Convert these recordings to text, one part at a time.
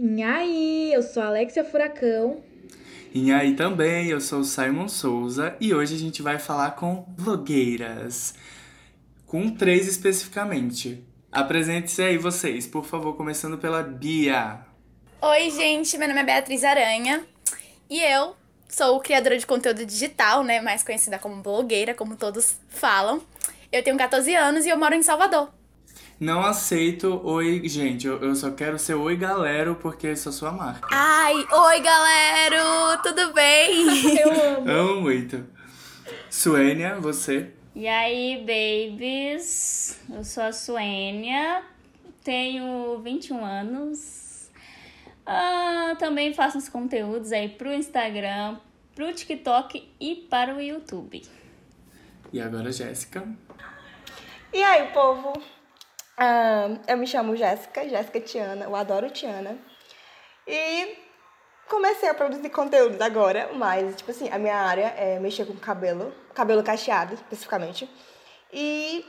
E aí, eu sou a Alexia Furacão. E aí também, eu sou o Simon Souza e hoje a gente vai falar com blogueiras. Com três especificamente. Apresente-se aí vocês, por favor, começando pela Bia. Oi, gente, meu nome é Beatriz Aranha e eu sou criadora de conteúdo digital, né, mais conhecida como blogueira, como todos falam. Eu tenho 14 anos e eu moro em Salvador. Não aceito oi, gente. Eu, eu só quero ser oi, galera, porque sou sua marca. Ai, oi, galera! Tudo bem? Eu amo. Amo muito. Suênia, você? E aí, babies? Eu sou a Suênia, tenho 21 anos. Ah, também faço uns conteúdos aí pro Instagram, pro TikTok e para o YouTube. E agora, Jéssica? E aí, povo? Ah, eu me chamo Jéssica, Jéssica Tiana, eu adoro Tiana. E comecei a produzir conteúdos agora, mas, tipo assim, a minha área é mexer com cabelo, cabelo cacheado, especificamente. E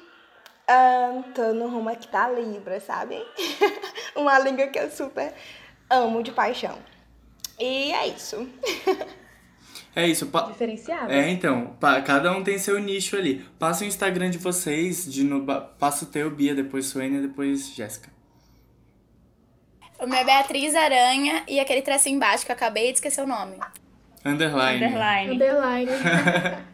ah, tô no rumo aqui da Libra, sabe? Uma língua que eu super amo de paixão. E é isso. É isso. Pa Diferenciado. é, então, pa- cada um tem seu nicho ali. Passa o Instagram de vocês, de no, passa o teu, Bia, depois Suênia, depois Jéssica. O meu é Beatriz Aranha e aquele tracinho embaixo que eu acabei de esquecer o nome. Underline. Underline. Underline.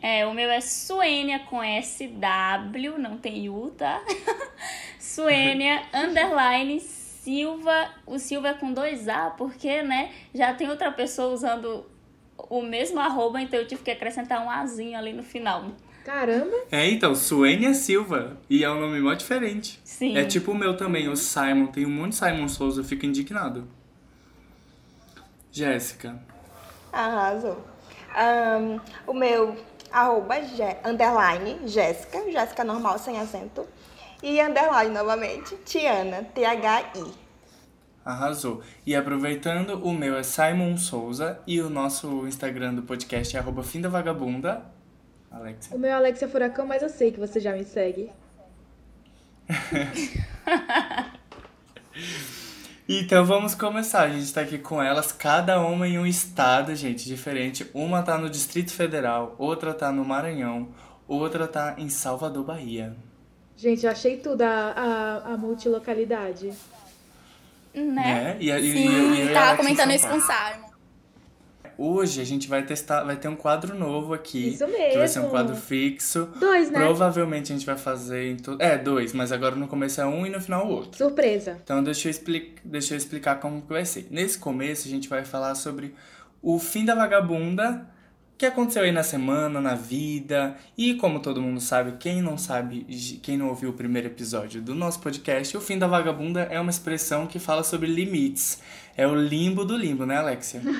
É, o meu é Suênia com SW, não tem U, tá? Suênia, underline, Silva. O Silva é com dois A, porque, né, já tem outra pessoa usando o mesmo arroba, então eu tive que acrescentar um Azinho ali no final. Caramba. É, então, Suênia Silva. E é um nome mó diferente. Sim. É tipo o meu também, o Simon. Tem um monte de Simon Souza, eu fico indignado. Jéssica. Arrasou. Ahn, o meu arroba Jé- underline Jéssica, Jéssica normal sem acento. E underline novamente, Tiana, T-H-I. Arrasou. E aproveitando, o meu é Simon Souza e o nosso Instagram do podcast é arroba fim da vagabunda. Alexia. O meu é Alexia Furacão, mas eu sei que você já me segue. Então vamos começar. A gente tá aqui com elas, cada uma em um estado, gente, diferente. Uma tá no Distrito Federal, outra tá no Maranhão, outra tá em Salvador, Bahia. Gente, eu achei tudo a, a, a multilocalidade. Né? Né? E, a- e- Sim, e eu e a tava comentando isso com o. Simon. Hoje a gente vai testar, vai ter um quadro novo aqui. Isso Que vai ser um mesmo. quadro fixo. Dois, né? Provavelmente a gente vai fazer em to... É, dois, mas agora no começo é um e no final o outro. Surpresa. Então deixa eu, expli... deixa eu explicar como que vai ser. Nesse começo a gente vai falar sobre o fim da vagabunda, que aconteceu aí na semana, na vida. E como todo mundo sabe, quem não sabe, quem não ouviu o primeiro episódio do nosso podcast, o fim da vagabunda é uma expressão que fala sobre limites. É o limbo do limbo, né, Alexia?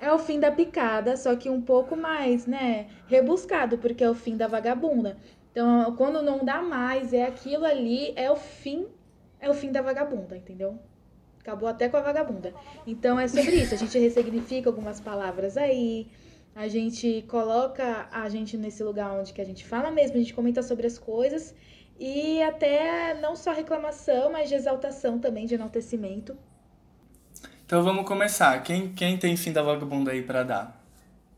É o fim da picada, só que um pouco mais, né, rebuscado, porque é o fim da vagabunda. Então, quando não dá mais, é aquilo ali, é o fim, é o fim da vagabunda, entendeu? Acabou até com a vagabunda. Então é sobre isso, a gente ressignifica algumas palavras aí, a gente coloca a gente nesse lugar onde que a gente fala mesmo, a gente comenta sobre as coisas e até não só reclamação, mas de exaltação também, de enaltecimento. Então vamos começar. Quem, quem tem fim da vagabunda aí pra dar?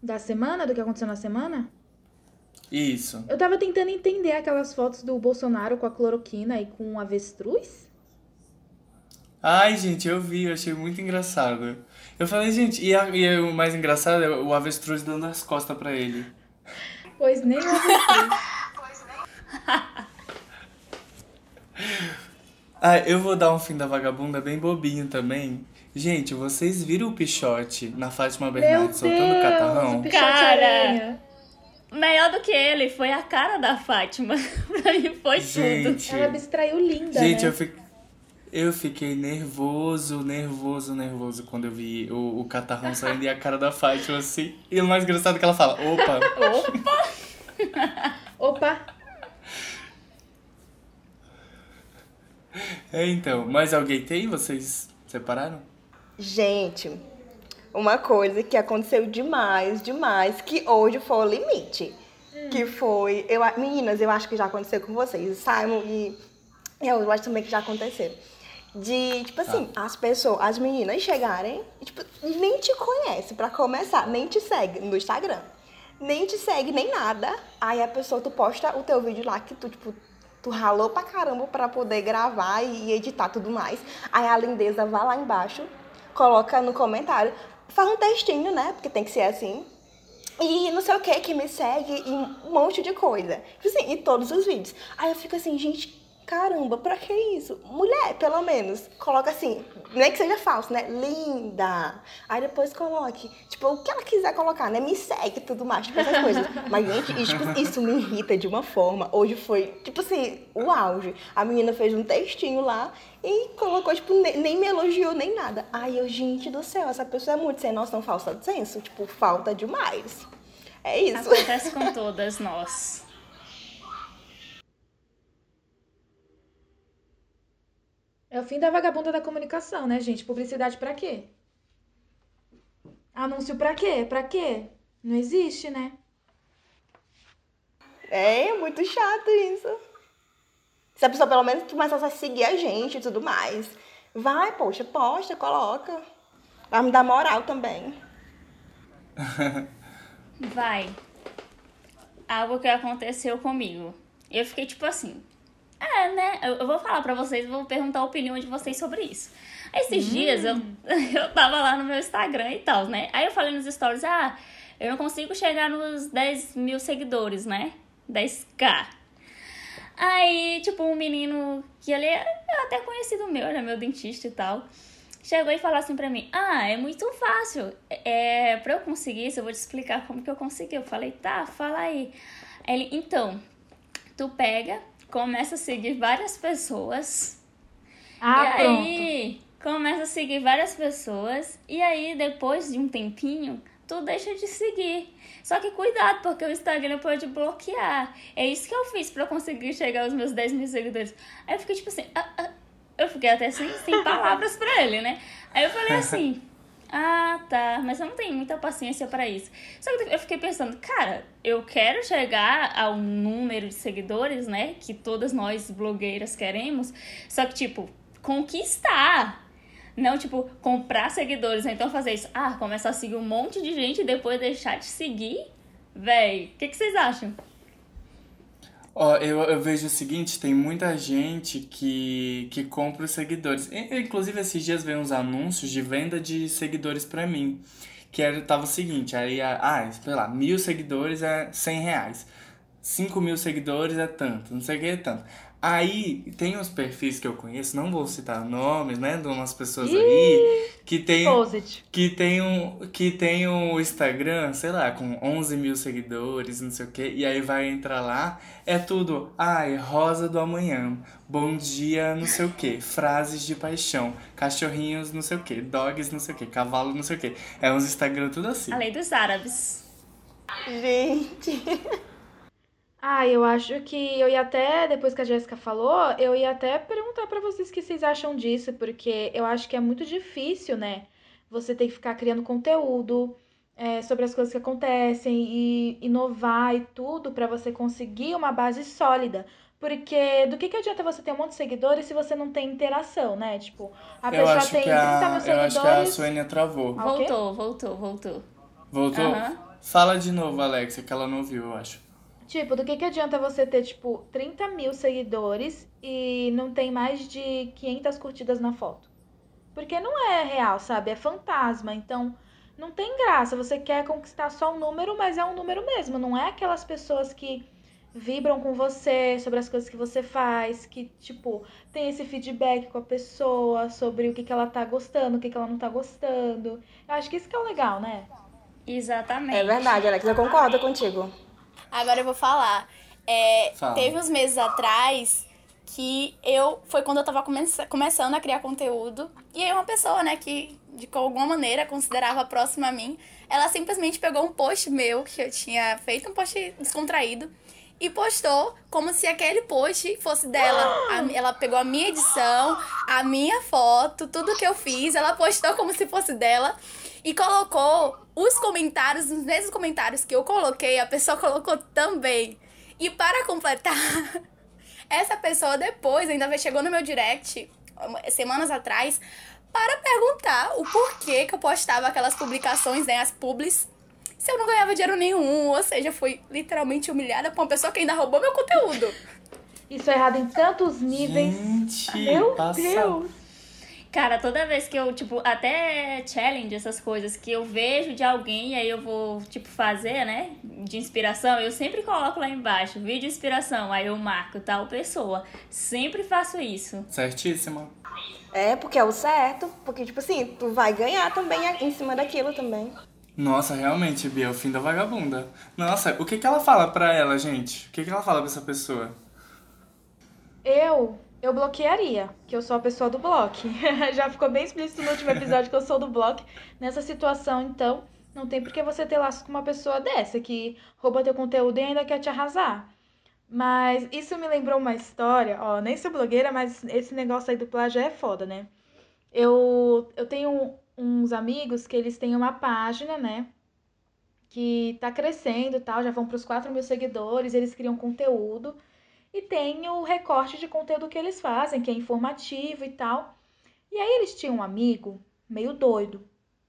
Da semana, do que aconteceu na semana? Isso. Eu tava tentando entender aquelas fotos do Bolsonaro com a cloroquina e com o avestruz. Ai, gente, eu vi, eu achei muito engraçado. Eu falei, gente, e, a- e o mais engraçado é o avestruz dando as costas pra ele. Pois nem o avestruz. Ah, eu vou dar um fim da vagabunda bem bobinho também. Gente, vocês viram o Pichote na Fátima Bernardes soltando o Deus, o catarrão? pichote Cara. aranha. Melhor do que ele, foi a cara da Fátima. pra mim foi tudo. Gente, Ela abstraiu linda, gente, né? eu fiquei, eu fiquei nervoso, nervoso, nervoso quando eu vi o, o catarrão saindo e a cara da Fátima assim. E o mais engraçado é que ela fala, opa, Opa! Opa, é então, mais alguém tem? Vocês separaram? Gente, uma coisa que aconteceu demais, demais, que hoje foi o limite. Que foi. Eu, meninas, eu acho que já aconteceu com vocês. Simon e. Eu acho também que já aconteceu. De, tipo assim, as pessoas, as meninas chegarem, e, tipo, nem te conhece pra começar, nem te segue no Instagram. Nem te segue, nem nada. Aí a pessoa, tu posta o teu vídeo lá que tu, tipo, tu ralou pra caramba pra poder gravar e editar tudo mais. Aí a lindeza vai lá embaixo, coloca no comentário, faz um textinho, né? Porque tem que ser assim. E não sei o que, que me segue e um monte de coisa. Tipo assim, em todos os vídeos. Aí eu fico assim, gente, caramba, pra que isso? Mulher, pelo menos, coloca assim, nem que seja falso, né? Linda. Aí depois coloque, tipo, o que ela quiser colocar, né? Me segue e tudo mais, tipo, essas coisas. Mas, gente, isso, tipo, isso me irrita de uma forma. Hoje foi, tipo assim, o auge. A menina fez um textinho lá e colocou, tipo, nem, nem me elogiou nem nada. Aí eu, gente do céu, essa pessoa é muito sem noção, falsa de senso. Tipo, falta demais. É isso. Acontece com todas nós. É o fim da vagabunda da comunicação, né, gente? Publicidade pra quê? Anúncio pra quê? Pra quê? Não existe, né? É, muito chato isso. Se a pessoa pelo menos começasse a seguir a gente e tudo mais. Vai, poxa, posta, coloca. Vai me dar moral também. Vai. Algo que aconteceu comigo. Eu fiquei tipo assim. É, né? Eu, eu vou falar pra vocês, vou perguntar a opinião de vocês sobre isso. Esses dias eu, eu tava lá no meu Instagram e tal, né? Aí eu falei nos stories, ah, eu não consigo chegar nos 10 mil seguidores, né? 10k. Aí, tipo, um menino que ele é até conhecido meu, ele é meu dentista e tal. Chegou e falou assim pra mim: Ah, é muito fácil. É, pra eu conseguir isso, eu vou te explicar como que eu consegui. Eu falei: Tá, fala aí. Ele: Então, tu pega, começa a seguir várias pessoas. Ah, e aí, começa a seguir várias pessoas. E aí, depois de um tempinho, tu deixa de seguir. Só que cuidado, porque o Instagram pode bloquear. É isso que eu fiz pra conseguir chegar aos meus 10 mil seguidores. Aí eu fiquei tipo assim. Ah, ah. Eu fiquei até sem, sem palavras pra ele, né? Aí eu falei assim. Ah, tá, mas eu não tenho muita paciência pra isso. Só que eu fiquei pensando, cara, eu quero chegar ao número de seguidores, né? Que todas nós blogueiras queremos. Só que, tipo, conquistar. Não, tipo, comprar seguidores. Né? Então fazer isso. Ah, começar a seguir um monte de gente e depois deixar de seguir. Véi, o que, que vocês acham? Ó, eu, eu vejo o seguinte, tem muita gente que, que compra os seguidores. Inclusive, esses dias veio uns anúncios de venda de seguidores pra mim. Que era, tava o seguinte, aí, ah, sei lá, mil seguidores é 100 reais. 5 mil seguidores é tanto, não sei o que é tanto. Aí, tem uns perfis que eu conheço, não vou citar nomes, né, de umas pessoas aí, que tem Posit. que tem um que tem um Instagram, sei lá, com 11 mil seguidores, não sei o que, e aí vai entrar lá, é tudo, ai, rosa do amanhã, bom dia, não sei o que, frases de paixão, cachorrinhos, não sei o que, dogs, não sei o que, cavalo, não sei o que, é uns Instagram tudo assim. A lei dos árabes. Gente. Ah, eu acho que eu ia até, depois que a Jéssica falou, eu ia até perguntar pra vocês o que vocês acham disso, porque eu acho que é muito difícil, né? Você ter que ficar criando conteúdo é, sobre as coisas que acontecem e inovar e tudo pra você conseguir uma base sólida. Porque do que que adianta você ter um monte de seguidores se você não tem interação, né? Tipo, a Eu pessoa acho tem que 30 a, mil eu acho que a seguidores. Suênia travou. Ah? Voltou, voltou, voltou. Voltou? Aham. Fala de novo, Alexa, que ela não ouviu, eu acho. Tipo, do que que adianta você ter, tipo, 30 mil seguidores e não tem mais de 500 curtidas na foto? Porque não é real, sabe? É fantasma. Então, não tem graça. Você quer conquistar só um número, mas é um número mesmo. Não é aquelas pessoas que vibram com você sobre as coisas que você faz, que, tipo, tem esse feedback com a pessoa sobre o que que ela tá gostando, o que que ela não tá gostando. Eu acho que isso que é o legal, né? Exatamente. É verdade, Alex, eu concordo contigo. Agora eu vou falar. É, Fala. teve uns meses atrás que eu. Foi quando eu tava começa- começando a criar conteúdo. E aí uma pessoa, né, que de alguma maneira considerava próxima a mim, ela simplesmente pegou um post meu, que eu tinha feito um post descontraído, e postou como se aquele post fosse dela. A- ela pegou a minha edição, a minha foto, tudo que eu fiz, ela postou como se fosse dela e colocou os comentários, os mesmos comentários que eu coloquei, a pessoa colocou também. E para completar, essa pessoa depois ainda chegou no meu direct semanas atrás para perguntar o porquê que eu postava aquelas publicações, né, as publis, se eu não ganhava dinheiro nenhum. Ou seja, fui literalmente humilhada por uma pessoa que ainda roubou meu conteúdo. Isso é errado em tantos níveis. Gente, Meu passa- Deus! Cara, toda vez que eu, tipo, até challenge, essas coisas que eu vejo de alguém e aí eu vou, tipo, fazer, né, de inspiração, eu sempre coloco lá embaixo, vídeo de inspiração, aí eu marco tal pessoa. Sempre faço isso. Certíssima. É, porque é o certo. Porque, tipo assim, tu vai ganhar também em cima daquilo também. Nossa, realmente, Bia, é o fim da vagabunda. Nossa, o que que ela fala pra ela, gente? O que que ela fala pra essa pessoa? Eu, eu bloquearia, que eu sou a pessoa do bloco. Já ficou bem explícito no último episódio que eu sou do bloco. Nessa situação, então, não tem por que você ter laço com uma pessoa dessa que rouba teu conteúdo e ainda quer te arrasar. Mas isso me lembrou uma história, ó, nem sou blogueira, mas esse negócio aí do plágio é foda, né? Eu, eu tenho uns amigos que eles têm uma página, né? Que tá crescendo e tal, já vão pros 4 mil seguidores, eles criam conteúdo. E tem o recorte de conteúdo que eles fazem, que é informativo e tal. E aí eles tinham um amigo meio doido.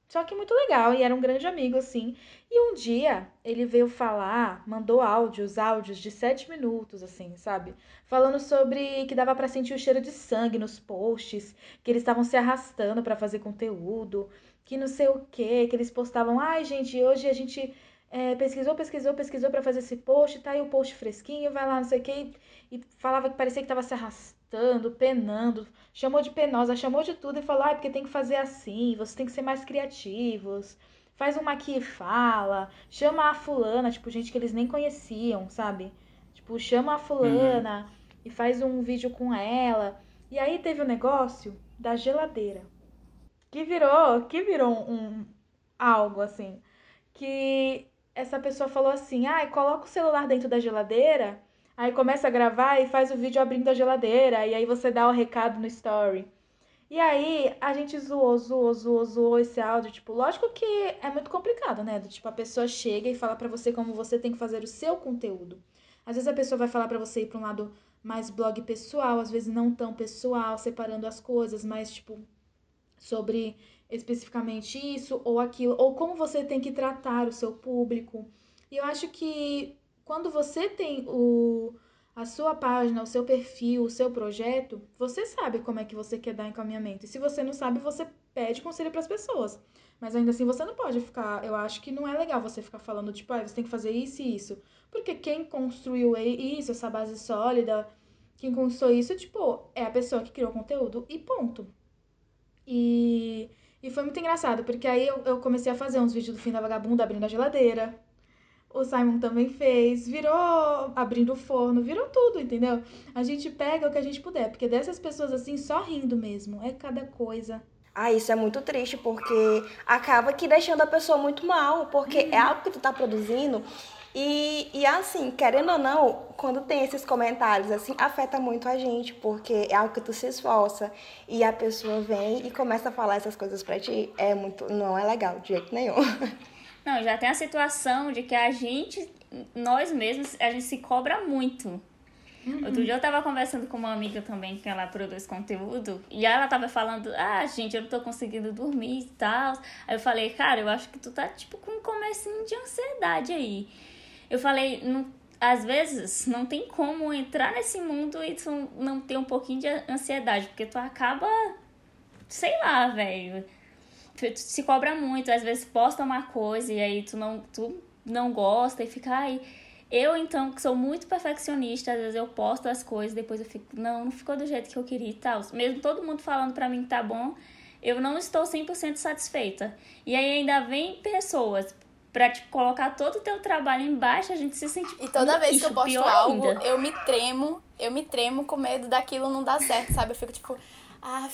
Só que muito legal, e era um grande amigo, assim. E um dia ele veio falar, mandou áudios, áudios de sete minutos, assim, sabe? Falando sobre que dava pra sentir o cheiro de sangue nos posts, que eles estavam se arrastando pra fazer conteúdo, que não sei o quê, que eles postavam, ai, gente, hoje a gente é, pesquisou, pesquisou, pesquisou pra fazer esse post, tá aí o post fresquinho, vai lá, não sei o quê, e falava que parecia que tava se arrastando, penando, chamou de penosa, chamou de tudo e falou, ah, porque tem que fazer assim, vocês têm que ser mais criativos, faz uma aqui e fala, chama a fulana, tipo, gente que eles nem conheciam, sabe? Tipo, chama a fulana e faz um vídeo com ela. E aí teve o negócio da geladeira, que virou, que virou um algo assim, que essa pessoa falou assim, ai, coloca o celular dentro da geladeira Aí começa a gravar e faz o vídeo abrindo a geladeira. E aí você dá o recado no story. E aí a gente zoou, zoou, zoou, zoou esse áudio. Tipo, lógico que é muito complicado, né? Do tipo, a pessoa chega e fala pra você como você tem que fazer o seu conteúdo. Às vezes a pessoa vai falar pra você ir pra um lado mais blog pessoal, às vezes não tão pessoal, separando as coisas, mas tipo, sobre especificamente isso ou aquilo, ou como você tem que tratar o seu público. E eu acho que quando você tem o, a sua página, o seu perfil, o seu projeto, você sabe como é que você quer dar encaminhamento. E se você não sabe, você pede conselho para as pessoas. Mas ainda assim você não pode ficar. Eu acho que não é legal você ficar falando, tipo, ah, você tem que fazer isso e isso. Porque quem construiu isso, essa base sólida, quem construiu isso, tipo, é a pessoa que criou o conteúdo e ponto. E, e foi muito engraçado, porque aí eu, eu comecei a fazer uns vídeos do fim da vagabunda abrindo a geladeira. O Simon também fez, virou abrindo o forno, virou tudo, entendeu? A gente pega o que a gente puder, porque dessas pessoas assim, só rindo mesmo, é cada coisa. Ah, isso é muito triste, porque acaba que deixando a pessoa muito mal, porque é algo que tu tá produzindo. E, e assim, querendo ou não, quando tem esses comentários, assim, afeta muito a gente, porque é algo que tu se esforça e a pessoa vem e começa a falar essas coisas pra ti, é muito, não é legal, de jeito nenhum. Não, já tem a situação de que a gente, nós mesmos, a gente se cobra muito. Outro dia eu tava conversando com uma amiga também, que ela produz conteúdo, e ela tava falando, ah, gente, eu não tô conseguindo dormir e tal. Aí eu falei, cara, eu acho que tu tá, tipo, com um comecinho de ansiedade aí. Eu falei, não, às vezes não tem como entrar nesse mundo e tu não ter um pouquinho de ansiedade, porque tu acaba, sei lá, velho. Tu, tu se cobra muito, às vezes posta uma coisa e aí tu não, tu não gosta e fica, ai. Eu, então, que sou muito perfeccionista, às vezes eu posto as coisas, depois eu fico, não, não ficou do jeito que eu queria e tal. Mesmo todo mundo falando pra mim que tá bom, eu não estou 100% satisfeita. E aí ainda vem pessoas pra tipo, colocar todo o teu trabalho embaixo, a gente se sente E toda vez que eu posto algo, ainda. eu me tremo, eu me tremo com medo daquilo não dar certo, sabe? Eu fico tipo, ah,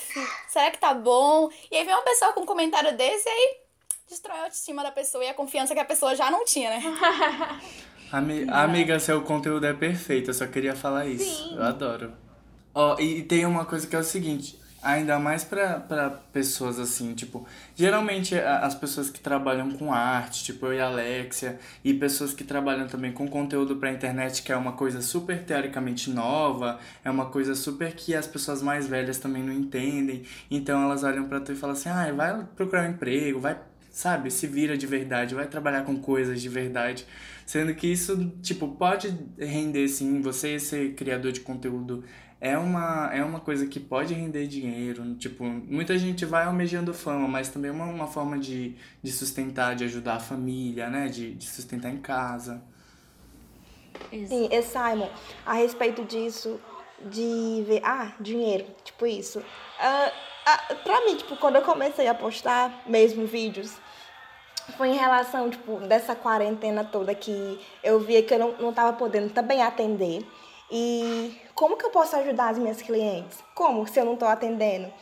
será que tá bom? E aí vem uma pessoa com um comentário desse e aí destrói a autoestima da pessoa e a confiança que a pessoa já não tinha, né? Ami- amiga, seu conteúdo é perfeito, eu só queria falar isso. Sim. Eu adoro. Ó, e tem uma coisa que é o seguinte: Ainda mais pra pessoas assim, tipo, geralmente a- as pessoas que trabalham com arte, tipo eu e a Alexia, e pessoas que trabalham também com conteúdo pra internet, que é uma coisa super teoricamente nova, é uma coisa super que as pessoas mais velhas também não entendem, então elas olham pra tu e falam assim, ah, vai procurar um emprego, vai, sabe, se vira de verdade, vai trabalhar com coisas de verdade. Sendo que isso, tipo, pode render sim, você ser criador de conteúdo é uma, é uma coisa que pode render dinheiro. Tipo, muita gente vai almejando fama, mas também é uma, uma forma de, de sustentar, de ajudar a família, né? De, de sustentar em casa. Sim, e Simon, a respeito disso, de ver, ah, dinheiro, tipo isso. Ah, ah, pra mim, tipo, quando eu comecei a postar mesmo vídeos, foi em relação, tipo, dessa quarentena toda que eu via que eu não, não tava podendo também atender. E como que eu posso ajudar as minhas clientes? Como se eu não tô atendendo?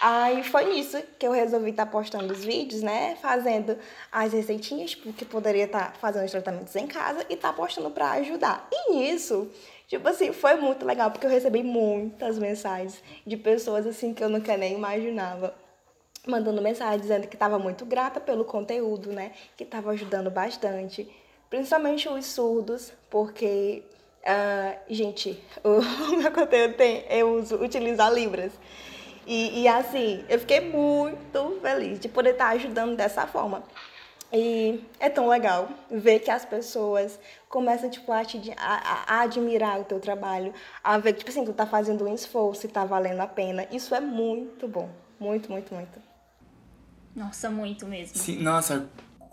Aí foi nisso que eu resolvi estar postando os vídeos, né? Fazendo as receitinhas, tipo, que poderia estar fazendo os tratamentos em casa e tá postando pra ajudar. E nisso, tipo assim, foi muito legal, porque eu recebi muitas mensagens de pessoas assim que eu nunca nem imaginava mandando mensagem dizendo que estava muito grata pelo conteúdo, né? Que estava ajudando bastante, principalmente os surdos, porque, ah, gente, o meu conteúdo tem, eu uso, utilizo a Libras. E, e assim, eu fiquei muito feliz de poder estar ajudando dessa forma. E é tão legal ver que as pessoas começam, tipo, a, te, a, a- a admirar o teu trabalho, a ver que, tipo assim, tu tá fazendo um esforço e tá valendo a pena. Isso é muito bom. Muito, muito, muito. Nossa, muito mesmo. Sim, nossa,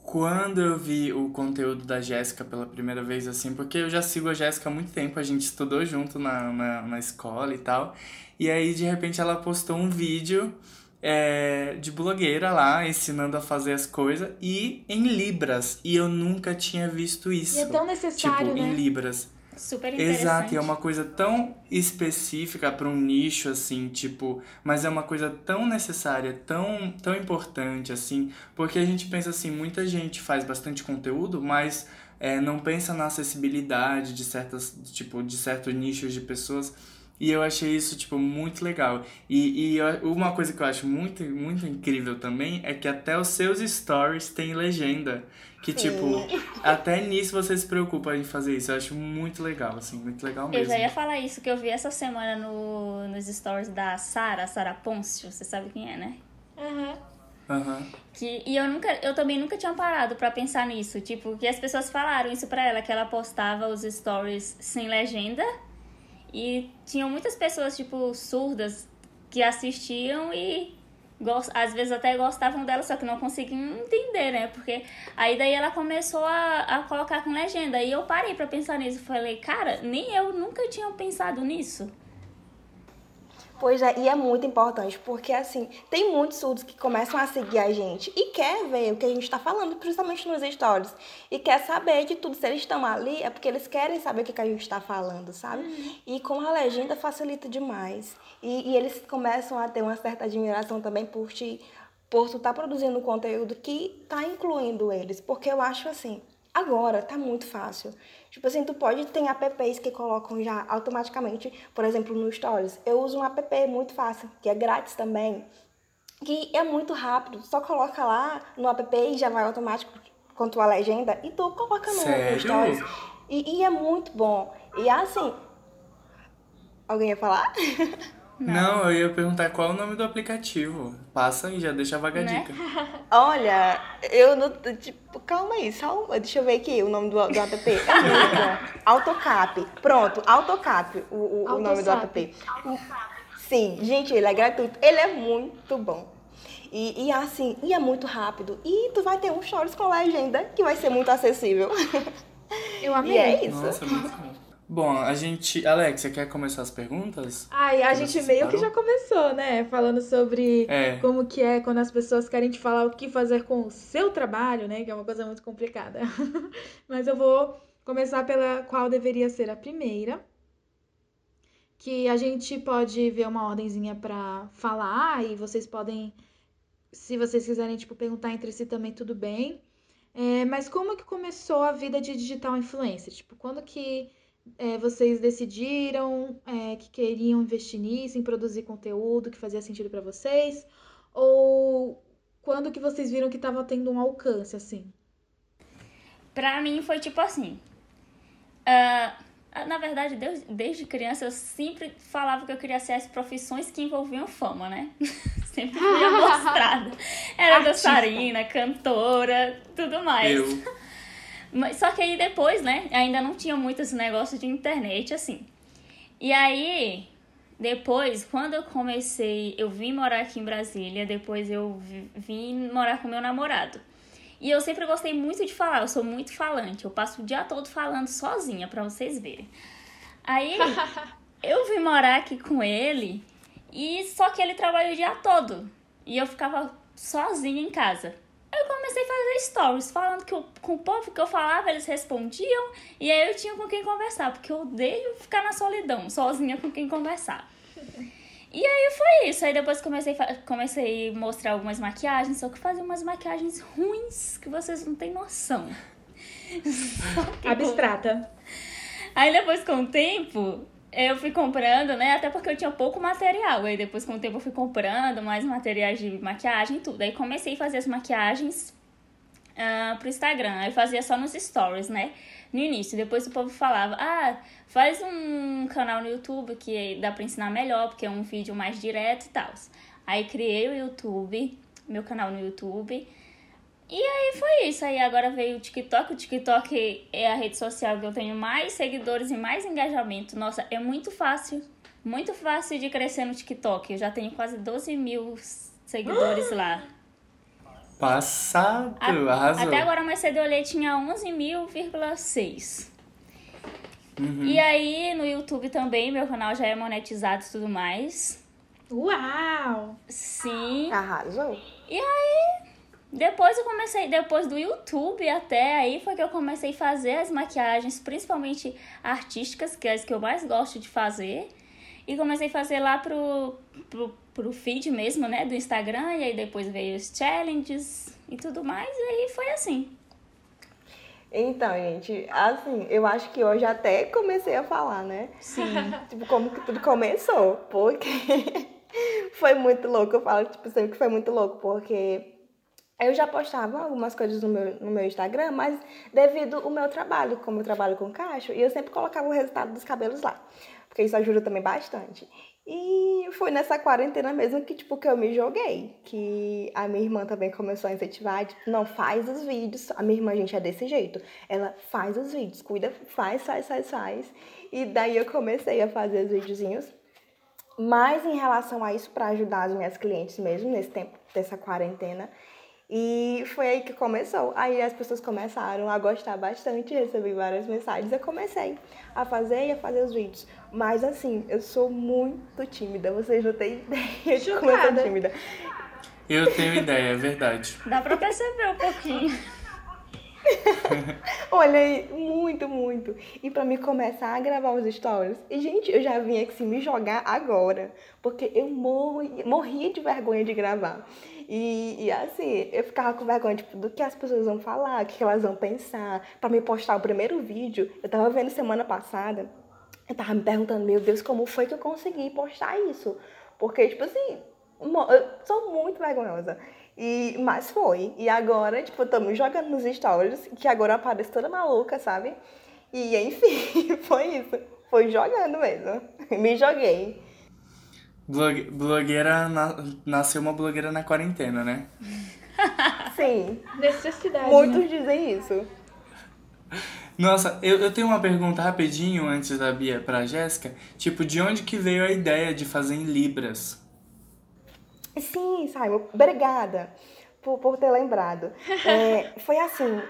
quando eu vi o conteúdo da Jéssica pela primeira vez, assim, porque eu já sigo a Jéssica há muito tempo, a gente estudou junto na, na, na escola e tal, e aí de repente ela postou um vídeo é, de blogueira lá, ensinando a fazer as coisas, e em Libras, e eu nunca tinha visto isso. E é tão necessário, tipo, né? em Libras. Super interessante. Exato, e é uma coisa tão específica para um nicho, assim, tipo, mas é uma coisa tão necessária, tão, tão importante, assim, porque a gente pensa assim, muita gente faz bastante conteúdo, mas é, não pensa na acessibilidade de certas, tipo, de certos nichos de pessoas. E eu achei isso, tipo, muito legal. E, e uma coisa que eu acho muito, muito incrível também é que até os seus stories têm legenda. Que, tipo, até nisso você se preocupa em fazer isso. Eu acho muito legal, assim, muito legal Eu mesmo. já ia falar isso, que eu vi essa semana no, nos stories da Sara, Sara Pôncio, você sabe quem é, né? Aham. Aham. Que, e eu nunca, eu também nunca tinha parado pra pensar nisso. Tipo, que as pessoas falaram isso pra ela, que ela postava os stories sem legenda. E tinham muitas pessoas, tipo, surdas que assistiam e gos- às vezes até gostavam dela, só que não conseguiam entender, né? Porque aí daí ela começou a, a colocar com legenda. E eu parei pra pensar nisso. Falei, cara, nem eu nunca tinha pensado nisso. Pois é, e é muito importante, porque assim, tem muitos surdos que começam a seguir a gente e quer ver o que a gente está falando, principalmente nos stories. E quer saber de tudo. Se eles estão ali, é porque eles querem saber o que, que a gente está falando, sabe? E com a legenda facilita demais. E, e eles começam a ter uma certa admiração também por ti, por tu estar produzindo conteúdo que tá incluindo eles. Porque eu acho assim, agora tá muito fácil. Tipo assim, tu pode ter apps que colocam já automaticamente, por exemplo, no Stories. Eu uso um app muito fácil, que é grátis também, que é muito rápido. Só coloca lá no app e já vai automático com tua legenda e tu coloca no? Stories. E, e é muito bom. E assim. Alguém ia falar? Não. eu ia perguntar qual é o nome do aplicativo. Passa e já deixa a vaga Né? dica. Olha, eu não. Tipo, calma aí, só. Deixa eu ver aqui o nome do, do app. É. Autocap. Pronto, Autocap, o, o, o nome do app. Sim, gente, ele é gratuito. Ele é muito bom. E, e assim, e é muito rápido. E tu vai ter um stories com legenda que vai ser muito acessível. Eu E amei. é isso. Nossa, muito bom. Bom, a gente. Alex, você quer começar as perguntas? Ai, a gente meio que já começou, né? Falando sobre É. como que é quando as pessoas querem te falar o que fazer com o seu trabalho, né? Que é uma coisa muito complicada. Mas eu vou começar pela qual deveria ser a primeira. Que a gente pode ver uma ordenzinha pra falar e vocês podem, se vocês quiserem, tipo, perguntar entre si também, tudo bem. É, mas como que começou a vida de digital influencer? Tipo, quando que é, vocês decidiram é, que queriam investir nisso, em produzir conteúdo que fazia sentido para vocês? Ou quando que vocês viram que estava tendo um alcance, assim? Pra mim foi tipo assim. Uh, na verdade, desde, desde criança eu sempre falava que eu queria ser as profissões que envolviam fama, né? sempre fui mostrada. Era Artista. dançarina, cantora, tudo mais. Eu. Mas, só que aí depois, né, ainda não tinha muito esse negócio de internet, assim. E aí, depois, quando eu comecei, eu vim morar aqui em Brasília, depois eu vim morar com meu namorado. E eu sempre gostei muito de falar, eu sou muito falante, eu passo o dia todo falando sozinha, para vocês verem. Aí, eu vim morar aqui com ele, e só que ele trabalha o dia todo. E eu ficava sozinha em casa. Eu comecei a fazer stories, falando que eu, com o povo que eu falava, eles respondiam, e aí eu tinha com quem conversar, porque eu odeio ficar na solidão, sozinha com quem conversar. E aí foi isso. Aí depois comecei, comecei a mostrar algumas maquiagens, só que fazia umas maquiagens ruins que vocês não têm noção. Abstrata. Aí depois, com o tempo, eu fui comprando, né? Até porque eu tinha pouco material. Aí depois, com o tempo, eu fui comprando mais materiais de maquiagem e tudo. Aí comecei a fazer as maquiagens uh, pro Instagram. Aí fazia só nos stories, né? No início. Depois o povo falava, ah, faz um canal no YouTube que dá pra ensinar melhor, porque é um vídeo mais direto e tal. Aí criei o YouTube, meu canal no YouTube. E aí foi isso. Aí agora veio o TikTok. O TikTok é a rede social que eu tenho mais seguidores e mais engajamento. Nossa, é muito fácil. Muito fácil de crescer no TikTok. Eu já tenho quase 12 mil seguidores lá. Passado, a, arrasou. Até agora mais cedo eu olhei, tinha 11.000,6. Uhum. E aí no YouTube também, meu canal já é monetizado e tudo mais. Uau! Sim. Arrasou. E aí, depois eu comecei, depois do YouTube até aí foi que eu comecei a fazer as maquiagens, principalmente artísticas, que é as que eu mais gosto de fazer. E comecei a fazer lá pro, pro, pro feed mesmo, né, do Instagram. E aí depois veio os challenges e tudo mais. E aí foi assim. Então, gente, assim, eu acho que hoje até comecei a falar, né? Sim. tipo, como que tudo começou. Porque foi muito louco. Eu falo, tipo, sempre que foi muito louco, porque eu já postava algumas coisas no meu, no meu Instagram, mas devido ao meu trabalho, como eu trabalho com cacho, eu sempre colocava o resultado dos cabelos lá. Porque isso ajuda também bastante. E foi nessa quarentena mesmo que, tipo, que eu me joguei. Que a minha irmã também começou a incentivar, tipo, não, faz os vídeos. A minha irmã, gente, é desse jeito. Ela faz os vídeos, cuida, faz, faz, faz, faz. E daí eu comecei a fazer os videozinhos. Mas em relação a isso, para ajudar as minhas clientes mesmo, nesse tempo dessa quarentena, e foi aí que começou. Aí as pessoas começaram a gostar bastante, recebi várias mensagens. Eu comecei a fazer e a fazer os vídeos. Mas assim, eu sou muito tímida, vocês não têm ideia de como eu sou tímida. Eu tenho ideia, é verdade. Dá pra perceber um pouquinho. Olha aí, muito, muito. E pra mim começar a gravar os stories. E, gente, eu já vim aqui me jogar agora. Porque eu morri, morria de vergonha de gravar. E, e assim, eu ficava com vergonha tipo, do que as pessoas vão falar, o que elas vão pensar. Para me postar o primeiro vídeo, eu tava vendo semana passada, eu tava me perguntando, meu Deus, como foi que eu consegui postar isso? Porque, tipo assim, eu sou muito vergonhosa. E, mas foi. E agora, tipo, eu tô me jogando nos stories, que agora aparece toda maluca, sabe? E enfim, foi isso. Foi jogando mesmo. Me joguei. Blog, blogueira, na, nasceu uma blogueira na quarentena, né? Sim. Necessidade. Muitos né? dizem isso. Nossa, eu, eu tenho uma pergunta rapidinho antes da Bia pra Jéssica. Tipo, de onde que veio a ideia de fazer em Libras? Sim, Simon, obrigada por, por ter lembrado. É, foi assim.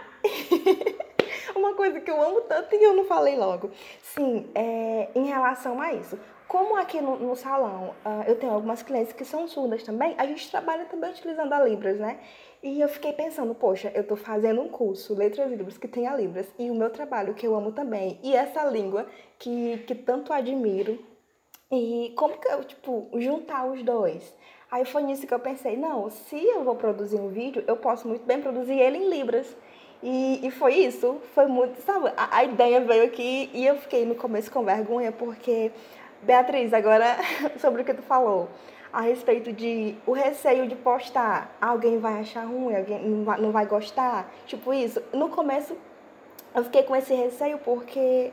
uma coisa que eu amo tanto e eu não falei logo. Sim, é, em relação a isso. Como aqui no, no salão uh, eu tenho algumas clientes que são surdas também, a gente trabalha também utilizando a Libras, né? E eu fiquei pensando, poxa, eu tô fazendo um curso, Letras Libras, que tem a Libras, e o meu trabalho, que eu amo também, e essa língua que, que tanto admiro. E como que eu, tipo, juntar os dois? Aí foi nisso que eu pensei, não, se eu vou produzir um vídeo, eu posso muito bem produzir ele em Libras. E, e foi isso, foi muito, sabe? A, a ideia veio aqui e eu fiquei no começo com vergonha, porque, Beatriz, agora sobre o que tu falou, a respeito de o receio de postar, alguém vai achar ruim, alguém não vai, gostar, tipo isso. No começo eu fiquei com esse receio porque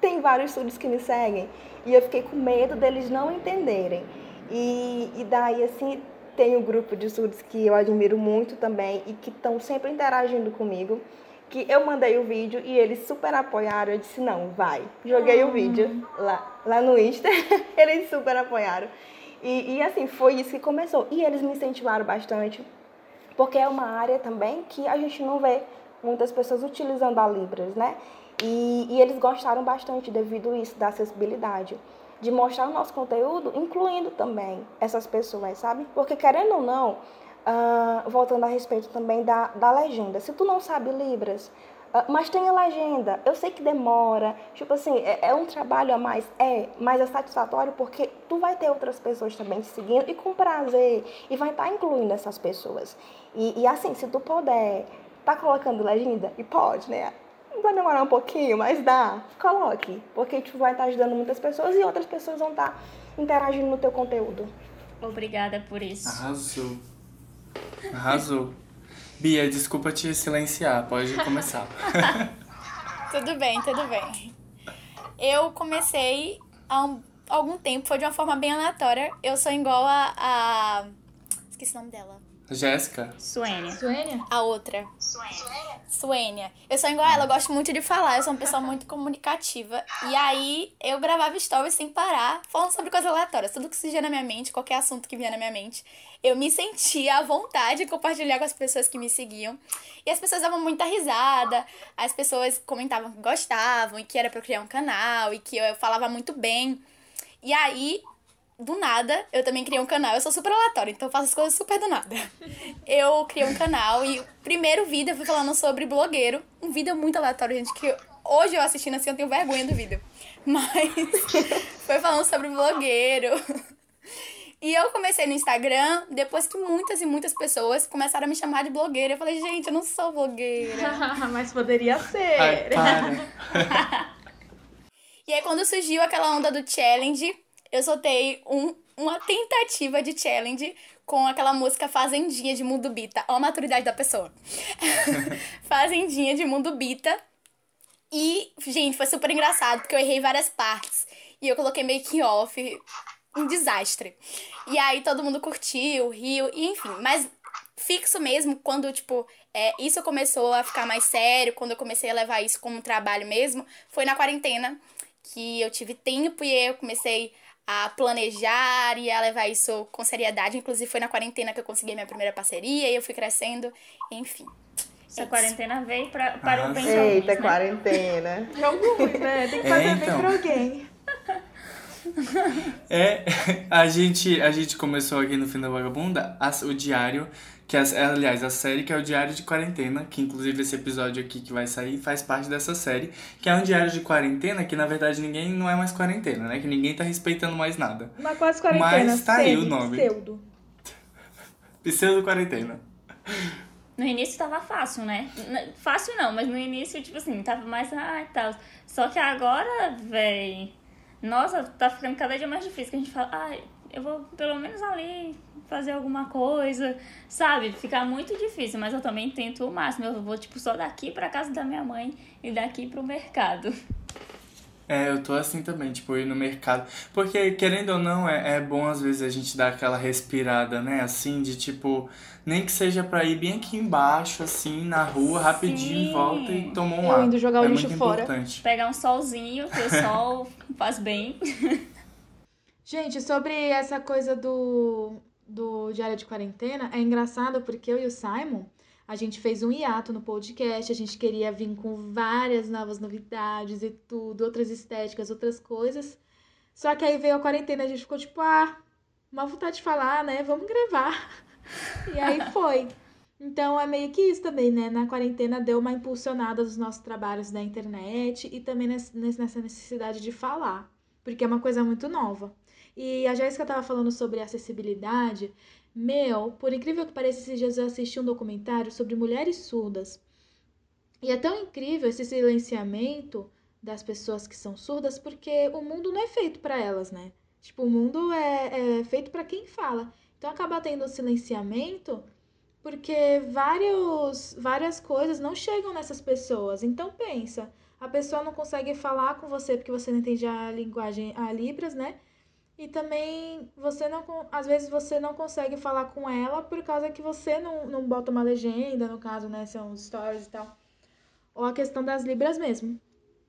tem vários estudos que me seguem e eu fiquei com medo deles não entenderem. E, e daí, assim, tem um grupo de estudos que eu admiro muito também e que estão sempre interagindo comigo. Que eu mandei o vídeo e eles super apoiaram. Eu disse: não, vai. Joguei uhum. o vídeo lá, lá no Insta, eles super apoiaram. E, e assim, foi isso que começou. E eles me incentivaram bastante, porque é uma área também que a gente não vê muitas pessoas utilizando a Libras, né? E, e eles gostaram bastante devido a isso, da acessibilidade de mostrar o nosso conteúdo, incluindo também essas pessoas, sabe? Porque querendo ou não, uh, voltando a respeito também da, da legenda, se tu não sabe Libras, uh, mas tem a legenda, eu sei que demora, tipo assim, é, é, um trabalho a mais, é, mas é satisfatório porque tu vai ter outras pessoas também te seguindo e com prazer, e vai estar tá incluindo essas pessoas. E, e assim, se tu puder tá colocando legenda, e pode, né? vai demorar um pouquinho, mas dá, coloque. Porque tu vai estar ajudando muitas pessoas e outras pessoas vão estar interagindo no teu conteúdo. Obrigada por isso. Arrasou. Arrasou. Bia, desculpa te silenciar, pode começar. tudo bem, tudo bem. Eu comecei há um, algum tempo, foi de uma forma bem aleatória. Eu sou igual a. a... Esqueci o nome dela. Jéssica. Suênia. Suênia? A outra. Suênia. Suênia. Eu sou igual a ela, eu gosto muito de falar, eu sou uma pessoa muito comunicativa. E aí eu gravava stories sem parar, falando sobre coisas aleatórias. Tudo que surgia na minha mente, qualquer assunto que vinha na minha mente. Eu me sentia à vontade de compartilhar com as pessoas que me seguiam. E as pessoas davam muita risada, as pessoas comentavam que gostavam e que era pra eu criar um canal e que eu falava muito bem. E aí do nada, eu também criei um canal. Eu sou super aleatória, então faço as coisas super do nada. Eu criei um canal e o primeiro vídeo eu fui falando sobre blogueiro. Um vídeo muito aleatório, gente, que hoje eu assistindo assim eu tenho vergonha do vídeo. Mas foi falando sobre blogueiro. E eu comecei no Instagram depois que muitas e muitas pessoas começaram a me chamar de blogueira. Eu falei, gente, eu não sou blogueira. Mas poderia ser. Ai, e aí, quando surgiu aquela onda do challenge, eu soltei um, uma tentativa de challenge com aquela música Fazendinha de Mundo Bita. Olha a maturidade da pessoa. Fazendinha de Mundo Bita. E, gente, foi super engraçado, porque eu errei várias partes. E eu coloquei making off. Um desastre. E aí todo mundo curtiu, riu, e enfim. Mas fixo mesmo, quando, tipo, é, isso começou a ficar mais sério, quando eu comecei a levar isso como trabalho mesmo, foi na quarentena que eu tive tempo e eu comecei a planejar e a levar isso com seriedade. Inclusive, foi na quarentena que eu consegui minha primeira parceria e eu fui crescendo, enfim. Essa quarentena veio pra, para o bem de Eita, né? quarentena. De alguns, né? Tem que fazer é, então. bem pra alguém. É, a gente, a gente começou aqui no Fim da Vagabunda o diário que é, aliás, a série que é o Diário de Quarentena, que inclusive esse episódio aqui que vai sair faz parte dessa série, que é um diário de quarentena que na verdade ninguém não é mais quarentena, né? Que ninguém tá respeitando mais nada. Mas quase quarentena. Mas tá aí o nome. Pseudo. Pseudo quarentena. No início tava fácil, né? Fácil não, mas no início, tipo assim, tava mais, ah, e tal. Só que agora, véi, nossa, tá ficando cada dia mais difícil, que a gente fala, ah, eu vou pelo menos ali fazer alguma coisa, sabe? Fica muito difícil, mas eu também tento o máximo. Eu vou, tipo, só daqui pra casa da minha mãe e daqui pro mercado. É, eu tô assim também, tipo, ir no mercado. Porque, querendo ou não, é, é bom às vezes a gente dar aquela respirada, né? Assim, de tipo, nem que seja pra ir bem aqui embaixo, assim, na rua, rapidinho, Sim. volta e tomar um eu ar. Indo jogar é o lixo muito fora. importante. Pegar um solzinho, que o sol faz bem. Gente, sobre essa coisa do do Diário de Quarentena é engraçado porque eu e o Simon, a gente fez um hiato no podcast, a gente queria vir com várias novas novidades e tudo, outras estéticas, outras coisas. Só que aí veio a quarentena, a gente ficou tipo, ah, uma vontade de falar, né? Vamos gravar. E aí foi. Então é meio que isso também, né? Na quarentena deu uma impulsionada dos nossos trabalhos na internet e também nessa necessidade de falar, porque é uma coisa muito nova. E a Jéssica estava falando sobre acessibilidade. Meu, por incrível que pareça, esses dias eu assisti um documentário sobre mulheres surdas. E é tão incrível esse silenciamento das pessoas que são surdas, porque o mundo não é feito para elas, né? Tipo, o mundo é, é feito para quem fala. Então acaba tendo silenciamento porque vários, várias coisas não chegam nessas pessoas. Então pensa, a pessoa não consegue falar com você porque você não entende a linguagem, a Libras, né? E também você não, às vezes você não consegue falar com ela por causa que você não, não bota uma legenda, no caso, né? São stories e tal. Ou a questão das Libras mesmo.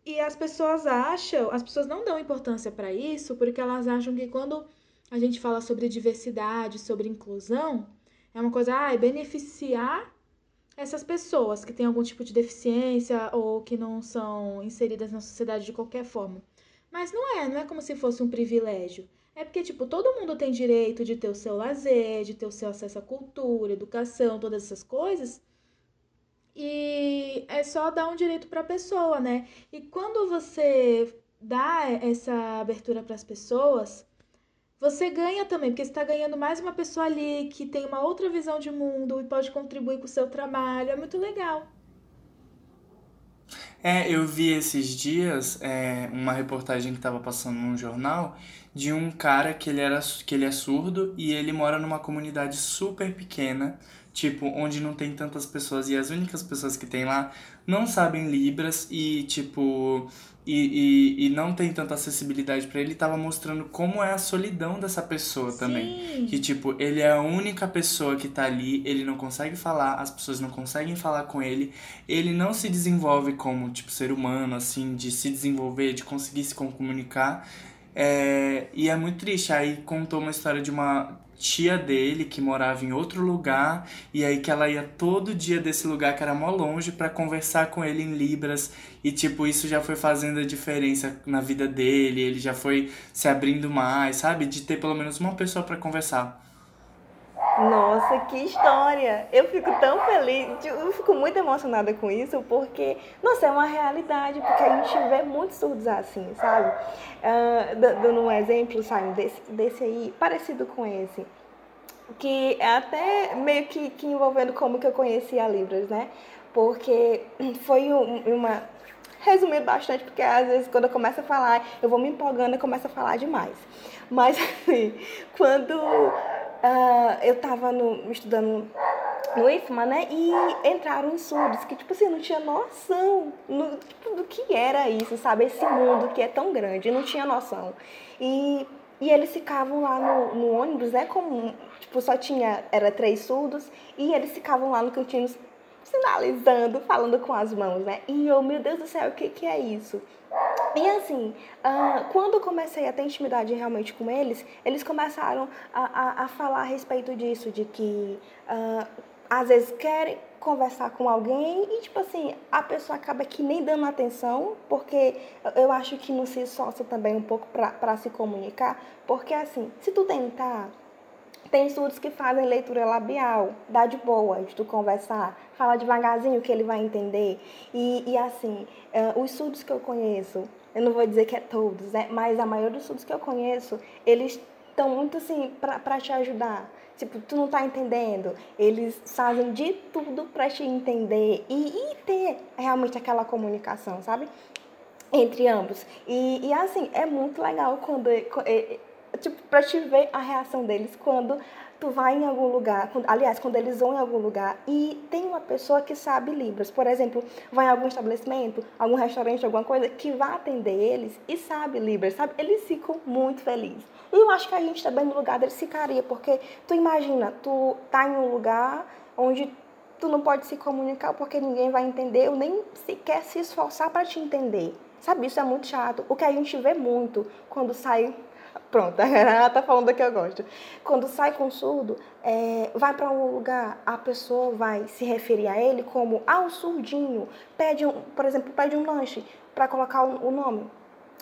E as pessoas acham, as pessoas não dão importância para isso porque elas acham que quando a gente fala sobre diversidade, sobre inclusão, é uma coisa, ah, é beneficiar essas pessoas que têm algum tipo de deficiência ou que não são inseridas na sociedade de qualquer forma. Mas não é, não é como se fosse um privilégio. É porque, tipo, todo mundo tem direito de ter o seu lazer, de ter o seu acesso à cultura, educação, todas essas coisas. E é só dar um direito para a pessoa, né? E quando você dá essa abertura para as pessoas, você ganha também, porque está ganhando mais uma pessoa ali que tem uma outra visão de mundo e pode contribuir com o seu trabalho. É muito legal. É, eu vi esses dias é, uma reportagem que estava passando num jornal de um cara que ele, era, que ele é surdo e ele mora numa comunidade super pequena tipo, onde não tem tantas pessoas e as únicas pessoas que tem lá não sabem Libras e, tipo, e, e, e não tem tanta acessibilidade para ele, tava mostrando como é a solidão dessa pessoa Sim. também. Que, tipo, ele é a única pessoa que tá ali, ele não consegue falar, as pessoas não conseguem falar com ele, ele não se desenvolve como, tipo, ser humano, assim, de se desenvolver, de conseguir se comunicar. É, e é muito triste. Aí contou uma história de uma tia dele que morava em outro lugar e aí que ela ia todo dia desse lugar que era mó longe para conversar com ele em libras e tipo isso já foi fazendo a diferença na vida dele, ele já foi se abrindo mais, sabe? De ter pelo menos uma pessoa para conversar. Nossa, que história! Eu fico tão feliz, eu fico muito emocionada com isso, porque, nossa, é uma realidade, porque a gente vê muitos surdos assim, sabe? Uh, dando um exemplo, sabe, desse, desse aí, parecido com esse, que é até meio que, que envolvendo como que eu conheci a Libras, né? Porque foi um, uma, resumindo bastante, porque às vezes quando eu começo a falar, eu vou me empolgando e começo a falar demais. Mas assim, quando uh, eu estava estudando no IFMA, né? E entraram os surdos que, tipo assim, não tinha noção no, tipo, do que era isso, sabe? Esse mundo que é tão grande, não tinha noção. E, e eles ficavam lá no, no ônibus, né? Como, tipo, só tinha, era três surdos, e eles ficavam lá no cantinho sinalizando, falando com as mãos, né? E eu, meu Deus do céu, o que, que é isso? E assim, uh, quando comecei a ter intimidade realmente com eles, eles começaram a, a, a falar a respeito disso, de que uh, às vezes querem conversar com alguém e, tipo assim, a pessoa acaba aqui nem dando atenção, porque eu acho que não se esforça também um pouco para se comunicar, porque assim, se tu tentar tem estudos que fazem leitura labial, dá de boa de tu conversar, fala devagarzinho que ele vai entender. E, e assim, uh, os estudos que eu conheço, eu não vou dizer que é todos, né? Mas a maioria dos estudos que eu conheço, eles estão muito assim para te ajudar. Tipo, tu não tá entendendo. Eles fazem de tudo para te entender e, e, ter realmente aquela comunicação, sabe? Entre ambos. E, e assim, é muito legal quando tipo, pra te ver a reação deles quando tu vai em algum lugar, aliás, quando eles vão em algum lugar e tem uma pessoa que sabe Libras, por exemplo, vai em algum estabelecimento, algum restaurante, alguma coisa, que vai atender eles e sabe Libras, sabe? Eles ficam muito felizes. E eu acho que a gente também no lugar deles ficaria, porque tu imagina, tu tá em um lugar onde tu não pode se comunicar porque ninguém vai entender, ou nem sequer se esforçar para te entender. Sabe, isso é muito chato. O que a gente vê muito quando sai Pronto, a Renata tá falando do que eu gosto. Quando sai com surdo, é, vai para um lugar, a pessoa vai se referir a ele como ao ah, surdinho. Pede, um, por exemplo, pede um lanche para colocar o, nome.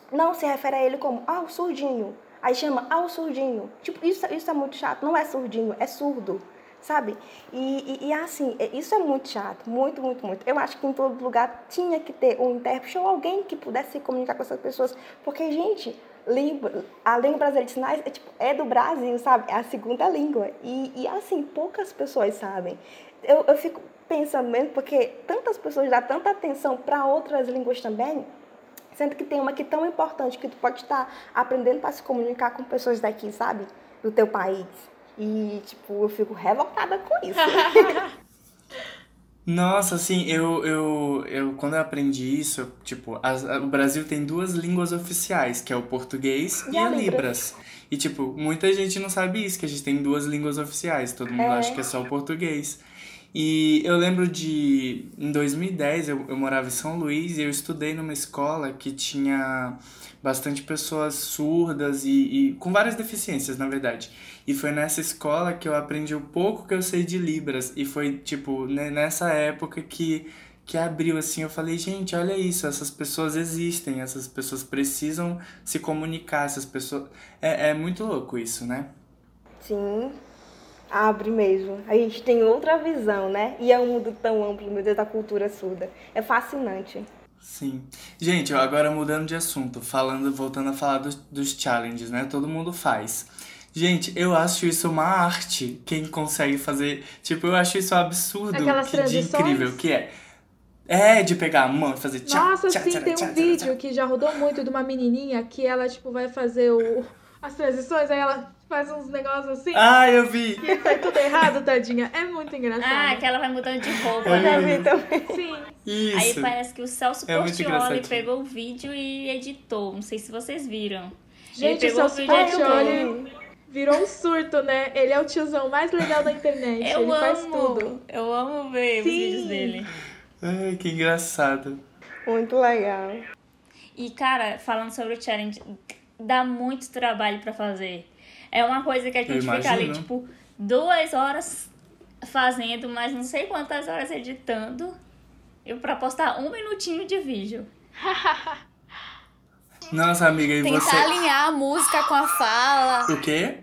Não se refere a ele como ao ah, surdinho. Aí chama ao surdinho. Tipo, isso, isso é muito chato. Não é surdinho, é surdo sabe? E, e, e, assim, é, isso é muito chato, muito, muito, muito. Eu acho que em todo lugar tinha que ter um intérprete ou alguém que pudesse se comunicar com essas pessoas, porque, gente, língua, a língua brasileira de sinais é, tipo, é do Brasil, sabe? É a segunda língua. E, e assim, poucas pessoas sabem. Eu, eu fico pensando mesmo, porque tantas pessoas dão tanta atenção para outras línguas também, sendo que tem uma aqui tão importante que tu pode estar aprendendo para se comunicar com pessoas daqui, sabe? Do teu país. E, tipo, eu fico revoltada com isso. Nossa, assim, eu, eu, eu quando eu aprendi isso, tipo, as- a- o Brasil tem duas línguas oficiais, que é o português e, E a a Libras. Libras. E, tipo, muita gente não sabe isso, que a gente tem duas línguas oficiais, todo mundo É. acha que é só o português. E eu lembro de, em 2010, eu, eu morava em São Luís e eu estudei numa escola que tinha bastante pessoas surdas e, e com várias deficiências, na verdade. E foi nessa escola que eu aprendi o pouco que eu sei de Libras. E foi, tipo, nessa época que, que abriu, assim, eu falei, gente, olha isso, essas pessoas existem, essas pessoas precisam se comunicar, essas pessoas... É, é muito louco isso, né? Sim, abre mesmo. A gente tem outra visão, né? E é um mundo tão amplo, meu Deus, da cultura surda. É fascinante. Sim. Gente, ó, agora mudando de assunto, falando, voltando a falar dos, dos challenges, né? Todo mundo faz. Gente, eu acho isso uma arte. Quem consegue fazer. Tipo, eu acho isso absurdo Aquelas que de incrível que é. É, de pegar a mão e fazer tchá, Nossa, tchá, sim, tchá, tem tchá, um tchá, vídeo tchá. que já rodou muito de uma menininha que ela, tipo, vai fazer o, as transições, aí ela faz uns negócios assim. Ah, eu vi! E tá tudo errado, tadinha. É muito engraçado. Ah, que ela vai mudando de roupa, Eu né? Vi também. Sim. Aí Isso. parece que o Celso É Portioli pegou o vídeo e editou. Não sei se vocês viram. Gente, Ele o pegou Celso. Portioli virou um surto, né? Ele é o tiozão mais legal da internet. Eu ele amo, faz tudo. eu amo ver os Sim. vídeos dele. Ai, que engraçado. Muito legal. E, cara, falando sobre o challenge, dá muito trabalho pra fazer. É uma coisa que a gente fica ali, tipo, duas horas fazendo, mas não sei quantas horas editando. Eu pra postar um minutinho de vídeo. Nossa, amiga, e Tentar você. alinhar a música com a fala. O quê?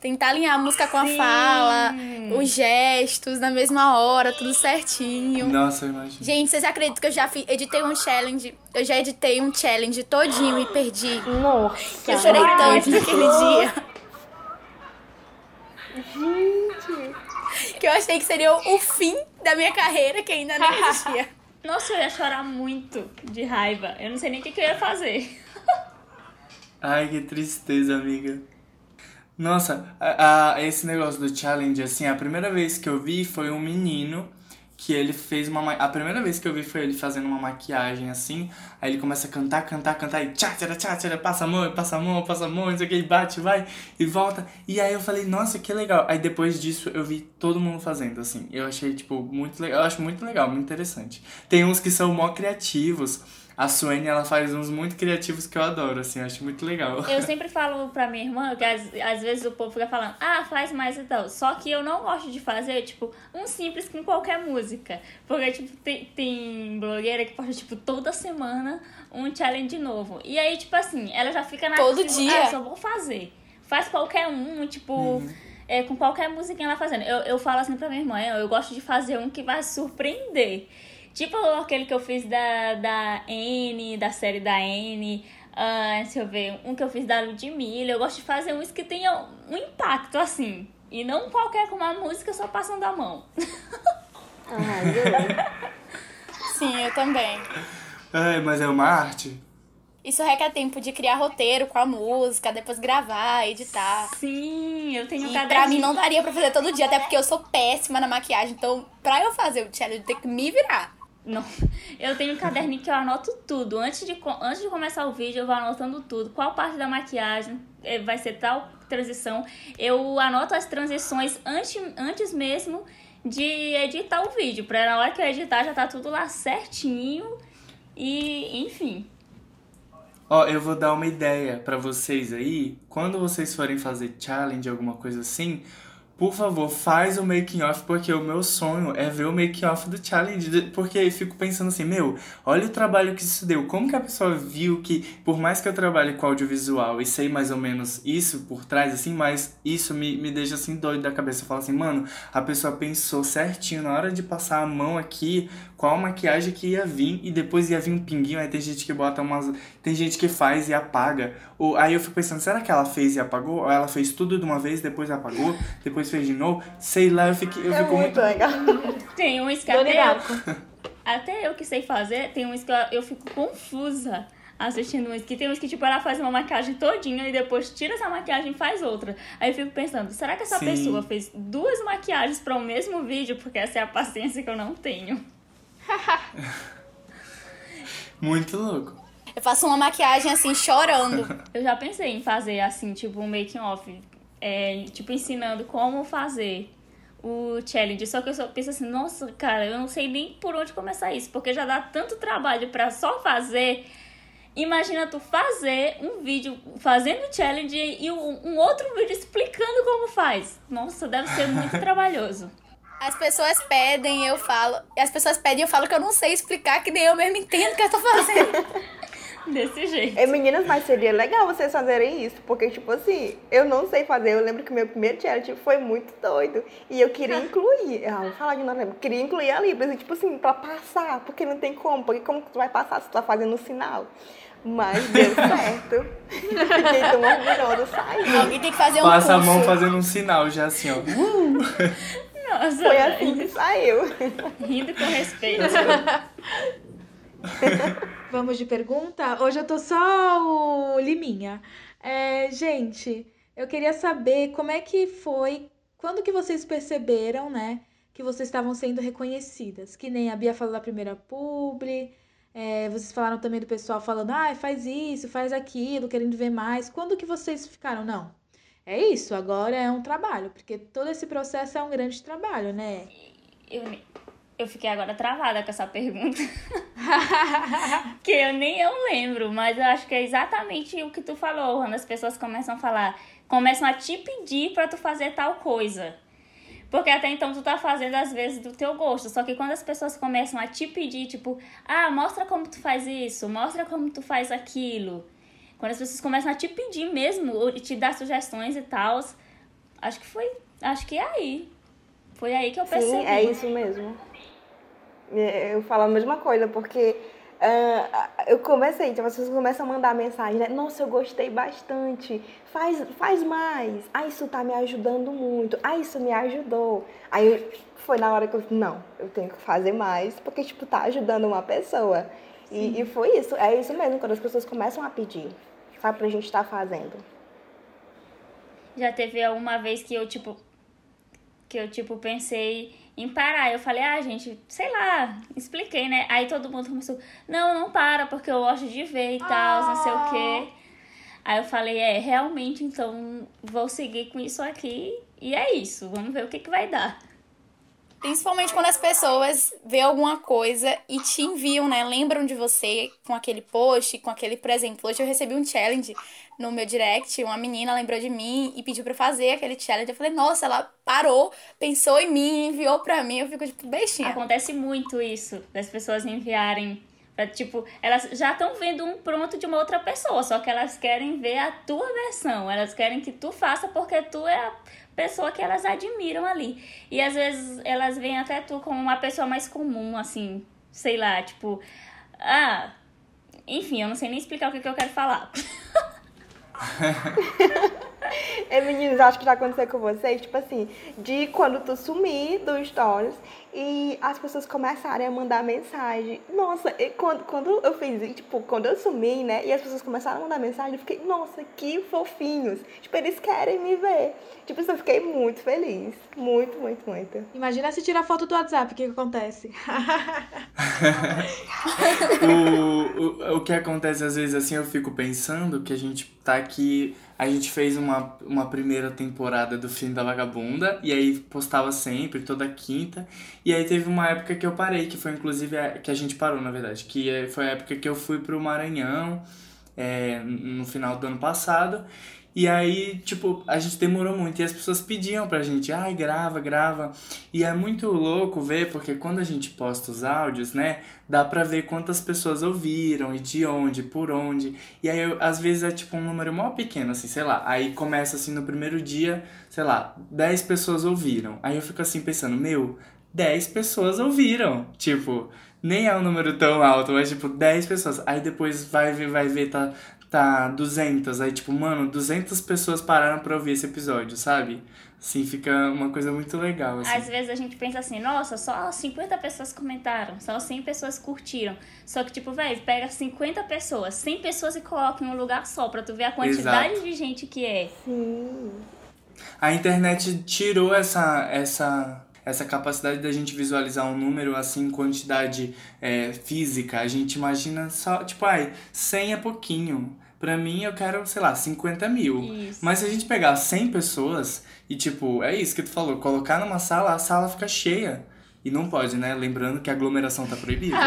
Tentar alinhar a música com a Sim. fala. Os gestos na mesma hora, tudo certinho. Nossa, eu imagino. Gente, vocês acreditam que eu já fi- editei um challenge? Eu já editei um challenge todinho e perdi. Nossa. Eu chorei tanto naquele dia. Gente. Que eu achei que seria o fim da minha carreira, que ainda nem existia. Nossa, eu ia chorar muito de raiva. Eu não sei nem o que, que eu ia fazer. Ai, que tristeza, amiga. Nossa, a, a- esse negócio do challenge, assim, a primeira vez que eu vi foi um menino que ele fez uma. ma- A primeira vez que eu vi foi ele fazendo uma maquiagem assim. Aí ele começa a cantar, cantar, cantar e tchá, tchá, tchá, tchá, passa a mão, passa a mão, passa a mão, não sei o que, bate, vai e volta. E aí eu falei, nossa, que legal. Aí depois disso eu vi todo mundo fazendo, assim. Eu achei, tipo, muito legal. Eu acho muito legal, muito interessante. Tem uns que são mó criativos. A Suene, ela faz uns muito criativos que eu adoro, assim, eu acho muito legal. Eu sempre falo pra minha irmã que às, às vezes o povo fica falando, ah, faz mais e tal. Só que eu não gosto de fazer, tipo, um simples com qualquer música. Porque, tipo, tem, tem blogueira que posta, tipo, toda semana um challenge novo. E aí, tipo assim, ela já fica na Todo tipo, dia. Ah, só vou fazer. Faz qualquer um, tipo. É, com qualquer musiquinha ela fazendo. Eu, eu falo assim pra minha irmã, eu, eu gosto de fazer um que vai surpreender. Tipo aquele que eu fiz da, da N, da série da N. ah, deixa eu ver, um que eu fiz da Ludmilla. Eu gosto de fazer uns que tenham um impacto, assim. E não qualquer com uma música só passando a mão. Arrasou. Sim, eu também. Ai, mas é uma arte? Isso requer tempo de criar roteiro com a música, depois gravar, editar. Sim, eu tenho um E pra mim não daria pra fazer todo dia, até porque eu sou péssima na maquiagem. Então, pra eu fazer o challenge, eu tenho que me virar. Não. Eu tenho um caderninho que eu anoto tudo. Antes de, antes de começar o vídeo, eu vou anotando tudo. Qual parte da maquiagem eh, vai ser tal transição. Eu anoto as transições antes, antes mesmo de editar o vídeo. Pra na hora que eu editar já tá tudo lá certinho. E, enfim. Ó, eu vou dar uma ideia pra vocês aí. Quando vocês forem fazer challenge, alguma coisa assim, por favor, faz o making off, porque o meu sonho é ver o making off do challenge. Porque eu fico pensando assim, meu, olha o trabalho que isso deu. Como que a pessoa viu que, por mais que eu trabalhe com audiovisual e sei mais ou menos isso por trás, assim, mas isso me, me deixa assim doido da cabeça. Eu falo assim, mano, a pessoa pensou certinho na hora de passar a mão aqui, qual maquiagem que ia vir, e depois ia vir um pinguinho. Aí tem gente que bota umas. Tem gente que faz e apaga. Ou, aí eu fico pensando, será que ela fez e apagou? Ou ela fez tudo de uma vez, depois apagou, depois fez de novo? Sei lá, eu, fiquei, eu É fico muito legal. Tem uns que até eu, até eu que sei fazer, tem uns que eu, fico confusa assistindo uns que tem uns que, tipo, ela faz uma maquiagem todinha e depois tira essa maquiagem e faz outra. Aí eu fico pensando, será que essa Sim. pessoa fez duas maquiagens para o mesmo vídeo? Porque essa é a paciência que eu não tenho. muito louco. Eu faço uma maquiagem assim, chorando. Eu já pensei em fazer, assim, tipo, um making off, é, tipo, ensinando como fazer o challenge. Só que eu só penso assim, nossa, cara, eu não sei nem por onde começar isso, porque já dá tanto trabalho pra só fazer. Imagina tu fazer um vídeo fazendo challenge e um, um outro vídeo explicando como faz. Nossa, deve ser muito trabalhoso. As pessoas pedem, eu falo. As pessoas pedem, eu falo que eu não sei explicar, que nem eu mesmo entendo o que eu tô fazendo. Desse jeito. É, meninas, mas seria legal vocês fazerem isso, porque, tipo assim, eu não sei fazer. Eu lembro que meu primeiro challenge foi muito doido. E eu queria incluir, ah, vou falar de novo, eu queria incluir a Libras, e, tipo assim, pra passar, porque não tem como, porque como que tu vai passar se tu tá fazendo um sinal? Mas deu certo. Fiquei tão orgulhosa, saiu. Alguém tem que fazer um Passa a curso. mão fazendo um sinal já assim, ó. Nossa, Foi assim que saiu. rindo com respeito. Vamos de pergunta? Hoje eu tô só o Liminha. É, gente, eu queria saber como é que foi, quando que vocês perceberam, né, que vocês estavam sendo reconhecidas? Que nem a Bia falou da primeira publi, é, vocês falaram também do pessoal falando, ah, faz isso, faz aquilo, querendo ver mais. Quando que vocês ficaram? Não, é isso, agora é um trabalho, porque todo esse processo é um grande trabalho, né? Eu, eu fiquei agora travada com essa pergunta. que eu nem eu lembro, mas eu acho que é exatamente o que tu falou, quando as pessoas começam a falar, começam a te pedir pra tu fazer tal coisa. Porque até então tu tá fazendo às vezes do teu gosto, só que quando as pessoas começam a te pedir, tipo, ah, mostra como tu faz isso, mostra como tu faz aquilo. Quando as pessoas começam a te pedir mesmo, ou te dar sugestões e tal, acho que foi, acho que é aí. Foi aí que eu percebi. Sim, é isso mesmo. É, Eu falo a mesma coisa, porque ah, eu comecei, então as pessoas começam a mandar mensagem, né? Nossa, eu gostei bastante. Faz, faz mais. Ah, isso tá me ajudando muito. Ah, isso me ajudou. Aí foi na hora que eu não, eu tenho que fazer mais, porque, tipo, tá ajudando uma pessoa. E, e foi isso, é isso mesmo, quando as pessoas começam a pedir. Sabe pra gente estar fazendo. Já teve uma vez que eu, tipo, que eu, tipo, pensei em parar. Eu falei, ah, gente, sei lá, expliquei, né? Aí todo mundo começou, não, não para, porque eu gosto de ver e tal, não sei o quê. Aí eu falei, é, realmente, então vou seguir com isso aqui. E é isso, vamos ver o que, que vai dar. Principalmente quando as pessoas vê alguma coisa e te enviam, né? Lembram de você com aquele post, com aquele, por exemplo, hoje eu recebi um challenge no meu direct, uma menina lembrou de mim e pediu eu fazer aquele challenge. Eu falei, nossa, ela parou, pensou em mim, enviou pra mim. Eu fico tipo, bestinha. Acontece muito isso, das pessoas enviarem. Tipo, elas já estão vendo um pronto de uma outra pessoa, só que elas querem ver a tua versão. Elas querem que tu faça porque tu é a pessoa que elas admiram ali. E às vezes elas veem até tu como uma pessoa mais comum, assim, sei lá, tipo, ah, enfim, eu não sei nem explicar o que, que eu quero falar. É, meninos, acho que já aconteceu com vocês, tipo assim, de quando tu sumir do Stories e as pessoas começarem a mandar mensagem. Nossa, e quando, quando eu fiz tipo, quando eu sumi, né, e as pessoas começaram a mandar mensagem, eu fiquei, nossa, que fofinhos. Tipo, eles querem me ver. Tipo, eu fiquei muito feliz. Muito, muito, muito. Imagina se tirar foto do WhatsApp, o que, que acontece? o, o, o que acontece às vezes assim, eu fico pensando que a gente tá aqui. A gente fez uma, uma primeira temporada do Fim da Vagabunda, e aí postava sempre, toda quinta. E aí teve uma época que eu parei, que foi inclusive a, que a gente parou, na verdade, que é- foi a época que eu fui pro Maranhão, é, no final do ano passado. E aí, tipo, a gente demorou muito e as pessoas pediam pra gente, ai, grava, grava. E é muito louco ver, porque quando a gente posta os áudios, né, dá pra ver quantas pessoas ouviram e de onde, por onde. E aí, eu- às vezes é tipo um número mó pequeno, assim, sei lá. Aí começa assim no primeiro dia, sei lá, 10 pessoas ouviram. Aí eu fico assim pensando, meu, 10 pessoas ouviram. Tipo, nem é um número tão alto, mas tipo, 10 pessoas. Aí depois vai ver, vai ver, tá, tá 200. Aí tipo, mano, 200 pessoas pararam pra ouvir esse episódio, sabe? Assim, fica uma coisa muito legal, assim. Às vezes a gente pensa assim, nossa, só 50 pessoas comentaram, só 100 pessoas curtiram. Só que, tipo, velho, pega 50 pessoas, 100 pessoas e coloca em um lugar só, pra tu ver a quantidade Exato. de gente que é. Sim. A internet tirou essa, essa, essa capacidade da gente visualizar um número assim, quantidade é, física. A gente imagina só, tipo, ai, 100 é pouquinho. Pra mim, eu quero, sei lá, 50 mil. Isso. Mas se a gente pegar 100 pessoas e, tipo, é isso que tu falou, colocar numa sala, a sala fica cheia. E não pode, né? Lembrando que a aglomeração tá proibida.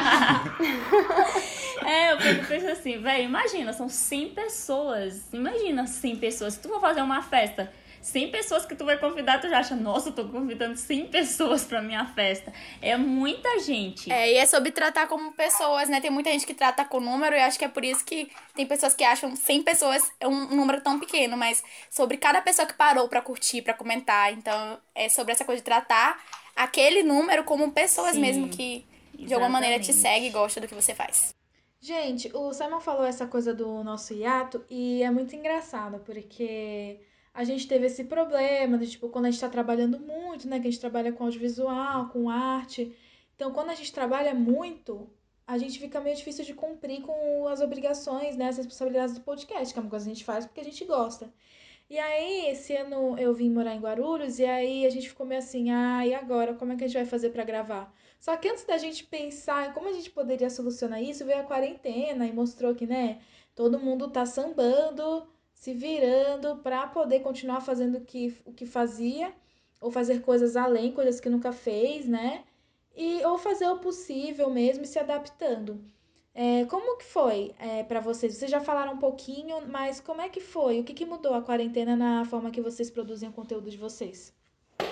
É, eu penso- penso assim, velho, imagina, são 100 pessoas. Imagina 100 pessoas. Se tu for fazer uma festa, 100 pessoas que tu vai convidar, tu já acha, nossa, eu tô convidando 100 pessoas pra minha festa. É muita gente. É, e é sobre tratar como pessoas, né? Tem muita gente que trata com número e acho que é por isso que tem pessoas que acham 100 pessoas é um número tão pequeno, mas sobre cada pessoa que parou pra curtir, pra comentar. Então, é sobre essa coisa de tratar aquele número como pessoas Sim, mesmo que de alguma maneira te segue e gosta do que você faz. Gente, o Simon falou essa coisa do nosso hiato e é muito engraçado, porque a gente teve esse problema de, tipo, quando a gente tá trabalhando muito, né? Que a gente trabalha com audiovisual, com arte. Então, quando a gente trabalha muito, a gente fica meio difícil de cumprir com as obrigações, né? As responsabilidades do podcast, que é uma coisa que a gente faz porque a gente gosta. E aí, esse ano eu vim morar em Guarulhos e aí a gente ficou meio assim, ah, e agora? Como é que a gente vai fazer pra gravar? Só que antes da gente pensar em como a gente poderia solucionar isso, veio a quarentena e mostrou que, né, todo mundo tá sambando, se virando pra poder continuar fazendo o que, o que fazia, ou fazer coisas além, coisas que nunca fez, né? E, ou fazer o possível mesmo e se adaptando. É, como que foi é, para vocês? Vocês já falaram um pouquinho, mas como é que foi? O que, que mudou a quarentena na forma que vocês produzem o conteúdo de vocês?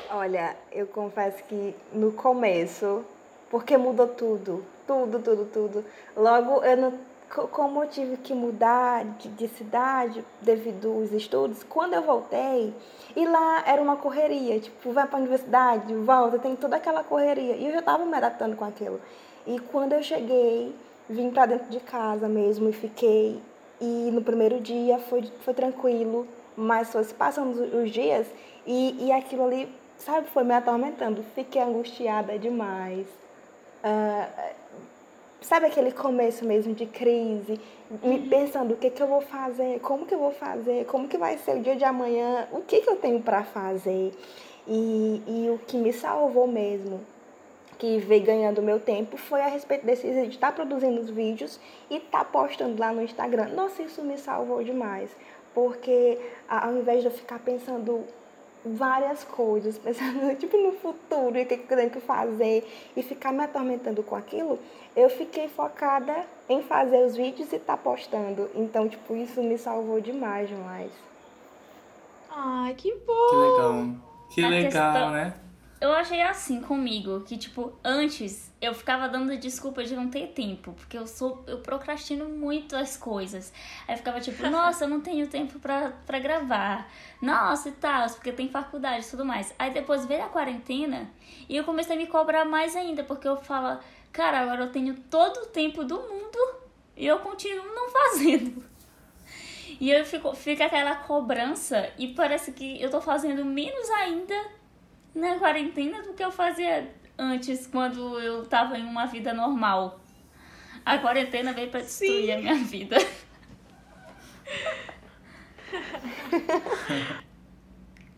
Olha, eu confesso que no começo, porque mudou tudo, tudo, tudo, tudo. Logo, eu não, como eu tive que mudar de, de cidade devido aos estudos, quando eu voltei, e lá era uma correria, tipo, vai pra universidade, volta, tem toda aquela correria. E eu já tava me adaptando com aquilo. E quando eu cheguei, vim pra dentro de casa mesmo e fiquei. E no primeiro dia foi, foi tranquilo, mas foi se passando os- dias e, e aquilo ali, sabe, foi me atormentando. Fiquei angustiada demais. Ah, sabe aquele começo mesmo de crise? Me pensando o que, que eu vou fazer, como que eu vou fazer, como que vai ser o dia de amanhã, o que, que eu tenho para fazer. E, e o que me salvou mesmo que veio ganhando meu tempo foi a respeito desse de estar produzindo os vídeos e estar postando lá no Instagram. Nossa, isso me salvou demais, porque ao invés de eu ficar pensando várias coisas, pensando tipo no futuro e o que que eu tenho que fazer e ficar me atormentando com aquilo, eu fiquei focada em fazer os vídeos e estar postando. Então, tipo, isso me salvou demais, demais. Ai, que Que bom! legal. Que A legal, questão- né? Eu achei assim comigo, que tipo, antes eu ficava dando desculpa de não ter tempo, porque eu sou eu procrastino muito as coisas. Aí eu ficava tipo, nossa, eu não tenho tempo pra, pra gravar. Nossa, e tal, porque tem faculdade e tudo mais. Aí depois veio a quarentena e eu comecei a me cobrar mais ainda, porque eu falo, cara, agora eu tenho todo o tempo do mundo e eu continuo não fazendo. E eu fico, fica aquela cobrança e parece que eu tô fazendo menos ainda na quarentena do que eu fazia antes, quando eu tava em uma vida normal. A quarentena veio pra destruir a minha vida.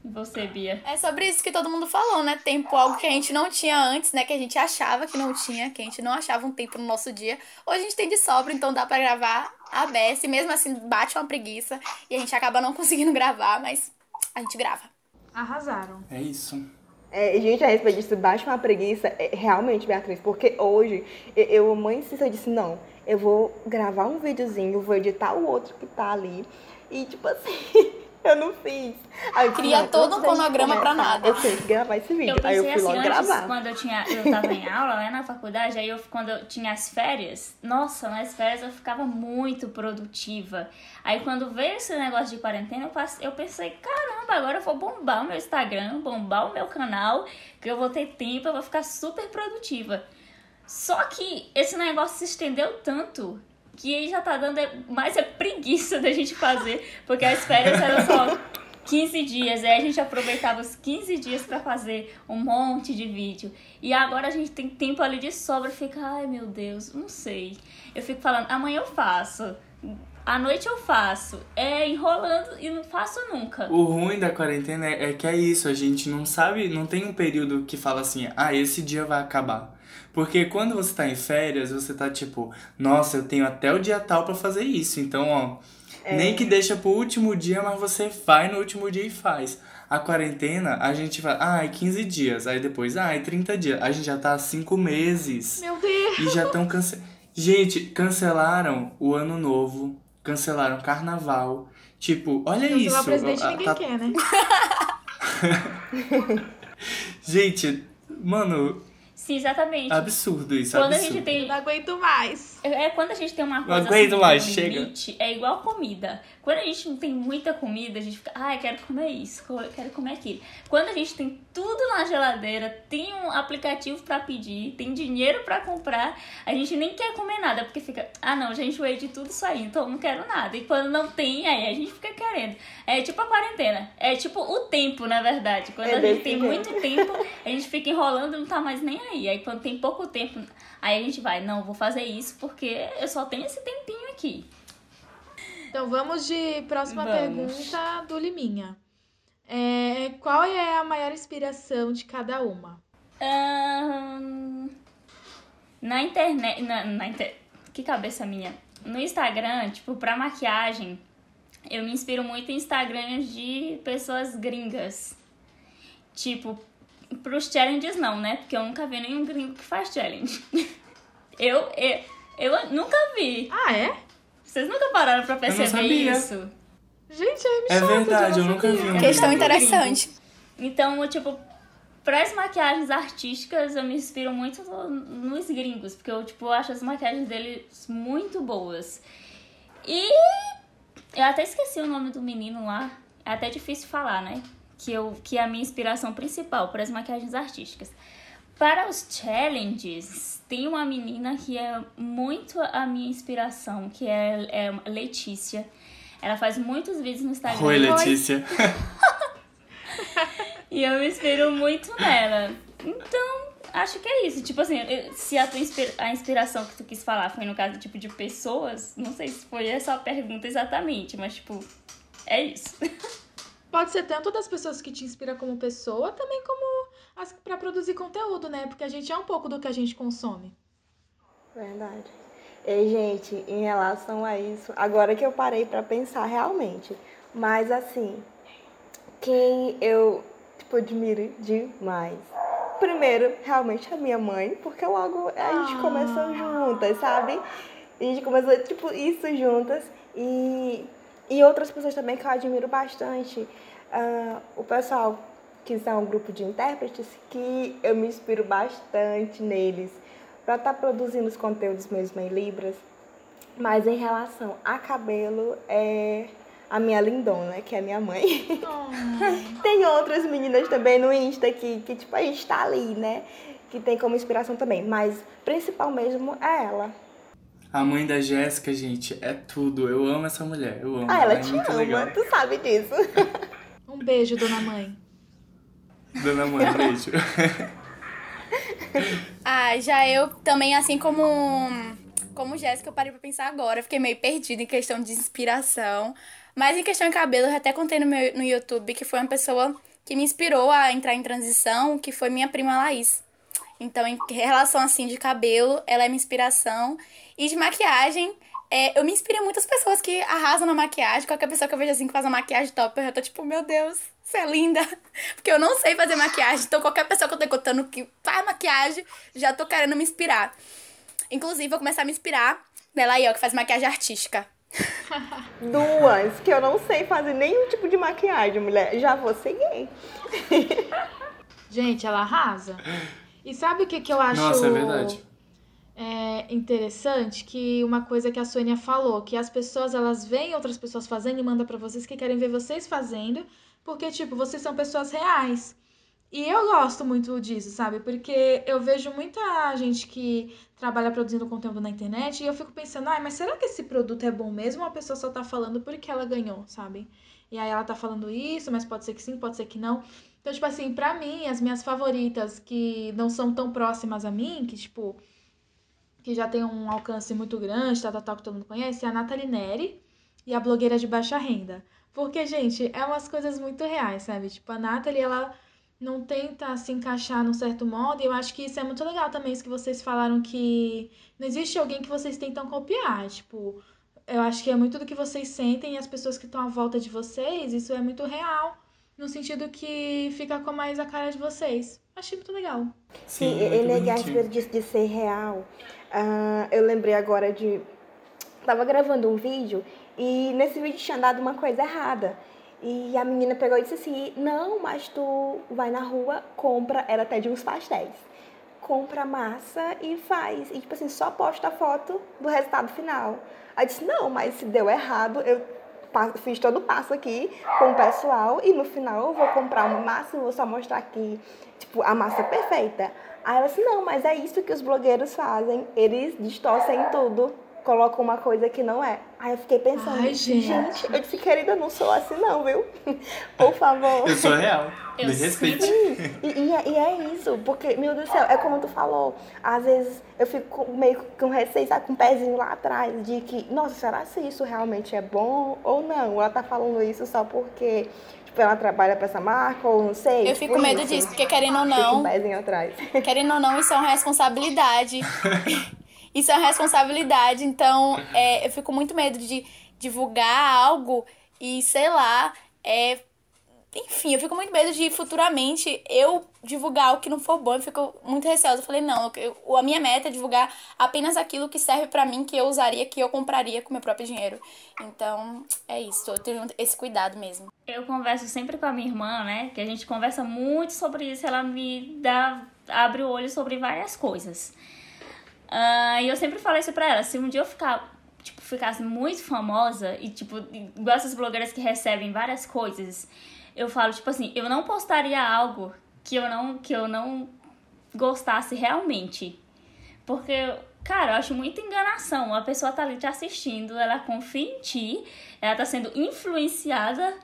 Você, Bia? É sobre isso que todo mundo falou, né? Tempo, algo que a gente não tinha antes, né? Que a gente achava que não tinha, que a gente não achava um tempo no nosso dia. Hoje a gente tem de sobra, então dá pra gravar a. E mesmo assim bate uma preguiça e a gente acaba não conseguindo gravar, mas a gente grava. Arrasaram. É isso. É, gente, a respeito disso, baixa uma preguiça, é, realmente, Beatriz, porque hoje eu, eu mãe eu disse, não, eu vou gravar um videozinho, vou editar o outro que tá ali, e tipo assim, Eu não fiz. Aí eu Cria falei, todo um cronograma pra nada. Eu tenho que gravar esse vídeo. Eu aí eu pensei fui assim, logo antes, gravar. quando eu tinha, eu tava em aula, né, na faculdade, aí eu, quando eu tinha as férias, nossa, nas férias eu ficava muito produtiva. Aí quando veio esse negócio de quarentena, eu, passe- eu pensei, caramba, agora eu vou bombar o meu Instagram, bombar o meu canal, que eu vou ter tempo, eu vou ficar super produtiva. Só que esse negócio se estendeu tanto que já tá dando é- mais é preguiça da gente fazer, porque as férias eram só 15 dias, aí a gente aproveitava os 15 dias pra fazer um monte de vídeo. E agora a gente tem tempo ali de sobra, fica, ai meu Deus, não sei. Eu fico falando, amanhã eu faço. À noite eu faço. É enrolando e não faço nunca. O ruim da quarentena é é que é isso, a gente não sabe, não tem um período que fala assim, ah, esse dia vai acabar. Porque quando você tá em férias, você tá tipo, nossa, eu tenho até o dia tal pra fazer isso. Então, ó, nem que deixa pro último dia, mas você vai no último dia e faz. A quarentena, a gente vai, ah, é 15 dias. Aí depois, ah, é 30 dias. A gente já tá há 5 meses. Meu Deus! E já estão cance... Gente, cancelaram o ano novo, cancelaram carnaval. Tipo, olha Cancelar isso. o presidente ah, ninguém tá- quer, né? Gente, mano, Sim, exatamente. absurdo isso, Quando a absurdo. gente tem Não aguento mais. É quando a gente tem uma Não coisa aguento assim, mais, um chega. limite, é igual comida. Quando a gente não tem muita comida, a gente fica, ah, eu quero comer isso, eu quero comer aquilo. Quando a gente tem tudo na geladeira, tem um aplicativo pra pedir, tem dinheiro pra comprar, a gente nem quer comer nada, porque fica, ah não, já enjoei de tudo isso aí, então eu não quero nada. E quando não tem, aí a gente fica querendo. É tipo a quarentena, é tipo o tempo, na verdade. Quando É a gente tem muito tempo, a gente fica enrolando e não tá mais nem aí. Aí quando tem pouco tempo, aí a gente vai, não, vou fazer isso porque eu só tenho esse tempinho aqui. Então vamos de próxima Vamos. pergunta do Liminha. É, qual é a maior inspiração de cada uma? Ahn, na internet. Na, na inter... Que cabeça minha. No Instagram, tipo, pra maquiagem, eu me inspiro muito em Instagrams de pessoas gringas. Tipo, pros challenges não, né? Porque eu nunca vi nenhum gringo que faz challenge. eu, eu, eu nunca vi. Ah, é? Vocês nunca pararam pra perceber sabia. isso? Gente, aí me É verdade, eu nunca vi um Questão gringo. interessante. Então, eu, tipo, pras maquiagens artísticas, eu me inspiro muito no- nos gringos, porque eu, tipo, acho as maquiagens deles muito boas. E eu até esqueci o nome do menino lá, é até difícil falar, né? Que, eu, que é a minha inspiração principal para as maquiagens artísticas. Para os challenges, tem uma menina que é muito a minha inspiração, que é, é Letícia. Ela faz muitos vídeos no Instagram. Oi, Letícia. E eu me inspiro muito nela. Então, acho que é isso. Tipo assim, se a, tua inspira- a inspiração que tu quis falar foi no caso tipo de pessoas, não sei se foi essa a pergunta exatamente, mas tipo, é isso. Pode ser tanto das pessoas que te inspiram como pessoa, também como para produzir conteúdo, né? Porque a gente é um pouco do que a gente consome. Verdade. E, gente, em relação a isso, agora que eu parei pra pensar realmente, mas assim, quem eu, tipo, admiro demais. Primeiro, realmente a minha mãe, porque logo a gente começou juntas, sabe? A gente começou, tipo, isso juntas. E, e outras pessoas também que eu admiro bastante. Ah, o pessoal que são um grupo de intérpretes, que eu me inspiro bastante neles para estar produzindo os conteúdos mesmo em Libras. Mas em relação a cabelo, é a minha lindona, que é a minha mãe. tem outras meninas também no Insta que, que tipo, a gente tá ali, né? Que tem como inspiração também. Mas principal mesmo é ela. A mãe da Jéssica, gente, é tudo. Eu amo essa mulher. Eu amo. Ah, ela é te muito ama, legal. tu sabe disso. Um beijo, dona mãe. Dona mãe, beijo. Ah, já eu também, assim como, como Jéssica, eu parei pra pensar agora. Fiquei meio perdida em questão de inspiração. Mas em questão de cabelo, eu até contei no, meu, no YouTube que foi uma pessoa que me inspirou a entrar em transição, que foi minha prima Laís. Então, em relação assim de cabelo, ela é minha inspiração. E de maquiagem, é, eu me inspiro em muitas pessoas que arrasam na maquiagem. Qualquer pessoa que eu vejo assim que faz uma maquiagem top, eu já tô tipo, meu Deus, você é linda. Porque eu não sei fazer maquiagem. Então, qualquer pessoa que eu tô contando que faz maquiagem, já tô querendo me inspirar. Inclusive, vou começar a me inspirar nela aí, ó, que faz maquiagem artística. Duas, que eu não sei fazer nenhum tipo de maquiagem, mulher. Já vou seguir. Gente, ela arrasa. E sabe o que, que eu acho Nossa, é verdade. é, interessante? Que uma coisa que a Sônia falou, que as pessoas elas veem outras pessoas fazendo e mandam pra vocês que querem ver vocês fazendo, porque, tipo, vocês são pessoas reais. E eu gosto muito disso, sabe? Porque eu vejo muita gente que trabalha produzindo conteúdo na internet e eu fico pensando, ai, mas será que esse produto é bom mesmo ou a pessoa só tá falando porque ela ganhou, sabe? E aí ela tá falando isso, mas pode ser que sim, pode ser que não. Então, tipo assim, pra mim, as minhas favoritas que não são tão próximas a mim, que, tipo, que já tem um alcance muito grande, tal, tal, tal, que todo mundo conhece, é a Nathalie Neri e a blogueira de baixa renda. Porque, gente, é umas coisas muito reais, sabe? Tipo, a Nathalie, ela não tenta se encaixar num certo modo, e eu acho que isso é muito legal também, isso que vocês falaram que não existe alguém que vocês tentam copiar, tipo, eu acho que é muito do que vocês sentem e as pessoas que estão à volta de vocês, isso é muito real, no sentido que fica com mais a cara de vocês. Achei muito legal. Sim, ele é bonitinho. de, de ser real. Ah, eu lembrei agora de. Tava gravando um vídeo e nesse vídeo tinha dado uma coisa errada. E a menina pegou e disse assim: Não, mas tu vai na rua, compra, era até de uns pastéis. Compra massa e faz. E tipo assim, só posta a foto do resultado final. Aí disse: Não, mas se deu errado, eu fiz todo o passo aqui com o pessoal e no final eu vou comprar uma massa e vou só mostrar aqui, tipo, a massa perfeita. Aí ela disse: Não, mas é isso que os blogueiros fazem. Eles distorcem tudo. Colocam uma coisa que não é. Aí eu fiquei pensando, Ai, gente. eu disse, querida, eu não sou assim não, viu? Por favor. Eu sou real. Eu Me respeite. Sim, e, e é, e é isso, porque, meu Deus do céu, é como tu falou, às vezes eu fico meio com receio, sabe, com o pezinho lá atrás, de que, nossa, será se isso realmente é bom ou não? Ela tá falando isso só porque, tipo, ela trabalha pra essa marca, ou não sei. Eu tipo fico com medo isso. disso, porque querendo ou Fica com o não, pezinho atrás. querendo ou não, isso é uma responsabilidade. isso é uma responsabilidade, então é, eu fico muito medo de divulgar algo e, sei lá, é. Enfim, eu fico muito medo de futuramente eu divulgar algo que não for bom. Eu fico muito receosa. Eu falei, não, eu- a minha meta é divulgar apenas aquilo que serve pra mim, que eu usaria, que eu compraria com meu próprio dinheiro. Então, é isso. Eu tenho esse cuidado mesmo. Eu converso sempre com a minha irmã, né? Que a gente conversa muito sobre isso. Ela me dá, abre o olho sobre várias coisas. Ah, e eu sempre falo isso pra ela. Se um dia eu ficar, tipo, ficasse muito famosa e, tipo, igual essas blogueiras que recebem várias coisas, eu falo, tipo assim, eu não postaria algo que eu não, que eu não gostasse realmente. Porque, cara, eu acho muita enganação. A pessoa tá ali te assistindo, ela confia em ti, ela tá sendo influenciada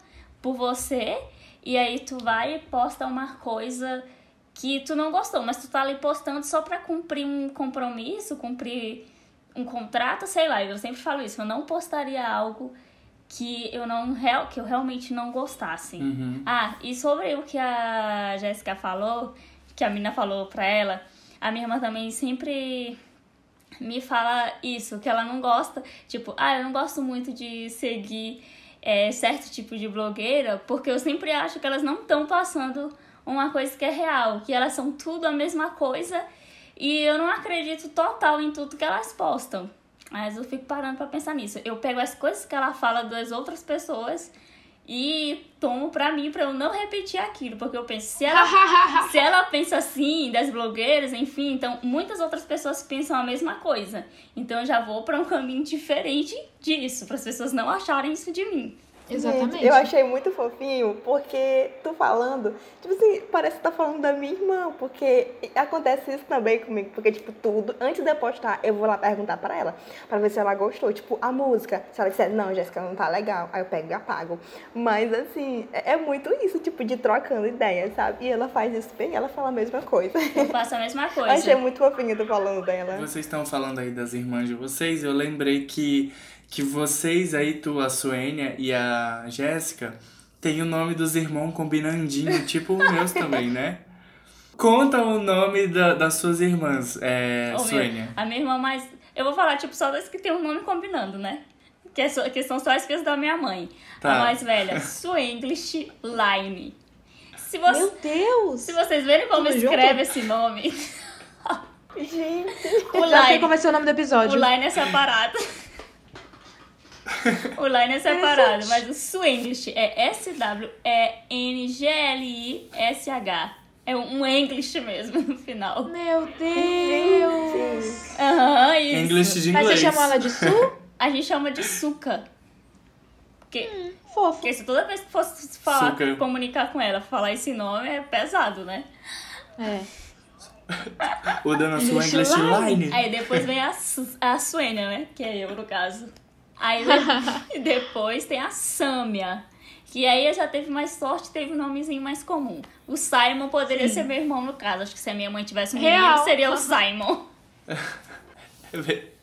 por você, e aí tu vai e posta uma coisa que tu não gostou, mas tu tá ali postando só pra cumprir um compromisso, cumprir um contrato, sei lá. Eu sempre falo isso, eu não postaria algo que eu não que eu realmente não gostasse. Uhum. Ah, e sobre o que a Jéssica falou, que a mina falou pra ela, a minha irmã também sempre me fala isso, que ela não gosta, tipo, ah, eu não gosto muito de seguir é, certo tipo de blogueira, porque eu sempre acho que elas não estão passando uma coisa que é real, que elas são tudo a mesma coisa e eu não acredito total em tudo que elas postam. Mas eu fico parando pra pensar nisso. Eu pego as coisas que ela fala das outras pessoas e tomo pra mim pra eu não repetir aquilo, porque eu penso, se ela, se ela pensa assim das blogueiras, enfim, então muitas outras pessoas pensam a mesma coisa. Então eu já vou pra um caminho diferente disso, para as pessoas não acharem isso de mim. Exatamente. Gente, eu achei muito fofinho, porque tu falando, tipo assim, parece que tá falando da minha irmã, porque acontece isso também comigo, porque, tipo, tudo, antes de eu postar, eu vou lá perguntar pra ela, pra ver se ela gostou, tipo, a música, se ela disser, não, Jéssica, não tá legal, aí eu pego e apago. Mas, assim, é é muito isso, tipo, de trocando ideias, sabe? E ela faz isso bem, ela fala a mesma coisa. Eu faço a mesma Eu coisa. achei muito fofinho tu falando dela. Vocês estão falando aí das irmãs de vocês, eu lembrei que, que vocês aí, tu, a Suênia e a Jéssica, tem o nome dos irmãos combinandinho, tipo os meus também, né? Conta o nome da- das suas irmãs, é, Ô, Suênia. a minha irmã mais. Eu vou falar, tipo, só das que tem um nome combinando, né? Que, é só- que são só as filhas da minha mãe. Tá. A mais velha, Suenglish Line. Se, você, Meu Deus! se vocês verem como Tudo escreve esse nome, Gente, o Já sei Line, qual vai ser o nome do o episódio. Line é separado. O Line é separado, mas o Swenglish é S-W-E-N-G-L-I-S-H. É um English mesmo no final. Meu Deus! Aham, isso. English de Mas inglês. você chamou ela de Su? A gente chama de Suca. Porque, Fofo. porque se toda vez que fosse falar, Suca. comunicar com ela, falar esse nome é pesado, né? É. O da sua English English line. line. Aí depois vem a, a Suênia, né? Que é eu, no caso. Aí de- depois tem a Sâmia. Que aí já teve mais sorte, teve um nomezinho mais comum. O Simon poderia ser meu irmão no caso. Acho que se a minha mãe tivesse um menino, Real. seria o Simon.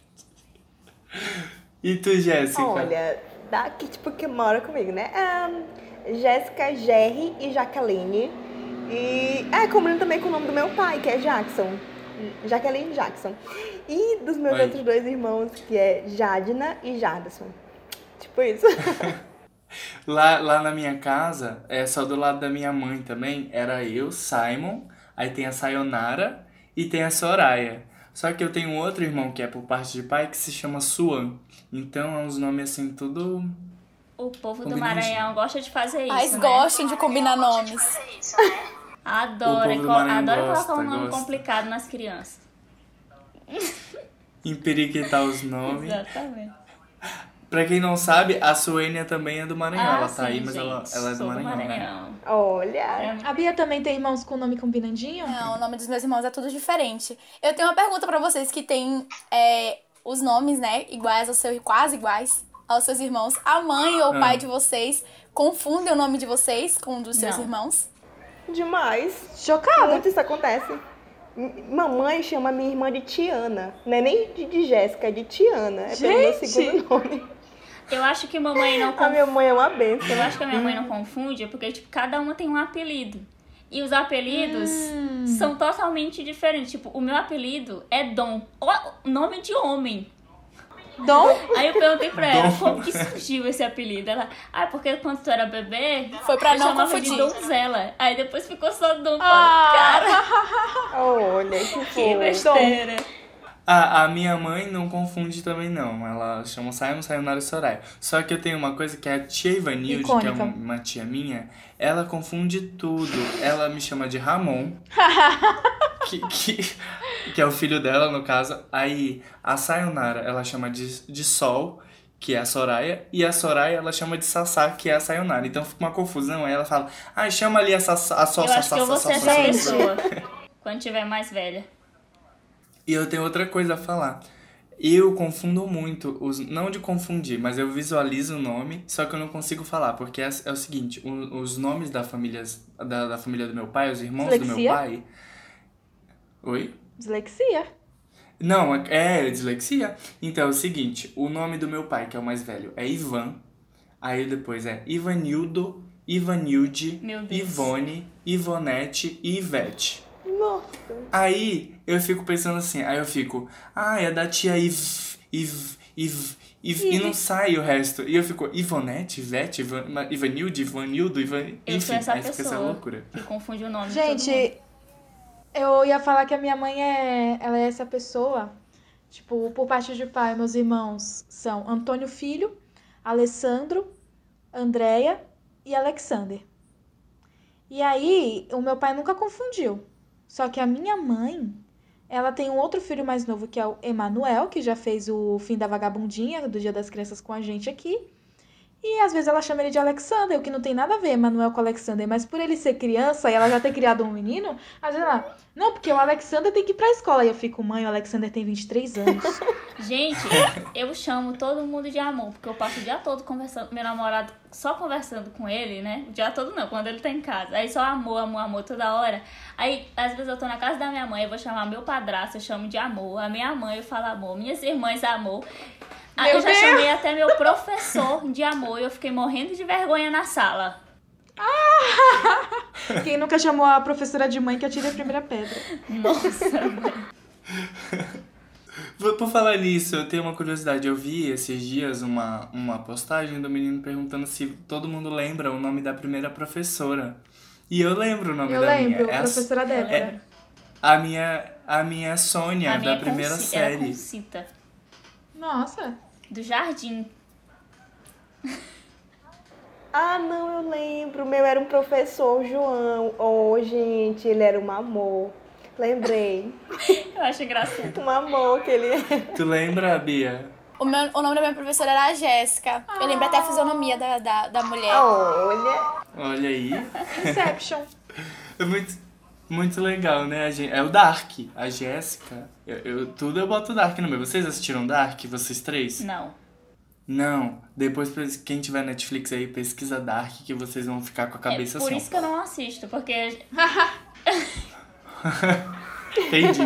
E tu, Jéssica? Olha, daqui, tipo, que mora comigo, né? Ahn, Jéssica, Jerry e Jaqueline. E é combina também com o nome do meu pai, que é Jackson. Jaqueline Jackson. E dos meus Oi. outros dois irmãos, que é Jadna e Jadson. Tipo isso. Lá, lá na minha casa, é só do lado da minha mãe também, era eu, Simon, aí tem a Sayonara e tem a Soraya. Só que eu tenho um outro irmão que é por parte de pai que se chama Suan. Então é uns nomes assim, tudo. O povo do. Maranhão gosta de fazer isso, Mas né? gostem de combinar nomes. Adora, Maranhão adora colocar um nome gosta. complicado nas crianças. Emperiquitar os nomes. Exatamente. Pra quem não sabe, a Suênia também é do Maranhão. Ah, ela tá aí, mas ela, gente, ela é do sou Maranhão, né? Olha. É, A Bia também tem irmãos com nome combinandinho? Não, o nome dos meus irmãos é tudo diferente. Eu tenho uma pergunta pra vocês que tem é, os nomes, né, iguais aos seus, quase iguais aos seus irmãos. A mãe ou o Ah. pai de vocês confundem o nome de vocês com o dos seus Não. irmãos? Demais. Chocada. Muito isso acontece. Mamãe chama minha irmã de Tiana. Não é nem de, de Jéssica, é de Tiana. É pelo meu segundo nome. Eu acho que mamãe não A confunde. minha mãe é uma benção. Eu acho que a minha mãe não confunde, porque, tipo, cada uma tem um apelido. E os apelidos são totalmente diferentes. Tipo, o meu apelido é Dom. Ó, nome de homem. Dom? Aí eu perguntei pra ela Dom. como que surgiu esse apelido. Ela, ah, porque quando tu era bebê, Foi pra não chamava confundir. de donzela. Aí depois ficou só Dom. Ah. Cara, Olha, que besteira. A, a minha mãe não confunde também, não. Ela chama Simon, Sayonara e Soraya. Só que eu tenho uma coisa que é a tia Ivanilde, que é uma tia minha, ela confunde tudo. Ela me chama de Ramon, que, que, que é o filho dela, no caso. Aí a Sayonara, ela chama de, de Sol, que é a Soraya, e a Soraya, ela chama de Sassá, que é a Sayonara. Então fica uma confusão. Aí ela fala, ah, chama ali a Sassá, a Sol, Eu acho que eu vou ser essa pessoa. Quando tiver mais velha. E eu tenho outra coisa a falar. Eu confundo muito, os, não de confundir, mas eu visualizo o nome, só que eu não consigo falar, porque é, é o seguinte, o- os nomes da família, da, da família do meu pai, os irmãos do meu pai... Oi? Dislexia. Não, é, é dislexia. Então é o seguinte, o nome do meu pai, que é o mais velho, é Ivan, aí depois é Ivanildo, Ivanilde. Ivone, Ivonete e Ivete. Nossa. Aí eu fico pensando assim, aí eu fico, ah, é da tia Iv, Iv, Iv, Iv, e não sai o resto. E eu fico, Ivonete, Ivete, Ivan, Ivanilde, Ivanildo, Ivan, Eu enfim, sou essa aí fica essa pessoa loucura. que confunde o nome de todo mundo. Gente, eu ia falar que a minha mãe é. Ela é essa pessoa. Tipo, por parte de pai, meus irmãos são Antônio Filho, Alessandro, Andréia e Alexander. E aí, o meu pai nunca confundiu. Só que a minha mãe, ela tem um outro filho mais novo que é o Emanuel, que já fez o fim da vagabundinha do Dia das Crianças com a gente aqui. E às vezes ela chama ele de Alexander, o que não tem nada a ver, Emanuel com Alexander. Mas por ele ser criança e ela já ter criado um menino, às vezes ela, não, porque o Alexander tem que ir pra escola. E eu fico, mãe, o Alexander tem 23 anos. Gente, eu chamo todo mundo de amor, porque eu passo o dia todo conversando, meu namorado só conversando com ele, né? O dia todo não, quando ele tá em casa. Aí só amor, amor, amor toda hora. Aí, às vezes eu tô na casa da minha mãe, eu vou chamar meu padrasto, eu chamo de amor. A minha mãe eu falo amor, minhas irmãs amor. Aí Meu eu já Deus! chamei até meu professor de amor e eu fiquei morrendo de vergonha na sala. Quem nunca chamou a professora de mãe que atire a primeira pedra? Nossa, Por, por falar nisso, eu tenho uma curiosidade. Eu vi esses dias uma, uma postagem do menino perguntando se todo mundo lembra o nome da primeira professora. E eu lembro o nome Eu da lembro, minha. É a, professora Débora. é- a minha. A minha é Sônia, a minha da primeira Conci- era série. Concita, Nossa. do jardim. Ah, não, eu lembro. O meu era um professor, o João. Oh, gente, ele era um amor. Lembrei. Eu acho engraçado. Um amor que ele é. Tu lembra, Bia? O, meu, o nome da minha professora era a Jéssica. Eu lembro até a fisionomia da, da, da mulher. Olha. Olha aí. Inception. É muito, muito legal, né? A gen- É o Dark. A Jéssica. Eu, eu- tudo eu boto Dark no meu. Vocês assistiram Dark, vocês três? Não. Não. Depois, quem tiver Netflix aí, pesquisa Dark, que vocês vão ficar com a cabeça é por assim. isso que eu não assisto, porque Entendi.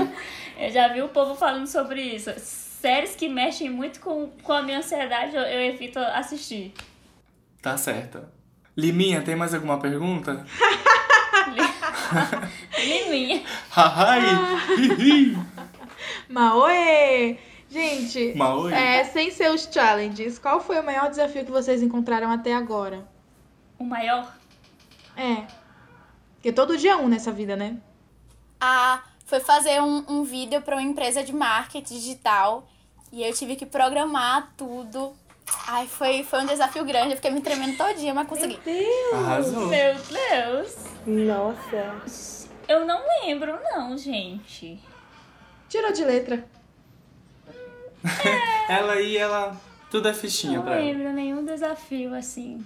eu já vi o povo falando sobre isso. Séries que mexem muito com, com a minha ansiedade, eu, eu evito assistir. Tá certo. Liminha, tem mais alguma pergunta? Liminha. Hihi. Maoê! Gente, é, sem seus challenges, qual foi o maior desafio que vocês encontraram até agora? O maior. É. Porque todo dia é um nessa vida, né? Ah, foi fazer um, um vídeo para uma empresa de marketing digital. E eu tive que programar tudo. Ai, foi, foi um desafio grande. Eu fiquei me tremendo todinha, mas consegui. Arrasou. Meu Deus. Nossa. Eu não lembro, não, gente. Tirou de letra. Ela aí, ela. Tudo é fichinha Não pra ela. lembro nenhum desafio assim.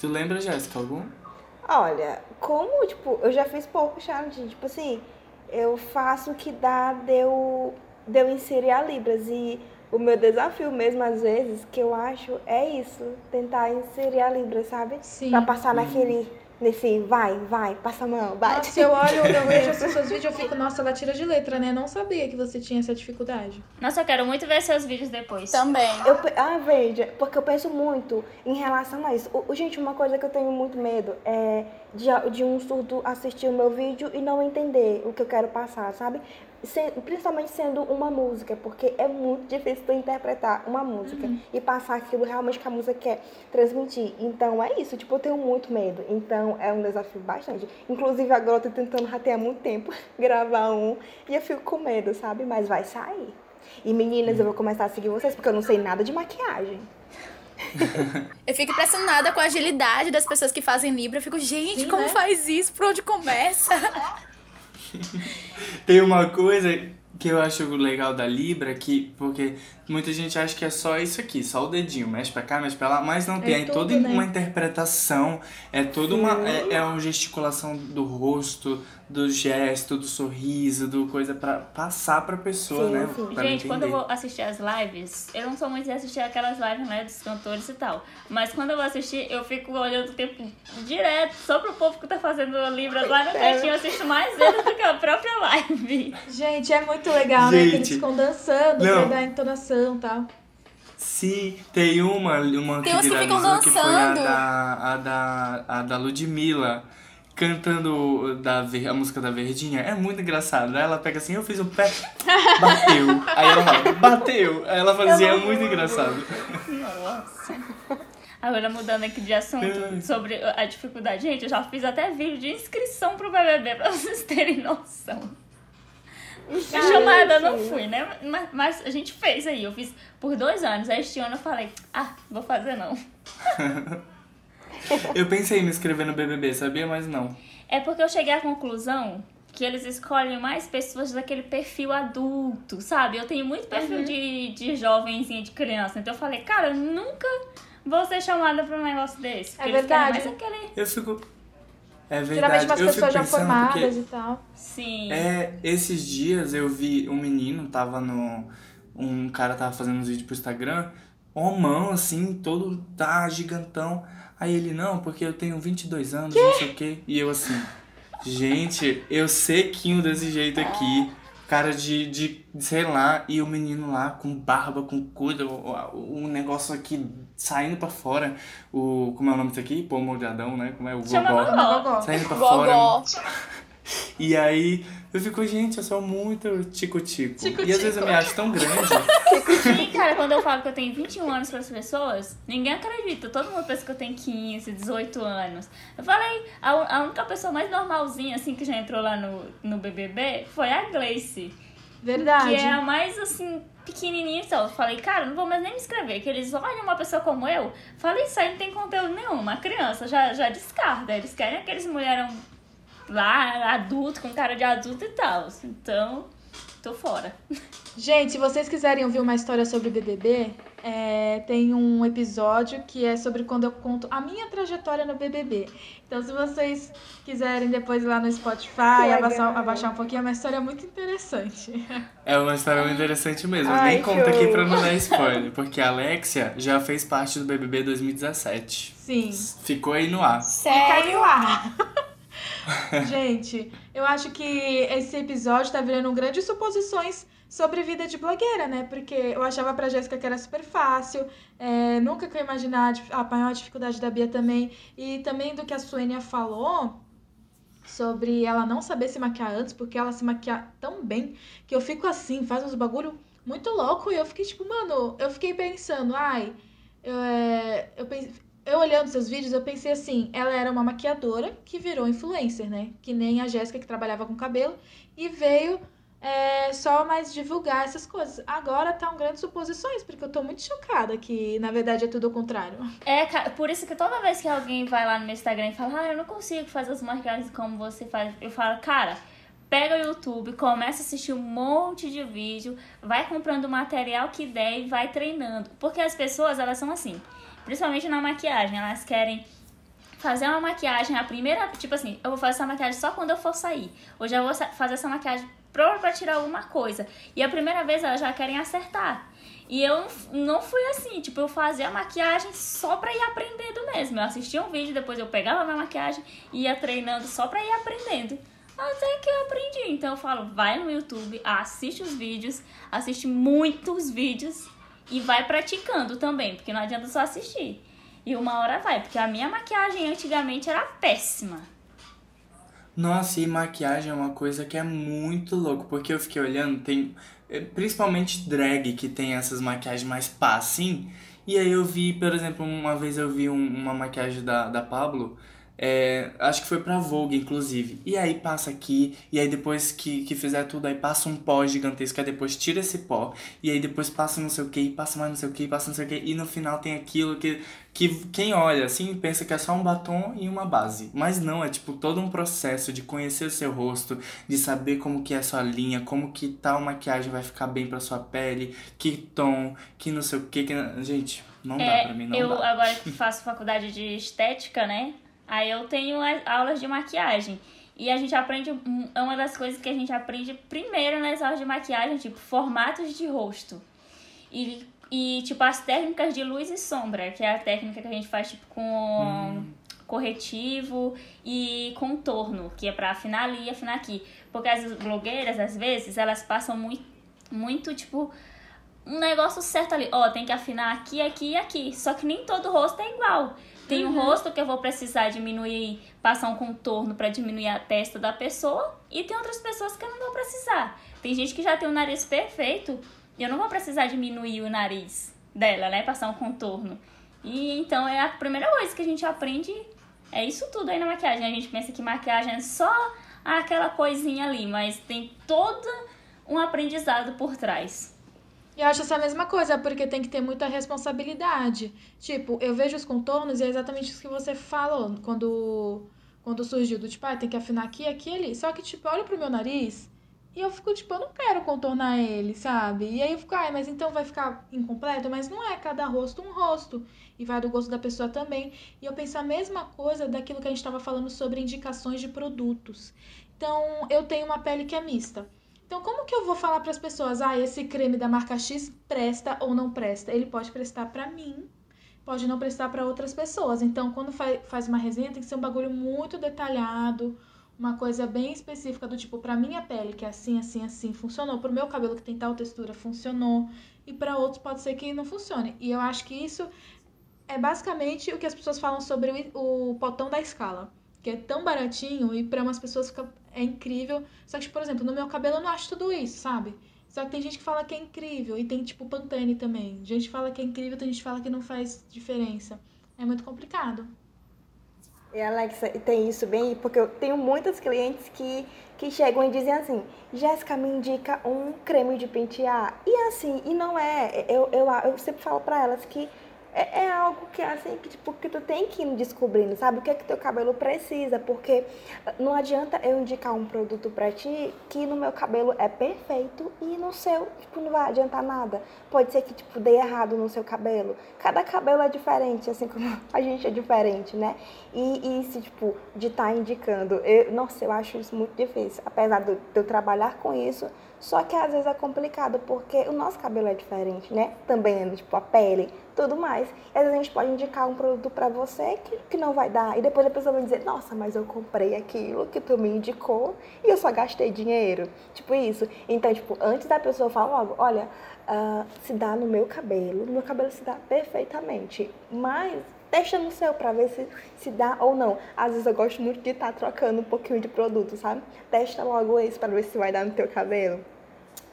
Tu lembra, Jéssica, algum? Olha, como, tipo, eu já fiz pouco challenge, tipo assim, eu faço o que dá de eu, de eu inserir a Libras. E o meu desafio mesmo, às vezes, que eu acho, é isso, tentar inserir a Libras, sabe? Sim. Pra passar naquele, nesse vai, vai, passa a mão, bate. Nossa, eu olho, eu vejo assim, seus vídeos, eu fico, nossa, ela tira de letra, né? Não sabia que você tinha essa dificuldade. Nossa, eu quero muito ver seus vídeos depois. Também. Eu, ah, veja, porque eu penso muito em relação a isso. O- gente, uma coisa que eu tenho muito medo é de, de um surdo assistir o meu vídeo e não entender o que eu quero passar, sabe? Se- principalmente sendo uma música, porque é muito difícil tu interpretar uma música e passar aquilo realmente que a música quer transmitir. Então é isso, tipo, eu tenho muito medo. Então é um desafio bastante. Inclusive agora eu tô tentando ratear muito tempo gravar um e eu fico com medo, sabe? Mas vai sair. E meninas, eu vou começar a seguir vocês, porque eu não sei nada de maquiagem. Eu fico impressionada com a agilidade das pessoas que fazem Libra. Eu fico, gente, Sim, como né? faz isso? Por onde começa? Tem uma coisa que eu acho legal da Libra, que, porque muita gente acha que é só isso aqui, só o dedinho, mexe pra cá, mexe pra lá, mas não tem. É, tudo, toda né? uma interpretação, é toda uma. É, é uma gesticulação do rosto, do gesto, do sorriso, do coisa pra passar pra pessoa, Sim, né? sim. Pra Gente, quando eu vou assistir as lives, eu não sou muito de assistir aquelas lives, né, dos cantores e tal. Mas quando eu vou assistir, eu fico olhando o tempo direto, só pro povo que tá fazendo Libras lá no cantinho, eu assisto mais eles do que a própria live. Gente, é muito legal, né? Que eles Gente. ficam dançando Não. pra dar entonação e tal. Sim, tem uma, uma Tem que que ficam que foi a da, a da, a da Ludmilla cantando da, a música da Verdinha. É muito engraçado. Aí ela pega assim, eu fiz o pé, bateu. Aí ela fala, bateu. Aí ela fazia, é muito engraçado. Nossa. Agora mudando aqui de assunto sobre a dificuldade. Gente, eu já fiz até vídeo de inscrição pro BBB pra vocês terem noção. A chamada não fui, né? Mas, mas a gente fez aí. Eu fiz por dois anos. Aí este ano eu falei, ah, vou fazer não. Eu pensei em me inscrever no BBB, sabia? Mas não. É porque eu cheguei à conclusão que eles escolhem mais pessoas daquele perfil adulto, sabe? Eu tenho muito perfil de, de jovenzinha, de criança. Então eu falei, cara, eu nunca vou ser chamada pra um negócio desse. Porque É eles querem verdade. mais aquele... Eu fico... É Geralmente verdade. umas eu fico pessoas já pensando formadas porque... e tal. Sim. É, esses dias eu vi um menino, tava no. Um cara tava fazendo uns vídeos pro Instagram, homão, assim, todo tá gigantão. Aí ele, não, porque eu tenho 22 anos, não sei o quê. E eu assim, gente, eu sequinho desse jeito aqui. Cara de, de, sei lá, e o menino lá com barba, com cuida, o, o negócio aqui saindo pra fora. O, como é o nome disso aqui? Pô, molhadão, né? Como é o Chama gogó. gogó. Gogó. Saindo pra fora. Gogó. E aí eu fico, gente, eu sou muito tico-tico. E às vezes eu me acho tão grande. E, cara, quando eu falo que eu tenho 21 anos para as pessoas, ninguém acredita. Todo mundo pensa que eu tenho 15, 18 anos. Eu falei, a, a única pessoa mais normalzinha, assim, que já entrou lá no, no BBB foi a Gleice. Verdade. Que é a mais, assim, pequenininha e tal. Eu falei, cara, não vou mais nem me inscrever. Que eles olham uma pessoa como eu. Falei, isso aí não tem conteúdo nenhum. Uma criança já, já descarta. Eles querem aqueles mulherão lá, adulto, com cara de adulto e tal. Então, tô fora. Gente, se vocês quiserem ouvir uma história sobre BBB, é, tem um episódio que é sobre quando eu conto a minha trajetória no BBB. Então, se vocês quiserem depois ir lá no Spotify, abaixar, abaixar um pouquinho, é uma história muito interessante. É uma história muito interessante mesmo. Ai, Nem conta aqui pra não dar spoiler, porque a Alexia já fez parte do BBB 2017. Sim. Ficou aí no ar. Sério? ar. Gente, eu acho que esse episódio tá virando um grande suposições sobre vida de blogueira, né? Porque eu achava pra Jéssica que era super fácil, é, nunca que eu imaginar a dificuldade da Bia também, e também do que a Suênia falou sobre ela não saber se maquiar antes, porque ela se maquia tão bem que eu fico assim, faz uns bagulho muito louco, e eu fiquei tipo, mano, eu fiquei pensando, ai, eu, é, eu eu olhando seus vídeos, eu pensei assim, ela era uma maquiadora que virou influencer, né? Que nem a Jéssica que trabalhava com cabelo e veio é, só mais divulgar essas coisas. Agora tá um grande suposições, porque eu tô muito chocada que na verdade é tudo o contrário. É, por isso que toda vez que alguém vai lá no meu Instagram e fala, ah, eu não consigo fazer as maquiagens como você faz, eu falo, cara, pega o YouTube, começa a assistir um monte de vídeo, vai comprando o material que der e vai treinando. Porque as pessoas, elas são assim, principalmente na maquiagem, elas querem fazer uma maquiagem, a primeira, tipo assim, eu vou fazer essa maquiagem só quando eu for sair. Ou já vou fazer essa maquiagem pra, tirar alguma coisa. E a primeira vez elas já querem acertar. E eu não fui assim, tipo, eu fazia a maquiagem só pra ir aprendendo mesmo. Eu assistia um vídeo, depois eu pegava minha maquiagem e ia treinando só pra ir aprendendo. Até que eu aprendi. Então eu falo, vai no YouTube, assiste os vídeos, assiste muitos vídeos e vai praticando também, porque não adianta só assistir. E uma hora vai, porque a minha maquiagem antigamente era péssima. Nossa, e maquiagem é uma coisa que é muito louco, porque eu fiquei olhando, tem eh, principalmente drag que tem essas maquiagens mais pá, assim. E aí eu vi, por exemplo, uma vez eu vi um- uma maquiagem da, da Pablo, é, acho que foi pra Vogue, inclusive. E aí passa aqui, e aí depois que, que fizer tudo, aí passa um pó gigantesco, aí depois tira esse pó, e aí depois passa não sei o que, e passa mais não sei o que, passa não sei o que, e no final tem aquilo que, que quem olha assim pensa que é só um batom e uma base. Mas não, é tipo todo um processo de conhecer o seu rosto, de saber como que é a sua linha, como que tal maquiagem vai ficar bem pra sua pele, que tom, que não sei o que, que... Gente, não dá É, pra mim, não eu dá. agora que faço faculdade de estética, né? Aí eu tenho aulas de maquiagem. E a gente aprende, é uma das coisas que a gente aprende primeiro nas aulas de maquiagem, tipo, formatos de rosto. E, e tipo, as técnicas de luz e sombra, que é a técnica que a gente faz, tipo, com corretivo e contorno, que é pra afinar ali e afinar aqui. Porque as blogueiras, às vezes, elas passam muito, muito tipo, um negócio certo ali. Ó, tem que afinar aqui, aqui e aqui. Só que nem todo rosto é igual. Tem um rosto que eu vou precisar diminuir, passar um contorno pra diminuir a testa da pessoa. E tem outras pessoas que eu não vou precisar. Tem gente que já tem o nariz perfeito e eu não vou precisar diminuir o nariz dela, né? Passar um contorno. E então é a primeira coisa que a gente aprende. É isso tudo aí na maquiagem. A gente pensa que maquiagem é só aquela coisinha ali, mas tem todo um aprendizado por trás. E eu acho essa mesma coisa, porque tem que ter muita responsabilidade. Tipo, eu vejo os contornos e é exatamente isso que você falou quando, quando surgiu do tipo, ah, tem que afinar aqui, aqui e ali. Só que, tipo, eu olho pro meu nariz e eu fico, tipo, eu não quero contornar ele, sabe? E aí eu fico, ai, mas então vai ficar incompleto? Mas não é cada rosto um rosto. E vai do gosto da pessoa também. E eu penso a mesma coisa daquilo que a gente estava falando sobre indicações de produtos. Então, eu tenho uma pele que é mista. Então, como que eu vou falar para as pessoas, ah, esse creme da marca X presta ou não presta? Ele pode prestar para mim, pode não prestar para outras pessoas. Então, quando fa- faz uma resenha, tem que ser um bagulho muito detalhado, uma coisa bem específica do tipo, para minha pele, que é assim, assim, assim, funcionou. Pro meu cabelo que tem tal textura, funcionou. E para outros pode ser que não funcione. E eu acho que isso é basicamente o que as pessoas falam sobre o, o potão da escala. Que é tão baratinho e para umas pessoas fica, é incrível. Só que, por exemplo, no meu cabelo eu não acho tudo isso, sabe? Só que tem gente que fala que é incrível. E tem, tipo, Pantene também. Gente que fala que é incrível, tem gente que fala que não faz diferença. É muito complicado. E Alexa, tem isso bem, porque eu tenho muitas clientes que, que chegam e dizem assim, Jéssica, me indica um creme de pentear. E assim, e não é, eu, eu, eu sempre falo pra elas que é, é, algo que assim que tipo que tu tem que ir descobrindo, sabe? O que é que teu cabelo precisa, porque não adianta eu indicar um produto para ti que no meu cabelo é perfeito e no seu, tipo, não vai adiantar nada. Pode ser que tipo dê errado no seu cabelo. Cada cabelo é diferente, assim como a gente é diferente, né? E, se tipo de estar tá indicando, eu, nossa, eu acho isso muito difícil, apesar de eu trabalhar com isso, só que às vezes é complicado porque o nosso cabelo é diferente, né? Também, tipo, a pele, tudo mais. E às vezes a gente pode indicar um produto para você que, que não vai dar. E depois a pessoa vai dizer, nossa, mas eu comprei aquilo que tu me indicou e eu só gastei dinheiro. Tipo isso. Então, tipo, antes da pessoa falar logo, olha, uh, se dá no meu cabelo, no meu cabelo se dá perfeitamente. Mas testa no seu para ver se, se dá ou não. Às vezes eu gosto muito de estar tá trocando um pouquinho de produto, sabe? Testa logo esse para ver se vai dar no teu cabelo.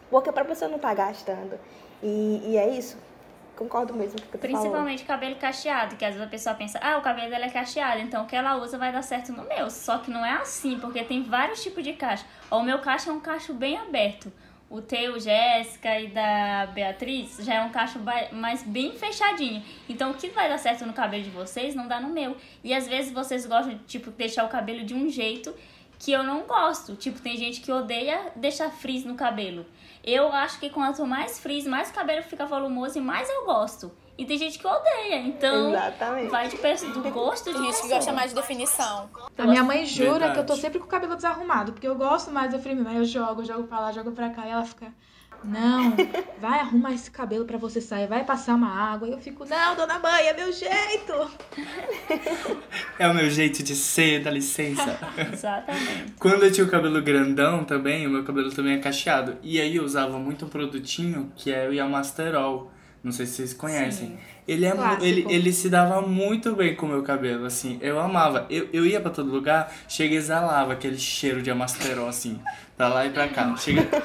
Porque para pessoa não estar tá gastando. E, e é isso. Concordo mesmo com o que tu Principalmente falou. cabelo cacheado, que às vezes a pessoa pensa, ah, o cabelo dela é cacheado, então o que ela usa vai dar certo no meu. Só que não é assim, porque tem vários tipos de cacho. O meu cacho é um cacho bem aberto. O teu, Jéssica e da Beatriz já é um cacho mais bem fechadinho. Então, o que vai dar certo no cabelo de vocês não dá no meu. E às vezes vocês gostam de, tipo, deixar o cabelo de um jeito que eu não gosto. Tipo, tem gente que odeia deixar frizz no cabelo. Eu acho que quanto mais frizz, mais o cabelo fica volumoso e mais eu gosto. E tem gente que odeia, então Exatamente. vai de peça do gosto de Tem gente que gosta mais de definição. A minha mãe jura Verdade. que eu tô sempre com o cabelo desarrumado, porque eu gosto mais do frame, mas eu jogo, jogo pra lá, jogo pra cá, e ela fica, não, vai arrumar esse cabelo pra você sair, vai passar uma água. E eu fico, não, dona mãe, é meu jeito. É o meu jeito de ser, dá licença. Exatamente. Quando eu tinha o cabelo grandão também, o meu cabelo também é cacheado. E aí eu usava muito um produtinho que é o Yamasterol. Não sei se vocês conhecem. Sim. Ele, é ele, ele se dava muito bem com o meu cabelo, assim. Eu amava. Eu, eu ia pra todo lugar, chega e exalava aquele cheiro de Amasterol, assim. Pra lá e pra cá. Chega,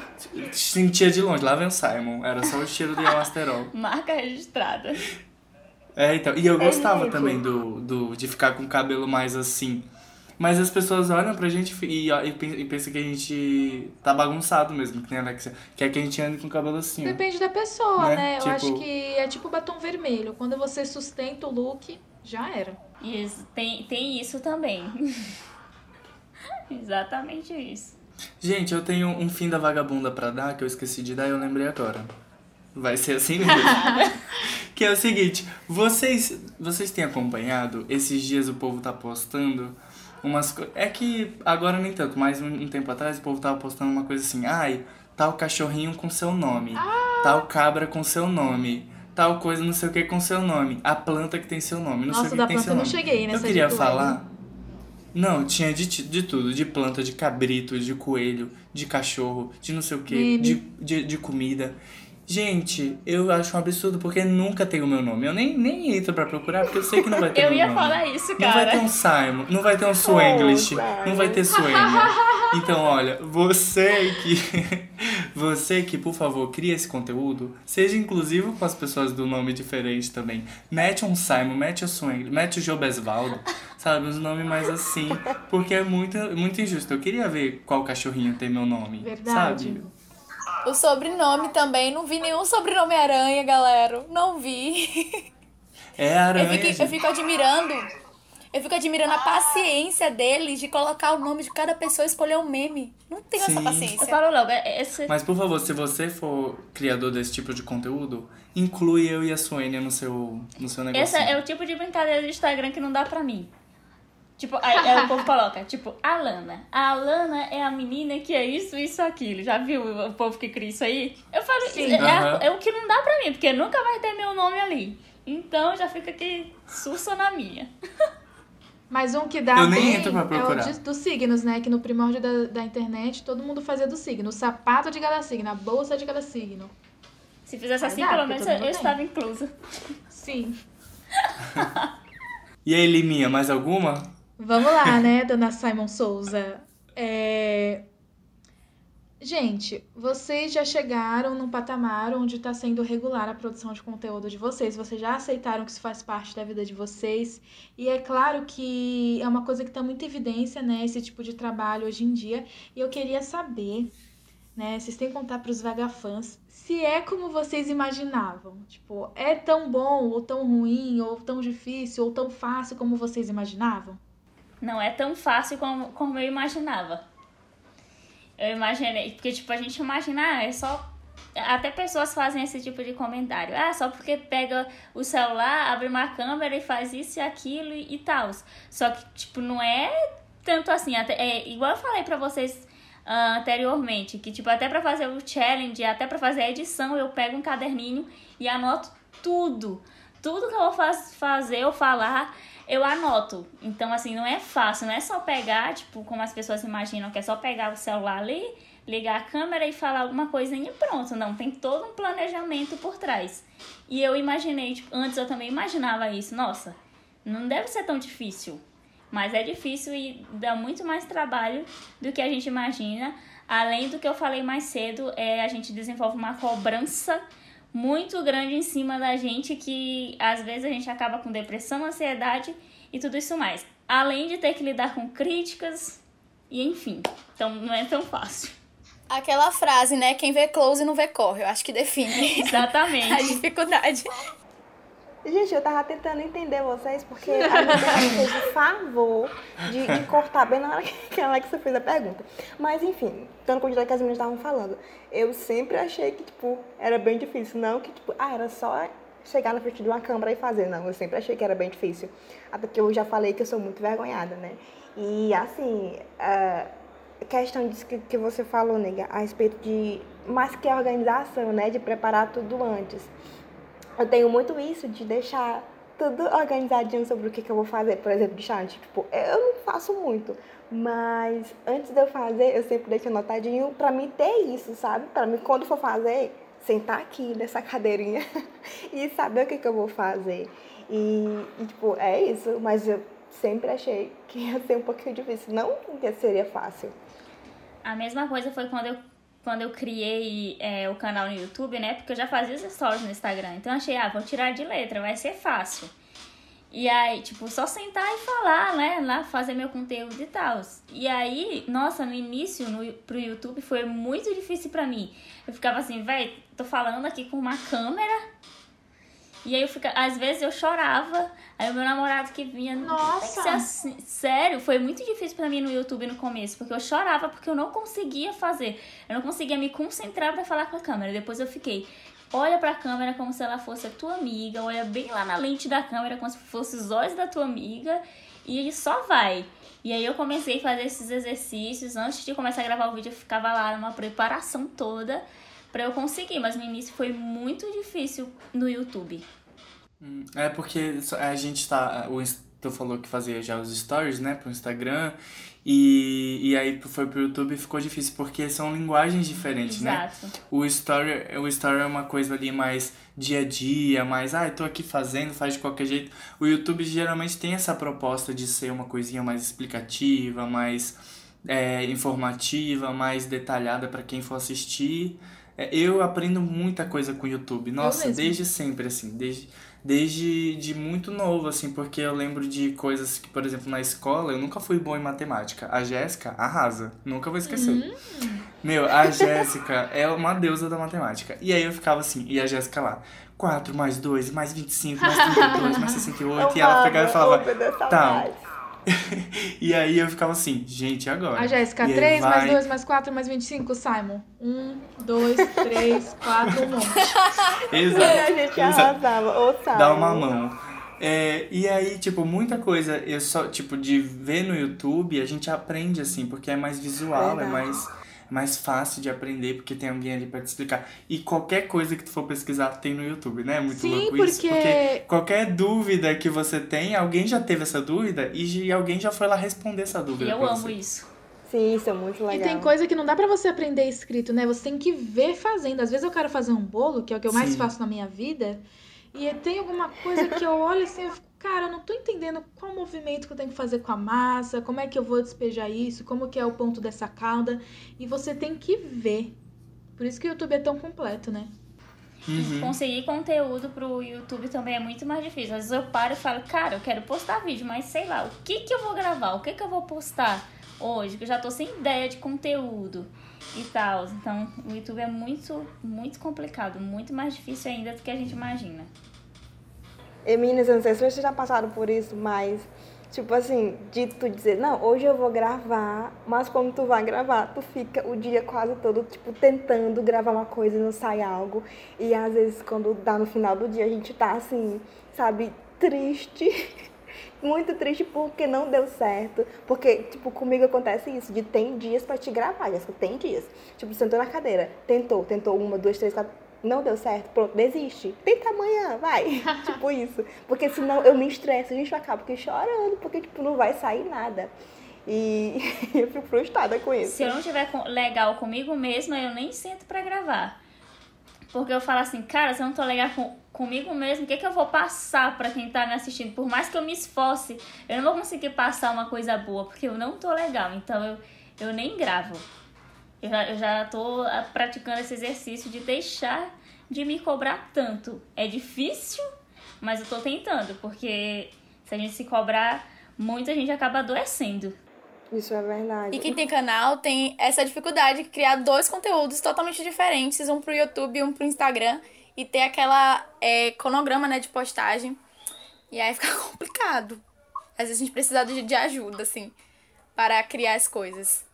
sentia de longe. Lá vem o Simon. Era só o cheiro do Amasterol. Marca registrada. É, então. E eu gostava mesmo. também do, do, de ficar com o cabelo mais assim. Mas as pessoas olham pra gente e, e, e pensam que a gente tá bagunçado mesmo, que nem a Alexia. Quer que a gente ande com o cabelo assim. ó. Depende da pessoa, Né? né? Eu Tipo- acho que é tipo batom vermelho. Quando você sustenta o look, já era. Isso, tem, tem isso também. Exatamente isso. Gente, eu tenho um fim da vagabunda pra dar que eu esqueci de dar e eu lembrei agora. Vai ser assim mesmo. que é o seguinte, vocês, vocês têm acompanhado? Esses dias o povo tá postando umas coisas. É que agora nem tanto, mas um, um tempo atrás o povo tava postando uma coisa assim, ai, tal cachorrinho com seu nome, tal cabra com seu nome. Tal coisa, não sei o que com seu nome. A planta que tem seu nome, não sei Nossa, o que da tem planta seu eu não nome. cheguei nessa Eu queria falar não, tinha de, de tudo. De planta, de cabrito, de coelho, de cachorro, de não sei o que, de, de, de comida. Gente, eu acho um absurdo porque nunca tem o meu nome. Eu nem, nem entro pra procurar porque eu sei que não vai ter Eu meu ia nome. falar isso, Não vai ter cara. um Simon, não vai ter um Swanglish, não vai ter Swania. Então, olha, você que você que, por favor, cria esse conteúdo, seja inclusivo com as pessoas do nome diferente também. Mete um Simon, mete o Swanglish, mete o Jobesvaldo, sabe, uns nomes mais assim, porque é muito, muito injusto. Eu queria ver qual cachorrinho tem meu nome, Verdade. sabe? O sobrenome também, não vi nenhum sobrenome aranha, galera. Não vi. É Eu aranha. fico, eu fico admirando. Eu fico admirando a paciência deles de colocar o nome de cada pessoa e escolher um meme. Não tenho essa Sim. Eu paciência. falo logo, é- esse, Mas por favor, se você for criador desse tipo de conteúdo, inclui eu e a Suênia no seu, no seu negócio. esse é o tipo de brincadeira do Instagram que não dá pra mim. Tipo, aí, aí o povo coloca, tipo, Alana. A Alana é a menina que é isso, isso, aquilo. Já viu o povo que cria isso aí? Eu falo, é, Aham. é o que não dá pra mim, porque nunca vai ter meu nome ali. Então já fica aqui, sussa na minha. Mas um que dá Eu nem entro pra é o procurar. de- dos signos, né? Que no primórdio da, da internet todo mundo fazia do signo. O sapato de cada signo, a bolsa de cada signo. Se fizesse Mas assim, pelo menos eu, eu estava inclusa. Sim. E aí, Liminha, mais alguma? Vamos lá, né, dona Simon Souza? É, Gente, vocês já chegaram num patamar onde está sendo regular a produção de conteúdo de vocês. Vocês já aceitaram que isso faz parte da vida de vocês. E é claro que é uma coisa que está muito em evidência, né? Esse tipo de trabalho hoje em dia. E eu queria saber, né? Vocês têm que contar para os vegafãs se é como vocês imaginavam. Tipo, é tão bom, ou tão ruim, ou tão difícil, ou tão fácil como vocês imaginavam? Não é tão fácil como, como eu imaginava. Eu imaginei, porque tipo, a gente imagina, ah, é só. Até pessoas fazem esse tipo de comentário. Ah, só porque pega o celular, abre uma câmera e faz isso e aquilo e, e tal. Só que, tipo, não é tanto assim. Até, é, igual eu falei pra vocês uh, anteriormente, que, tipo, até pra fazer o challenge, até pra fazer a edição, eu pego um caderninho e anoto tudo. Tudo que eu vou faz, fazer ou falar, eu anoto. Então, assim, não é fácil, não é só pegar, tipo, como as pessoas imaginam, que é só pegar o celular ali, ligar a câmera e falar alguma coisinha e pronto. Não, tem todo um planejamento por trás. E eu imaginei, tipo, antes eu também imaginava isso. Nossa, não deve ser tão difícil. Mas é difícil e dá muito mais trabalho do que a gente imagina. Além do que eu falei mais cedo, é, a gente desenvolve uma cobrança muito grande em cima da gente que às vezes a gente acaba com depressão, ansiedade e tudo isso mais. Além de ter que lidar com críticas e enfim. Então não é tão fácil. Aquela frase, né? Quem vê close não vê corre. Eu acho que define Exatamente. a dificuldade. Gente, eu tava tentando entender vocês, porque a minha fez o favor de, de, cortar bem na hora que a Alexa fez a pergunta. Mas, enfim, dando continuidade que as meninas estavam falando, eu sempre achei que, tipo, era bem difícil. Não que, tipo, ah, era só chegar na frente de uma câmera e fazer. Não, eu sempre achei que era bem difícil. Até que eu já falei que eu sou muito vergonhada, né? E, assim, a questão disso que, que você falou, nega, a respeito de mais que a organização, né? De preparar tudo antes eu tenho muito isso de deixar tudo organizadinho sobre o que, que eu vou fazer. Por exemplo, de challenge, tipo, eu não faço muito, mas antes de eu fazer, eu sempre deixo anotadinho pra mim ter isso, sabe? Pra mim, quando for fazer, sentar aqui nessa cadeirinha e saber o que, que eu vou fazer. E, e, tipo, é isso, mas eu sempre achei que ia ser um pouquinho difícil, não que seria fácil. A mesma coisa foi quando eu quando eu criei é, o canal no YouTube, né? Porque eu já fazia os stories no Instagram. Então eu achei, ah, vou tirar de letra, vai ser fácil. E aí, tipo, só sentar e falar, né? Lá fazer meu conteúdo e tal. E aí, nossa, no início, no, pro YouTube foi muito difícil para mim. Eu ficava assim, velho, tô falando aqui com uma câmera e aí eu fica, às vezes eu chorava, aí o meu namorado que vinha, nossa, assim, sério, foi muito difícil para mim no YouTube no começo, porque eu chorava porque eu não conseguia fazer, eu não conseguia me concentrar para falar com a câmera. Depois eu fiquei, olha para a câmera como se ela fosse a tua amiga, olha bem lá na lente da câmera como se fosse os olhos da tua amiga e só vai. E aí eu comecei a fazer esses exercícios, antes de começar a gravar o vídeo eu ficava lá numa preparação toda para eu conseguir, mas no início foi muito difícil no YouTube. Hum, é porque a gente tá. O tu falou que fazia já os stories, né, pro Instagram. E, e aí foi pro YouTube e ficou difícil, porque são linguagens diferentes, né? Exato. né? O story, o story é uma coisa ali mais dia a dia, mais, ah, eu tô aqui fazendo, faz de qualquer jeito. O YouTube geralmente tem essa proposta de ser uma coisinha mais explicativa, mais é, informativa, mais detalhada para quem for assistir. É, eu aprendo muita coisa com o YouTube. Nossa, desde sempre, assim, desde, desde de muito novo, assim, porque eu lembro de coisas que, por exemplo, na escola eu nunca fui bom em matemática. A Jéssica arrasa, nunca vou esquecer. Hum. Meu, a Jéssica é uma deusa da matemática. E aí eu ficava assim, e a Jéssica lá. 4 mais 2, mais 25, mais 32, mais 68. e ela pegava e falava. Tá, e aí eu ficava assim, gente, agora? A Jéssica, 3 vai... mais 2 mais 4 mais 25, Simon. 1, 2, 3, 4, um monte. Exato. a gente arrasava, ou Simon. Dá uma mão. É, e aí, tipo, muita coisa, eu só, tipo, de ver no YouTube, a gente aprende, assim, porque é mais visual, Verdade. é mais mais fácil de aprender porque tem alguém ali para te explicar. E qualquer coisa que tu for pesquisar tem no YouTube, né? É muito Sim, louco porque... isso. Porque qualquer dúvida que você tem, alguém já teve essa dúvida e alguém já foi lá responder essa dúvida. E eu amo você. isso. Sim, isso é muito legal. E tem coisa que não dá para você aprender escrito, né? Você tem que ver fazendo. Às vezes eu quero fazer um bolo, que é o que eu mais Sim. faço na minha vida, e tem alguma coisa que eu olho assim, eu fico, cara, eu não tô entendendo qual movimento que eu tenho que fazer com a massa, como é que eu vou despejar isso, como que é o ponto dessa calda. E você tem que ver. Por isso que o YouTube é tão completo, né? Uhum. Conseguir conteúdo pro YouTube também é muito mais difícil. Às vezes eu paro e falo, cara, eu quero postar vídeo, mas sei lá, o que que eu vou gravar? O que que eu vou postar hoje? Que eu já tô sem ideia de conteúdo e tal. Então, o YouTube é muito, muito complicado, muito mais difícil ainda do que a gente imagina. E meninas, eu não sei se já passaram por isso, mas, tipo assim, de tu dizer, não, hoje eu vou gravar, mas quando tu vai gravar, tu fica o dia quase todo, tipo, tentando gravar uma coisa e não sai algo. E às vezes, quando dá no final do dia, a gente tá assim, sabe, triste. Muito triste porque não deu certo. Porque, tipo, comigo acontece isso, de tem dias pra te gravar, Jéssica, tem dias. Tipo, sentou na cadeira, tentou, tentou uma, duas, três, quatro, não deu certo, pronto, desiste. Tenta amanhã, vai. tipo isso. Porque senão eu me estresso, a gente acaba aqui chorando, porque tipo, não vai sair nada. E eu fico frustrada com isso. Se eu não tiver com- legal comigo mesma, eu nem sento pra gravar. Porque eu falo assim, cara, se eu não tô legal com, comigo mesmo, o que, que eu vou passar pra quem tá me assistindo? Por mais que eu me esforce, eu não vou conseguir passar uma coisa boa, porque eu não tô legal. Então eu, eu nem gravo. Eu já, eu já tô ah, praticando esse exercício de deixar de me cobrar tanto. É difícil, mas eu tô tentando, porque se a gente se cobrar muito, a gente acaba adoecendo. Isso é verdade. E quem tem canal tem essa dificuldade de criar dois conteúdos totalmente diferentes, um pro YouTube e um pro Instagram, e ter aquela é, cronograma né, de postagem. E aí fica complicado. Às vezes a gente precisa de, de ajuda, assim, para criar as coisas.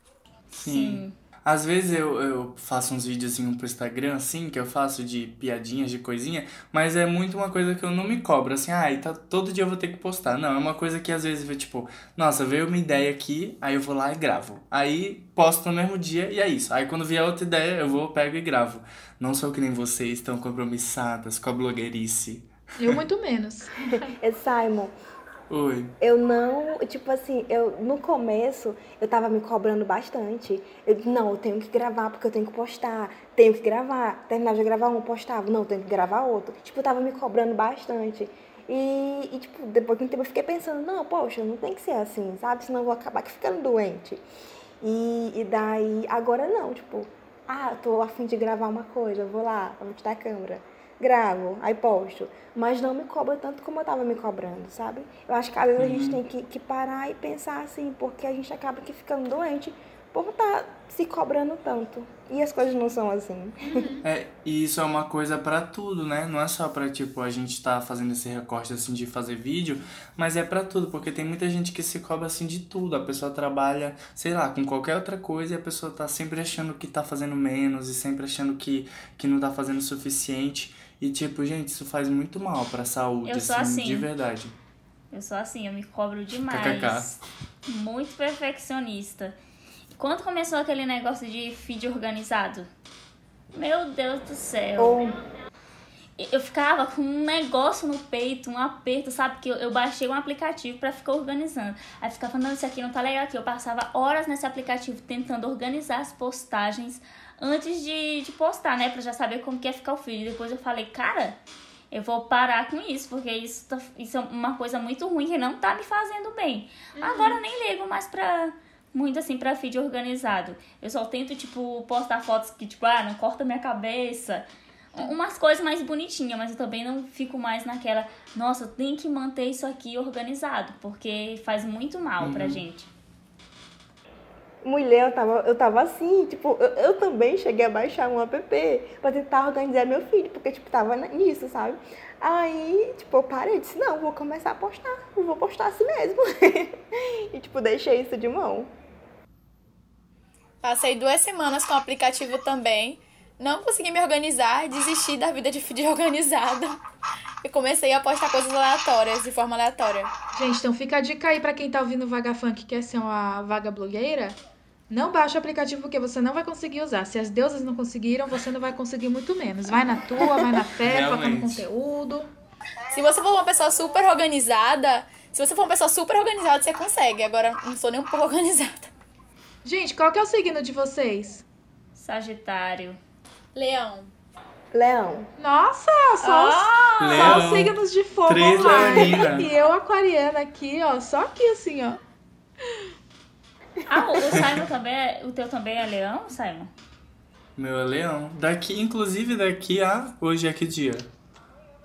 Sim. Às vezes eu, eu faço uns videozinhos pro Instagram, assim, que eu faço de piadinhas, de coisinha, mas é muito uma coisa que eu não me cobro, assim, ah, e tá, todo dia eu vou ter que postar. Não, é uma coisa que às vezes, tipo, nossa, veio uma ideia aqui, aí eu vou lá e gravo. Aí posto no mesmo dia e é isso. Aí quando vier outra ideia, eu vou, pego e gravo. Não sou que nem vocês, estão compromissadas com a blogueirice. Eu muito menos. É, Simon, Oi. eu não, tipo assim, eu no começo eu tava me cobrando bastante. Eu, não, eu tenho que gravar porque eu tenho que postar, tenho que gravar. Terminava de gravar um, postava, não, tenho que gravar outro. Tipo, eu tava me cobrando bastante. E, e, tipo, depois de um tempo eu fiquei pensando, não, poxa, não tem que ser assim, sabe? Senão eu vou acabar ficando doente. E, e daí, agora não, tipo, ah, tô afim de gravar uma coisa, vou lá, vou te dar a câmera. Gravo, aí posto. Mas não me cobra tanto como eu tava me cobrando, sabe? Eu acho que às vezes a gente tem que, que parar e pensar assim, porque a gente acaba que ficando doente por estar se cobrando tanto. E as coisas não são assim. É, e isso é uma coisa pra tudo, né? Não é só pra, tipo, a gente tá fazendo esse recorte, assim, de fazer vídeo, mas é pra tudo, porque tem muita gente que se cobra, assim, de tudo. A pessoa trabalha, sei lá, com qualquer outra coisa e a pessoa tá sempre achando que tá fazendo menos e sempre achando que, que não tá fazendo o suficiente. E, tipo, gente, isso faz muito mal pra saúde, Eu sou assim, assim. de verdade. Eu sou assim, eu me cobro demais. KKK. Muito perfeccionista. Quando começou aquele negócio de feed organizado? Meu Deus do céu. Ou Eu ficava com um negócio no peito, um aperto, sabe? Que eu, eu baixei um aplicativo pra ficar organizando. Aí ficava, não, isso aqui não tá legal aqui. Eu passava horas nesse aplicativo tentando organizar as postagens antes de, de postar, né? Pra já saber como que ia ficar o feed. Depois eu falei, cara, eu vou parar com isso, porque isso, tá- isso é uma coisa muito ruim que não tá me fazendo bem. Agora eu nem ligo mais pra. Muito assim, pra feed organizado. Eu só tento, tipo, postar fotos que, tipo, ah, não corta minha cabeça. Um- Umas coisas mais bonitinhas, mas eu também não fico mais naquela, nossa, tem que manter isso aqui organizado, porque faz muito mal pra gente. Mulher, eu tava, eu tava assim, tipo, eu, eu também cheguei a baixar um app pra tentar organizar meu filho, porque, tipo, tava nisso, sabe? Aí, tipo, eu parei e disse, não, vou começar a postar, eu vou postar assim mesmo. e, tipo, deixei isso de mão. Passei duas semanas com o aplicativo também. Não consegui me organizar, desisti da vida de feed organizada. E comecei a postar coisas aleatórias, de forma aleatória. Gente, então fica a dica aí pra quem tá ouvindo Vaga Funk quer ser uma vaga blogueira. Não baixa o aplicativo porque você não vai conseguir usar. Se as deusas não conseguiram, você não vai conseguir muito menos. Vai na tua, vai na fé, foca no conteúdo. Se você for uma pessoa super organizada, se você for uma pessoa super organizada, você consegue. Agora, não sou nem um pouco organizada. Gente, qual que é o signo de vocês? Sagitário. Leão. Leão. Nossa, só, os- só Leão. os signos de fogo online. leonina. E eu, aquariana, aqui, ó. Só aqui, assim, ó. Ah, o o Simon também é. O teu também é leão, Simon? Meu é leão. Daqui, inclusive daqui a. Hoje é que dia?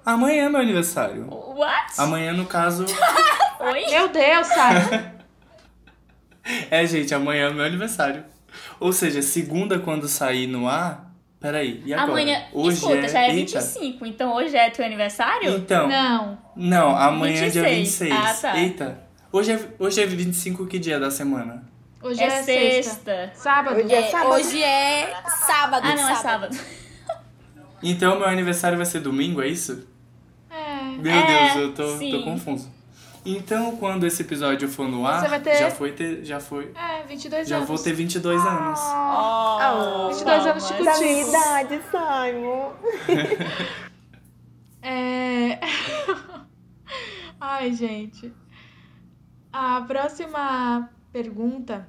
Amanhã é meu aniversário. What? Amanhã, no caso. Oi? Meu Deus, Simon. É, gente, amanhã é meu aniversário. Ou seja, segunda quando sair no ar. Peraí, e agora? Amanhã. Hoje escuta, é. já é Eita. 25, então hoje é teu aniversário? Então. Não. Não, amanhã é dia 26. 26. Ah, tá. Eita. Hoje é, hoje é 25, que dia da semana? Hoje é, é, sexta. sexta. Sábado. Hoje é É, sábado. hoje é sábado. Ah, não, é sábado. Então meu aniversário vai ser domingo, é isso? É. Meu É, Deus, eu tô, sim. tô confuso. Então, quando esse episódio for no ar, Você vai ter- já foi ter, já foi, É, 22 já anos. vou ter 22 anos. Ah, 22 anos de da minha idade, Simon. É... Ai, gente. A próxima pergunta,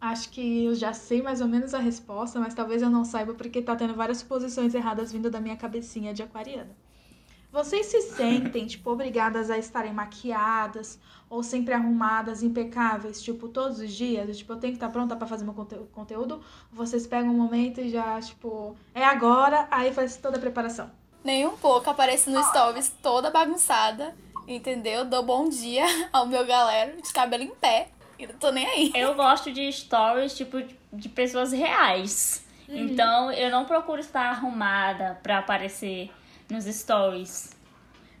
acho que eu já sei mais ou menos a resposta, mas talvez eu não saiba porque tá tendo várias suposições erradas vindo da minha cabecinha de aquariana. Vocês se sentem, tipo, obrigadas a estarem maquiadas ou sempre arrumadas, impecáveis, tipo, todos os dias? Tipo, eu tenho que estar pronta pra fazer meu conte- conteúdo? Vocês pegam um momento e já, tipo, é agora, aí faz toda a preparação. Nem um pouco, apareço no stories toda bagunçada, entendeu? Dou bom dia ao meu galera, de cabelo em pé. E não tô nem aí. Eu gosto de stories, tipo, de pessoas reais. Então, eu não procuro estar arrumada pra aparecer nos stories.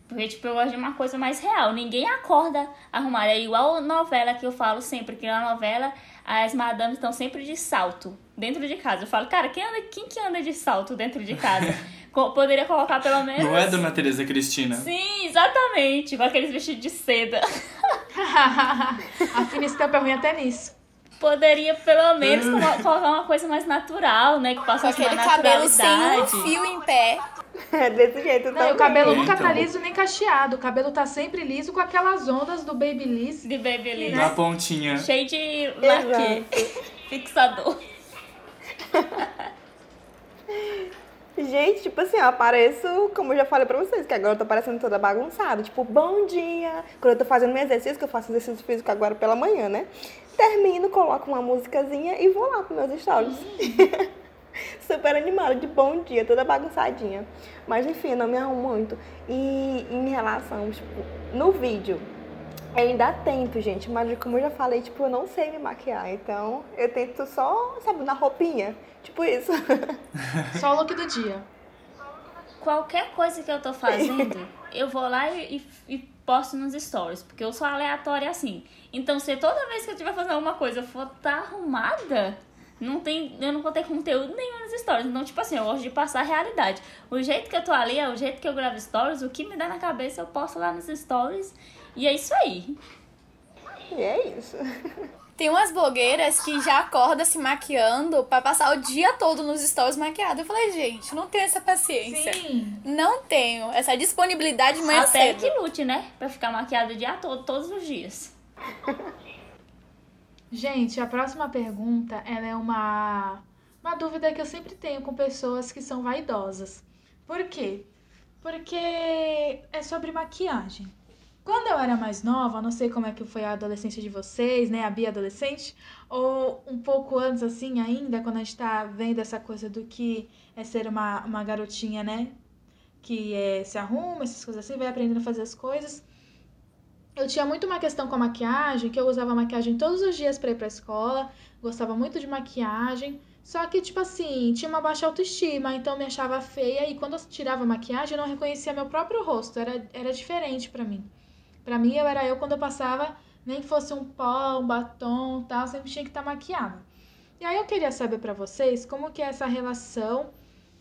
Porque, tipo, eu gosto de uma coisa mais real. Ninguém acorda arrumada. É igual novela que eu falo sempre, que na novela as madames estão sempre de salto dentro de casa. Eu falo, cara, quem, anda, quem que anda de salto dentro de casa? Poderia colocar pelo menos... Não é Dona Teresa Cristina? Sim, exatamente. Com aqueles vestidos de seda. a fina estampa é ruim até nisso. Poderia pelo menos colo- colocar uma coisa mais natural, né? Que Com passasse uma aquele cabelo sem um fio em pé. É desse jeito Não, também. o cabelo nunca Então. tá liso nem cacheado. O cabelo tá sempre liso com aquelas ondas do Babyliss. De Babyliss. Na pontinha. Cheio de laque. Fixador. Gente, tipo assim, eu apareço, como eu já falei pra vocês, que agora eu tô parecendo toda bagunçada. Tipo, bom dia. Quando eu tô fazendo meu exercício, que eu faço exercício físico agora pela manhã, né? Termino, coloco uma musicazinha e vou lá pros meus stories. Super animada, de bom dia, toda bagunçadinha. Mas enfim, não me arrumo muito. E em relação, tipo, no vídeo, ainda tento, gente, mas como eu já falei, tipo, eu não sei me maquiar. Então, eu tento só, sabe, na roupinha. Tipo isso. Só o look do dia. Qualquer coisa que eu tô fazendo, eu vou lá e, e, posto nos stories. Porque eu sou aleatória assim. Então, se toda vez que eu estiver fazendo alguma coisa eu for estar arrumada, não tem, eu não vou ter conteúdo nenhum nos stories. Então, tipo assim, eu gosto de passar a realidade. O jeito que eu tô ali é o jeito que eu gravo stories. O que me dá na cabeça eu posto lá nos stories. E é isso aí. E é isso. Tem umas blogueiras que já acordam se maquiando pra passar o dia todo nos stories maquiada. Eu falei, gente, não tenho essa paciência. Sim. Não tenho essa disponibilidade de manhã Até cedo. que lute, né? Pra ficar maquiada o dia todo, todos os dias. Gente, a próxima pergunta ela é uma, uma dúvida que eu sempre tenho com pessoas que são vaidosas. Por quê? Porque é sobre maquiagem. Quando eu era mais nova, não sei como é que foi a adolescência de vocês, né? A Bia adolescente, ou um pouco antes assim ainda, quando a gente tá vendo essa coisa do que é ser uma, uma garotinha, né? Que é, se arruma, essas coisas assim, vai aprendendo a fazer as coisas. Eu tinha muito uma questão com a maquiagem, que eu usava maquiagem todos os dias pra ir pra escola, gostava muito de maquiagem, só que, tipo assim, tinha uma baixa autoestima, então me achava feia, e quando eu tirava a maquiagem, eu não reconhecia meu próprio rosto, era, era diferente pra mim. Pra mim, eu era eu quando eu passava, nem que fosse um pó, um batom, tal, sempre tinha que estar maquiada. E aí eu queria saber pra vocês como que é essa relação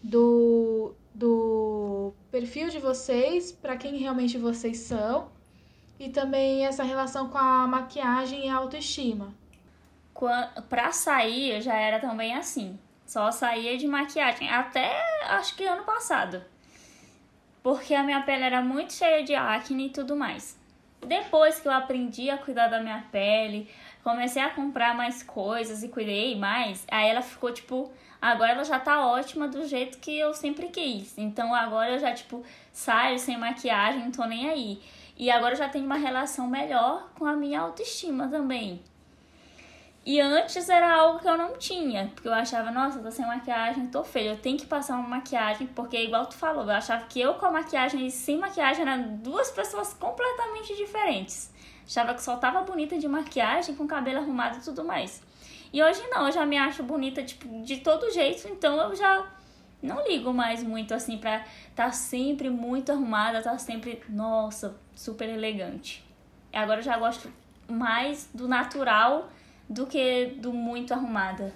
do, do perfil de vocês, pra quem realmente vocês são, e também essa relação com a maquiagem e a autoestima. Pra sair, eu já era também assim. Só saía de maquiagem. Até acho que ano passado. Porque a minha pele era muito cheia de acne e tudo mais. Depois que eu aprendi a cuidar da minha pele, comecei a comprar mais coisas e cuidei mais, aí ela ficou tipo, agora ela já tá ótima do jeito que eu sempre quis. Então agora eu já tipo saio sem maquiagem, não tô nem aí. E agora eu já tenho uma relação melhor com a minha autoestima também. E antes era algo que eu não tinha, porque eu achava, nossa, tô sem maquiagem, tô feia, eu tenho que passar uma maquiagem, porque igual tu falou, eu achava que eu com a maquiagem e sem maquiagem eram duas pessoas completamente diferentes. Achava que só tava bonita de maquiagem, com cabelo arrumado e tudo mais. E hoje não, eu já me acho bonita, tipo, de todo jeito, então eu já não ligo mais muito assim pra tá sempre muito arrumada, tá sempre, nossa, super elegante. Agora eu já gosto mais do natural do que do muito arrumada.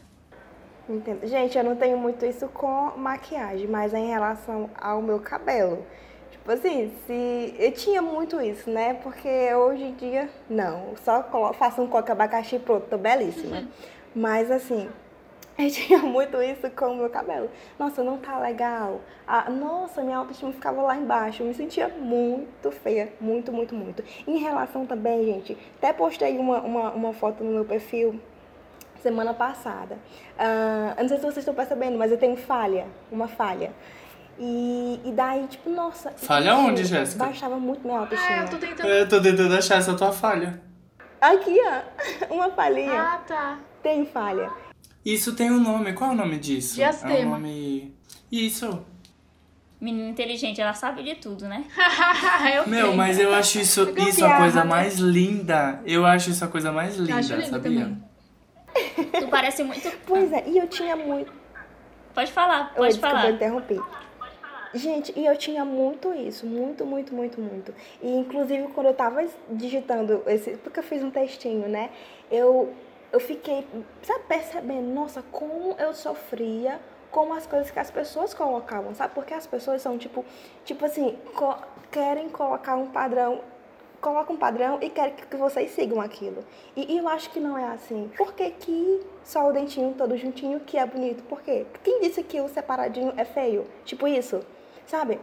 Entendo. Gente, eu não tenho muito isso com maquiagem, mas é em relação ao meu cabelo. Tipo assim, se eu tinha muito isso, né? Porque hoje em dia, não. Só faço um coque abacaxi pronto, tô belíssima. Uhum. Mas assim, eu tinha muito isso com o meu cabelo. Nossa, não tá legal. Ah, nossa, minha autoestima ficava lá embaixo. Eu me sentia muito feia. Muito, muito, muito. Em relação também, gente, até postei uma, uma, uma foto no meu perfil semana passada. Uh, eu não sei se vocês estão percebendo, mas eu tenho falha. Uma falha. E, e daí, tipo, nossa. Falha onde, Jéssica? Baixava muito minha autoestima. Ah, eu tô tentando. Eu tô tentando achar essa tua falha. Aqui, ó. Uma falhinha. Ah, tá. Tem falha. Isso tem um nome. Qual é o nome disso? Diastema. É um nome. Isso. Menina inteligente, ela sabe de tudo, né? eu Meu, sei. mas eu acho isso, isso a coisa mais linda. Eu acho isso a coisa mais linda, acho lindo sabia? também. Tu parece muito. Pois é, e eu tinha muito. Pode falar, Oi, pode desculpa, falar. eu interrompi. Gente, e eu tinha muito isso, muito, muito, muito, muito. E inclusive quando eu tava digitando esse, porque eu fiz um textinho, né? Eu eu fiquei, sabe, percebendo, nossa, como eu sofria com as coisas que as pessoas colocavam, sabe? Porque as pessoas são tipo, tipo assim, co querem colocar um padrão, colocam um padrão e querem que vocês sigam aquilo. E, e, eu acho que não é assim. Por que, que só o dentinho todo juntinho que é bonito? Por quê? Quem disse que o separadinho é feio? Tipo isso, sabe?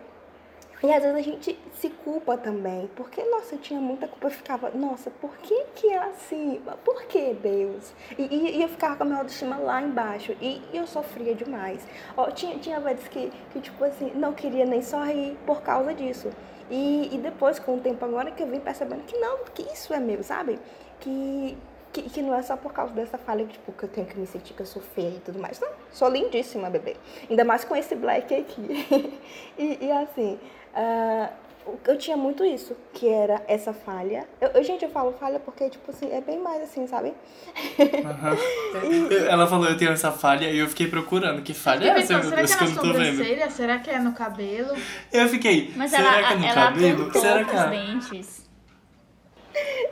E às vezes a gente se culpa também, porque, nossa, eu tinha muita culpa, eu ficava, nossa, por que que é assim? Por que, Deus? E, e, e eu ficava com a minha autoestima lá embaixo, e, e eu sofria demais. Ó, tinha, tinha vezes que, que, tipo assim, não queria nem sorrir por causa disso. E, e depois, com o tempo agora, que eu vim percebendo que não, que isso é meu, sabe? Que, que, que, não é só por causa dessa falha, tipo, que eu tenho que me sentir que eu sou feia e tudo mais. Não, sou lindíssima, bebê. Ainda mais com esse black aqui. e, e assim, Uh, eu tinha muito isso, que era essa falha. Eu, eu, gente, eu falo falha porque, tipo assim, é bem mais assim, sabe? Uhum. e... Ela falou, eu tenho essa falha, e eu fiquei procurando. Que falha é essa, meu Deus, que eu não tô vendo? Será que é no cabelo? Eu fiquei, Mas será ela, que é no ela cabelo? Será que os é... dentes.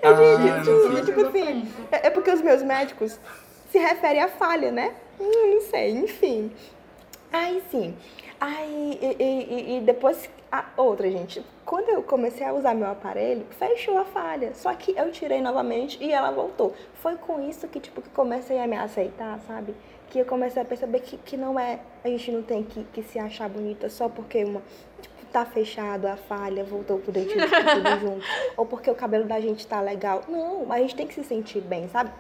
Ah, gente, não tipo assim, é, é porque os meus médicos se referem à falha, né? Hum, não sei, enfim. Aí sim. Aí, e, e, e depois a outra, gente, quando eu comecei a usar meu aparelho, fechou a falha. Só que eu tirei novamente e ela voltou. Foi com isso que, tipo, que comecei a me aceitar, sabe? Que eu comecei a perceber que, que não é. A gente não tem que, que se achar bonita só porque uma. Tipo, tá fechado a falha, voltou pro dentista tudo junto. Ou porque o cabelo da gente tá legal. Não, a gente tem que se sentir bem, sabe?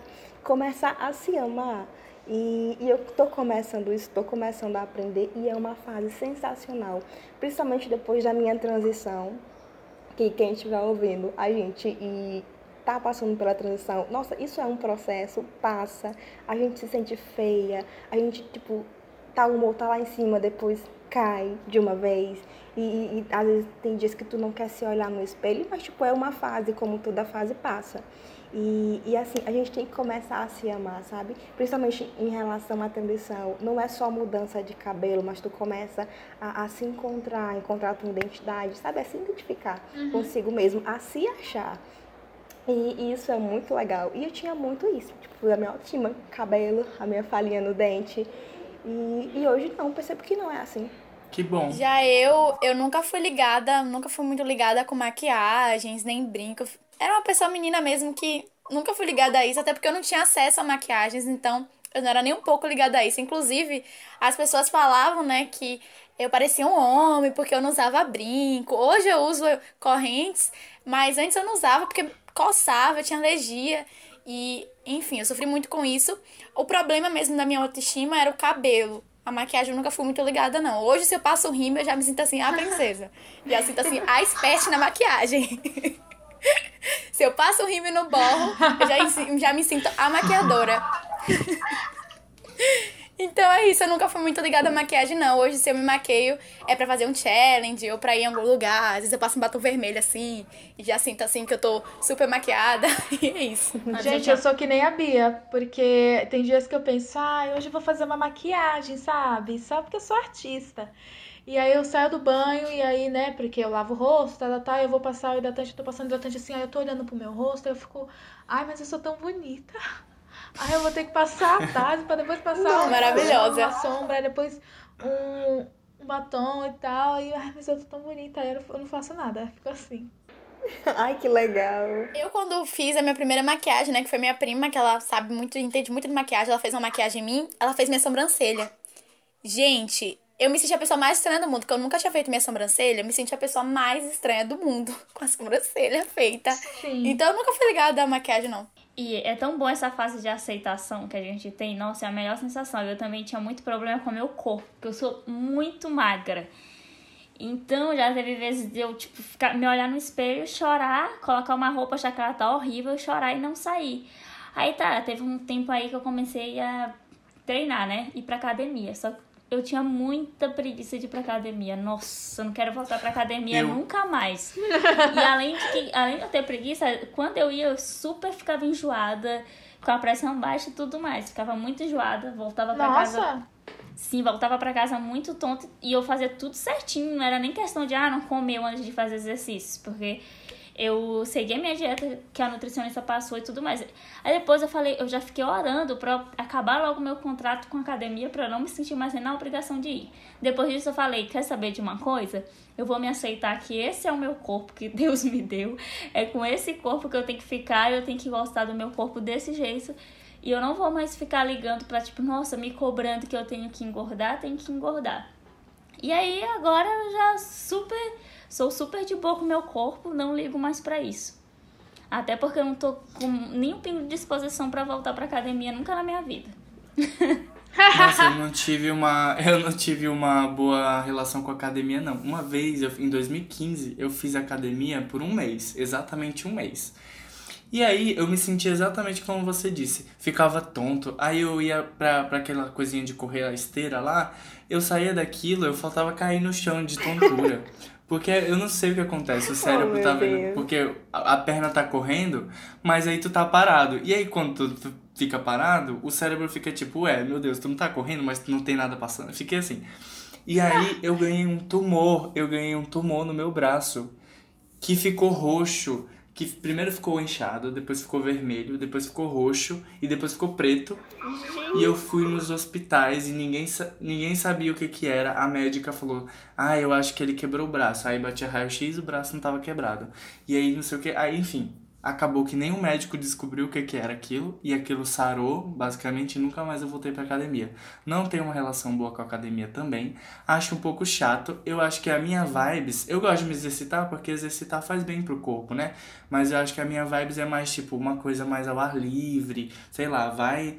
Começar a se amar. E, e eu estou começando isso, estou começando a aprender e é uma fase sensacional, principalmente depois da minha transição, que quem estiver ouvindo a gente e tá passando pela transição, nossa, isso é um processo, passa, a gente se sente feia, a gente, tipo, tá humor tá lá em cima, depois cai de uma vez. E, e, e, às vezes tem dias que tu não quer se olhar no espelho, mas tipo, é uma fase, como toda fase passa. E, e assim, a gente tem que começar a se amar, sabe? Principalmente em relação à transição. Não é só mudança de cabelo, mas tu começa a, a se encontrar, encontrar a tua identidade, sabe? A se identificar uhum. consigo mesmo, a se achar. E, e, isso é muito legal. E eu tinha muito isso, tipo, a minha autoestima, cabelo, a minha falhinha no dente. E, e hoje não, percebo que não é assim. Que bom. Já eu, eu nunca fui ligada, nunca fui muito ligada com maquiagens, nem brinco era uma pessoa menina mesmo que nunca fui ligada a isso, até porque eu não tinha acesso a maquiagens, então eu não era nem um pouco ligada a isso. Inclusive, as pessoas falavam, né, que eu parecia um homem porque eu não usava brinco. Hoje eu uso correntes, mas antes eu não usava porque coçava, eu tinha alergia. E, enfim, eu sofri muito com isso. O problema mesmo da minha autoestima era o cabelo. A maquiagem eu nunca fui muito ligada, não. Hoje, se eu passo um rímel, eu já me sinto assim, a princesa. Já sinto assim, a espécie na maquiagem. se eu passo um rímel no borro, eu já, já me sinto a maquiadora. Então é isso, eu nunca fui muito ligada à maquiagem, não. Hoje, se eu me maqueio, é pra fazer um challenge ou pra ir em algum lugar. Às vezes eu passo um batom vermelho assim e já sinto assim que eu tô super maquiada. E é isso. Gente, eu sou que nem a Bia, porque tem dias que eu penso, ah, hoje eu vou fazer uma maquiagem, sabe? Só porque eu sou artista. E aí eu saio do banho e aí, né, porque eu lavo o rosto, tá, tá, tá, eu vou passar o hidratante, eu tô passando hidratante assim, aí eu tô olhando pro meu rosto, aí eu fico, ai, mas eu sou tão bonita. Aí eu vou ter que passar a base pra depois passar uma, Maravilhosa. uma sombra, depois um, um batom e tal. E ai, mas eu tô tão bonita, aí eu não, eu não faço nada, fico assim. Ai, que legal. Eu, quando fiz a minha primeira maquiagem, né, que foi minha prima, que ela sabe muito, entende muito de maquiagem, ela fez uma maquiagem em mim, ela fez minha sobrancelha. Gente, eu me senti a pessoa mais estranha do mundo, porque eu nunca tinha feito minha sobrancelha, eu me senti a pessoa mais estranha do mundo com a sobrancelha feita. Sim. Então eu nunca fui ligada à maquiagem, não. E é tão bom essa fase de aceitação que a gente tem. Nossa, é a melhor sensação. Eu também tinha muito problema com o meu corpo, porque eu sou muito magra. Então, já teve vezes de eu, tipo, ficar, me olhar no espelho, chorar, colocar uma roupa, achar que ela tá horrível, chorar e não sair. Aí tá, teve um tempo aí que eu comecei a treinar, né? Ir pra academia. Só que eu tinha muita preguiça de ir pra academia. Nossa, eu não quero voltar pra academia Eu. nunca mais. E além de, que, além de eu ter preguiça, quando eu ia, eu super ficava enjoada, com a pressão baixa e tudo mais. Ficava muito enjoada, voltava pra casa. Nossa, Sim, voltava pra casa muito tonta e eu fazia tudo certinho. Não era nem questão de, ah, não comeu antes de fazer exercício. Porque eu segui a minha dieta que a nutricionista passou e tudo mais. Aí depois eu falei, eu já fiquei orando pra acabar logo meu contrato com a academia pra não me sentir mais na obrigação de ir. Depois disso eu falei, quer saber de uma coisa? Eu vou me aceitar que esse é o meu corpo que Deus me deu. É com esse corpo que eu tenho que ficar, eu tenho que gostar do meu corpo desse jeito. E eu não vou mais ficar ligando pra, tipo, nossa, me cobrando que eu tenho que engordar, tenho que engordar. E aí agora eu já super sou super de boa com meu corpo, não ligo mais pra isso. Até porque eu não tô com nenhum pingo de disposição pra voltar pra academia nunca na minha vida. Nossa, eu não tive uma, eu não tive uma boa relação com a academia não. Uma vez, eu, em 2015, eu fiz academia por um mês, exatamente um mês. E aí eu me sentia exatamente como você disse, ficava tonto. Aí eu ia pra, pra aquela coisinha de correr a esteira lá, eu saía daquilo, eu faltava cair no chão de tontura. Porque eu não sei o que acontece, o cérebro meu tá vendo. Deus. Porque a, a perna tá correndo, mas aí tu tá parado. E aí quando tu fica parado, o cérebro fica tipo, ué, meu Deus, tu não tá correndo, mas tu não tem nada passando. Fiquei assim. E aí eu ganhei um tumor, eu ganhei um tumor no meu braço, que ficou roxo, que primeiro ficou inchado, depois ficou vermelho, depois ficou roxo e depois ficou preto. E eu fui nos hospitais e ninguém, ninguém sabia o que que era. A médica falou, ah, eu acho que ele quebrou o braço. Aí batia raio-x o braço não tava quebrado. E aí não sei o que, aí enfim. Acabou que nem o médico descobriu o que que era aquilo e aquilo sarou, basicamente, e nunca mais eu voltei pra academia. Não tenho uma relação boa com a academia também. Acho um pouco chato. Eu acho que a minha vibes, eu gosto de me exercitar porque exercitar faz bem pro corpo, né? Mas eu acho que a minha vibes é mais tipo uma coisa mais ao ar livre, sei lá, vai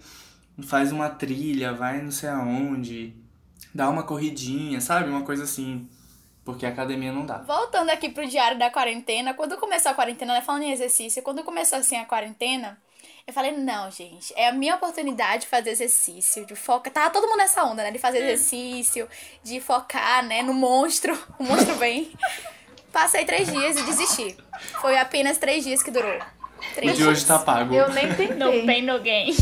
faz uma trilha, vai não sei aonde, dá uma corridinha, sabe? Uma coisa assim. Porque a academia não dá. Voltando aqui pro diário da quarentena, quando começou a quarentena, né, falando em exercício, quando começou assim a quarentena, eu falei, não, gente, é a minha oportunidade de fazer exercício, de focar. Tava todo mundo nessa onda, né? De fazer exercício, de focar, né, no monstro. O monstro vem. Passei três dias e desisti. Foi apenas três dias que durou. O Três de hoje dias. tá pago. eu nem No tentei. pain, no gain.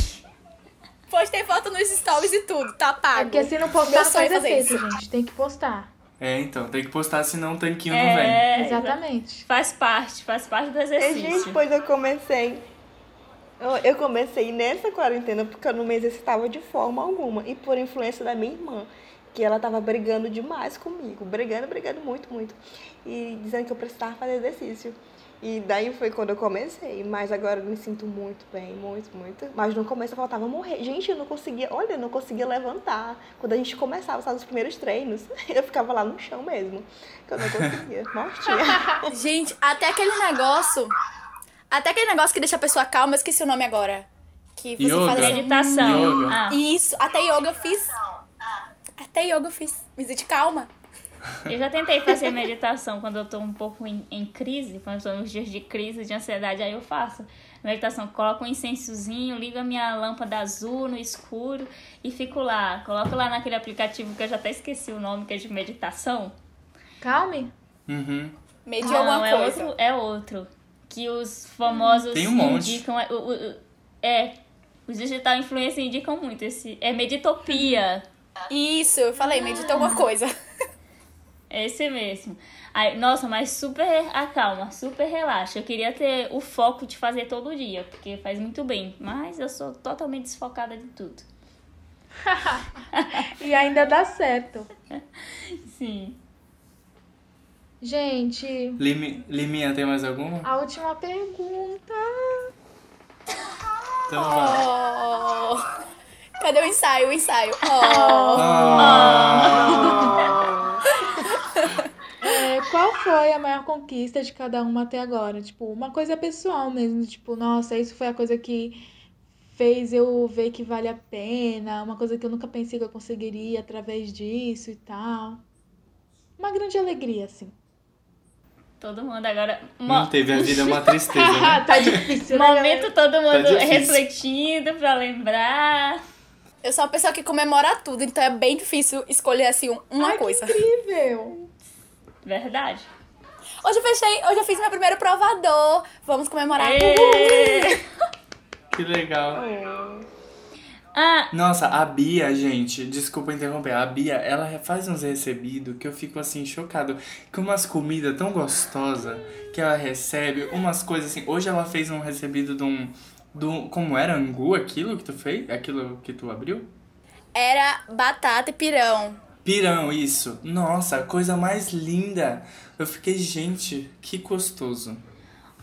Postei foto nos stories e tudo, tá pago. É porque se não postar, é faz fazer efeito, isso. gente. Tem que postar. É, então, tem que postar, senão o tanquinho não vem. É, Exatamente. Faz parte, faz parte do E, exercício. gente, pois eu comecei. Eu, eu comecei nessa quarentena porque eu não me exercitava de forma alguma. E por influência da minha irmã, que ela tava brigando demais comigo. Brigando, brigando muito, muito. E dizendo que eu precisava fazer exercício. E daí foi quando eu comecei. Mas agora eu me sinto muito bem, muito, muito. Mas no começo eu faltava morrer. Gente, eu não conseguia, olha, eu não conseguia levantar. Quando a gente começava, sabe, os primeiros treinos, eu ficava lá no chão mesmo. Que eu não conseguia. Mortinha. Gente, até aquele negócio. Até aquele negócio que deixa a pessoa calma, eu esqueci o nome agora. Que você Yoga. faz. Meditação. Yoga. Ah, Isso, até yoga eu fiz. Até yoga eu fiz. Me de calma. Eu já tentei fazer meditação quando eu tô um pouco em, em crise, quando eu tô nos dias de crise, de ansiedade, aí eu faço meditação. Coloco um incensozinho, ligo a minha lâmpada azul no escuro e fico lá. Coloco lá naquele aplicativo que eu já até esqueci o nome, que é de meditação. Calme. Uhum. Medir Não, alguma é coisa. outro, é outro. Que os famosos Tem um monte. indicam. É, o- o- é, os digital influencers indicam muito. Esse, é Meditopia. Isso, eu falei, medita alguma coisa. É esse mesmo. Aí, nossa, mas super acalma, super relaxa. Eu queria ter o foco de fazer todo dia, porque faz muito bem. Mas eu sou totalmente desfocada de tudo. E ainda dá certo. Sim. Gente, Limi, Liminha, tem mais alguma? a última pergunta. Então vai. Oh. Cadê o ensaio? O ensaio. Oh. Ah, É, qual foi a maior conquista de cada uma até agora? Tipo, uma coisa pessoal mesmo. Tipo, nossa, isso foi a coisa que fez eu ver que vale a pena. Uma coisa que eu nunca pensei que eu conseguiria através disso e tal. Uma grande alegria, assim. Todo mundo agora. não Mo- teve a vida é uma tristeza, né? tá difícil, né? momento todo mundo Tá refletindo pra lembrar. Eu sou uma pessoa que comemora tudo, então é bem difícil escolher assim um- uma Ai, coisa. Que incrível! Verdade. Hoje eu fechei, hoje eu fiz meu primeiro provador. Vamos comemorar. Que legal. Ah, Nossa, a Bia, gente, desculpa interromper, a Bia, ela faz uns recebidos que eu fico assim chocado. Com umas comidas tão gostosas que ela recebe, umas coisas assim. Hoje ela fez um recebido de um. De um como era angu aquilo que tu fez? Aquilo que tu abriu? Era batata e pirão. Pirão, isso. Nossa, coisa mais linda. Eu fiquei, gente, que gostoso.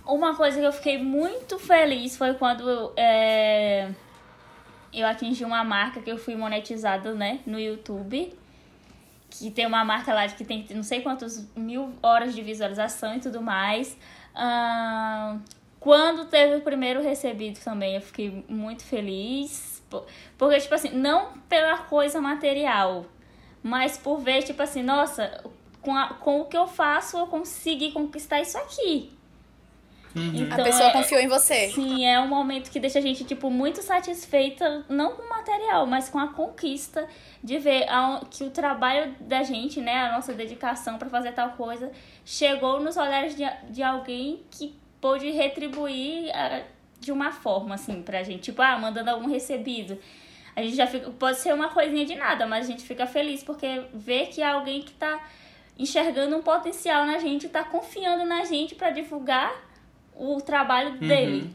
Uma coisa que eu fiquei muito feliz foi quando é, eu atingi uma marca que eu fui monetizada, né, no YouTube. Que tem uma marca lá que tem não sei quantos mil horas de visualização e tudo mais. Quando teve o primeiro recebido também, eu fiquei muito feliz. po- Porque, tipo assim, não pela coisa material, mas por ver, tipo assim, nossa, com, a- com o que eu faço, eu consegui conquistar isso aqui. Então, a pessoa é- confiou em você. Sim, é um momento que deixa a gente, tipo, muito satisfeita, não com o material, mas com a conquista de ver a- que o trabalho da gente, né, a nossa dedicação pra fazer tal coisa, chegou nos olhares de, de alguém que pôde retribuir ah, de uma forma, assim, pra gente. Tipo, ah, mandando algum recebido. A gente já fica. Pode ser uma coisinha de nada, mas a gente fica feliz porque vê que é alguém que tá enxergando um potencial na gente, tá confiando na gente pra divulgar o trabalho dele.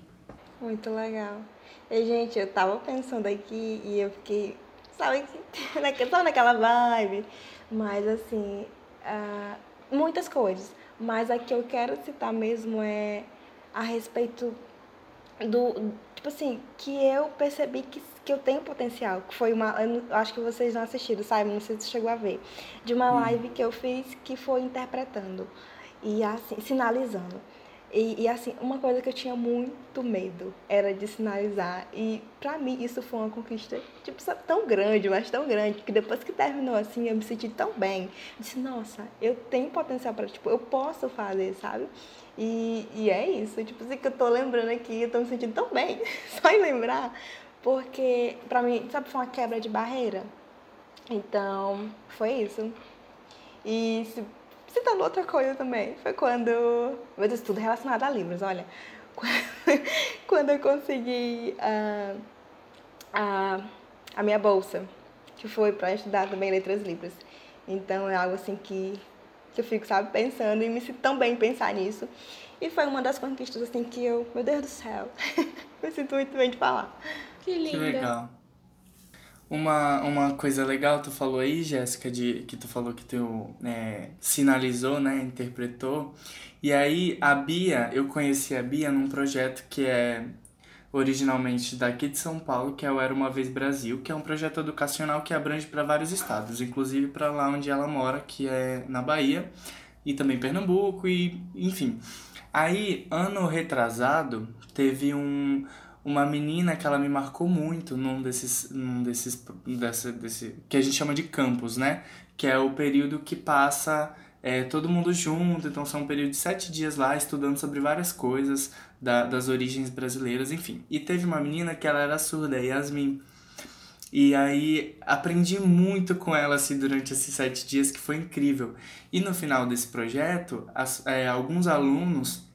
Muito legal. E, gente, eu tava pensando aqui e eu fiquei, sabe, só naquela vibe. Mas, assim, ah, muitas coisas. Mas a que eu quero citar mesmo é a respeito do. Tipo assim, que eu percebi que, que eu tenho potencial. Que foi uma. Eu acho que vocês não assistiram, sabe? Não sei se chegou a ver. De uma live que eu fiz que foi interpretando. E assim, sinalizando. E, e, assim, uma coisa que eu tinha muito medo era de sinalizar. E pra mim isso foi uma conquista, tipo, sabe, tão grande, mas tão grande, que depois que terminou assim, eu me senti tão bem. Eu disse, nossa, eu tenho potencial para, tipo, eu posso fazer, sabe? E, e é isso, tipo assim, que eu tô lembrando aqui, eu tô me sentindo tão bem, só em lembrar, porque pra mim, sabe, foi uma quebra de barreira. Então, foi isso. E se, citando outra coisa também, foi quando. Meu Deus, tudo relacionado a livros, olha. Quando eu consegui a, a, a minha bolsa, que foi para estudar também letras livres. Então é algo assim que, que eu fico, sabe, pensando e me sinto tão bem em pensar nisso. E foi uma das conquistas assim que eu, meu Deus do céu, me sinto muito bem de falar. Que linda. Que legal. Uma, uma coisa legal, tu falou aí, Jéssica, de que tu falou que tu né, sinalizou, né, interpretou. E aí, a Bia, eu conheci a Bia num projeto que é originalmente daqui de São Paulo, que é o Era Uma Vez Brasil, que é um projeto educacional que abrange para vários estados, inclusive para lá onde ela mora, que é na Bahia. e também Pernambuco e enfim. Aí, ano retrasado, teve um uma menina que ela me marcou muito num desses num desses dessa, desse que a gente chama de campus, né? Que é o período que passa é, todo mundo junto, então são um período de sete dias lá estudando sobre várias coisas da, das origens brasileiras, enfim. E teve uma menina que ela era surda, Yasmin. E aí aprendi muito com ela assim, durante esses sete dias, que foi incrível. E no final desse projeto, as, é, alguns alunos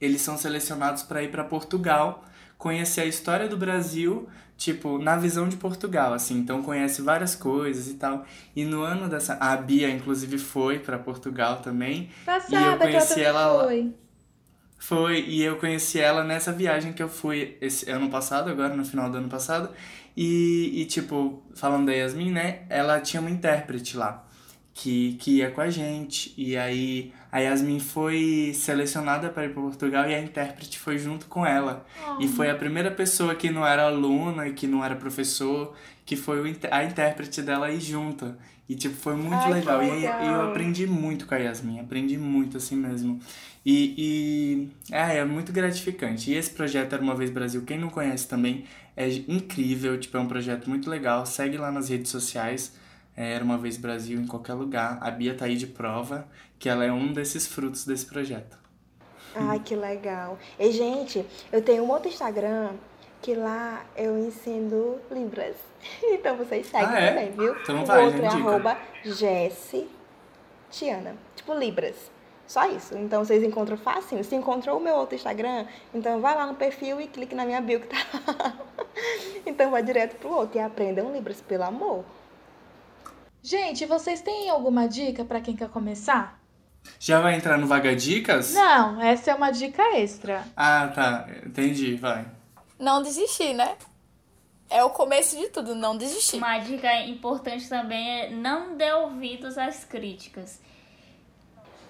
eles são selecionados para ir para Portugal conhecer a história do Brasil, tipo, na visão de Portugal, assim. Então conhece várias coisas e tal. E no ano dessa. A Bia, inclusive, foi para Portugal também. Passada, e eu conheci que ela foi. Foi, e eu conheci ela nessa viagem que eu fui esse ano passado, agora no final do ano passado. E, e tipo, falando da Yasmin, né? Ela tinha uma intérprete lá que, que ia com a gente. E aí a Yasmin foi selecionada para ir para Portugal e a intérprete foi junto com ela. E foi a primeira pessoa que não era aluna e que não era professor, que foi a intérprete dela ir junto. E, tipo, foi muito Ai, que legal. E legal. eu aprendi muito com a Yasmin, aprendi muito assim mesmo. E, e é, é muito gratificante. E esse projeto Era Uma Vez Brasil, quem não conhece também, é incrível, tipo, é um projeto muito legal. Segue lá nas redes sociais, é, Era Uma Vez Brasil, em qualquer lugar. A Bia tá aí de prova que ela é um desses frutos desse projeto. Ai, que legal. E, gente, eu tenho um outro Instagram que lá eu ensino Libras. Então vocês seguem Ah, é? também, viu? Então o vai, outro é arroba Jessie Tiana. Tipo Libras. Só isso. Então vocês encontram fácil. Se encontrou o meu outro Instagram, então vai lá no perfil e clique na minha bio que tá lá. Então vai direto pro outro e aprendam Libras, pelo amor. Gente, vocês têm alguma dica para quem quer começar? Já vai entrar no Vaga Dicas? Não, essa é uma dica extra. Ah, tá. Entendi, vai. Não desistir, né? É o começo de tudo, não desistir. Uma dica importante também é não dê ouvidos às críticas.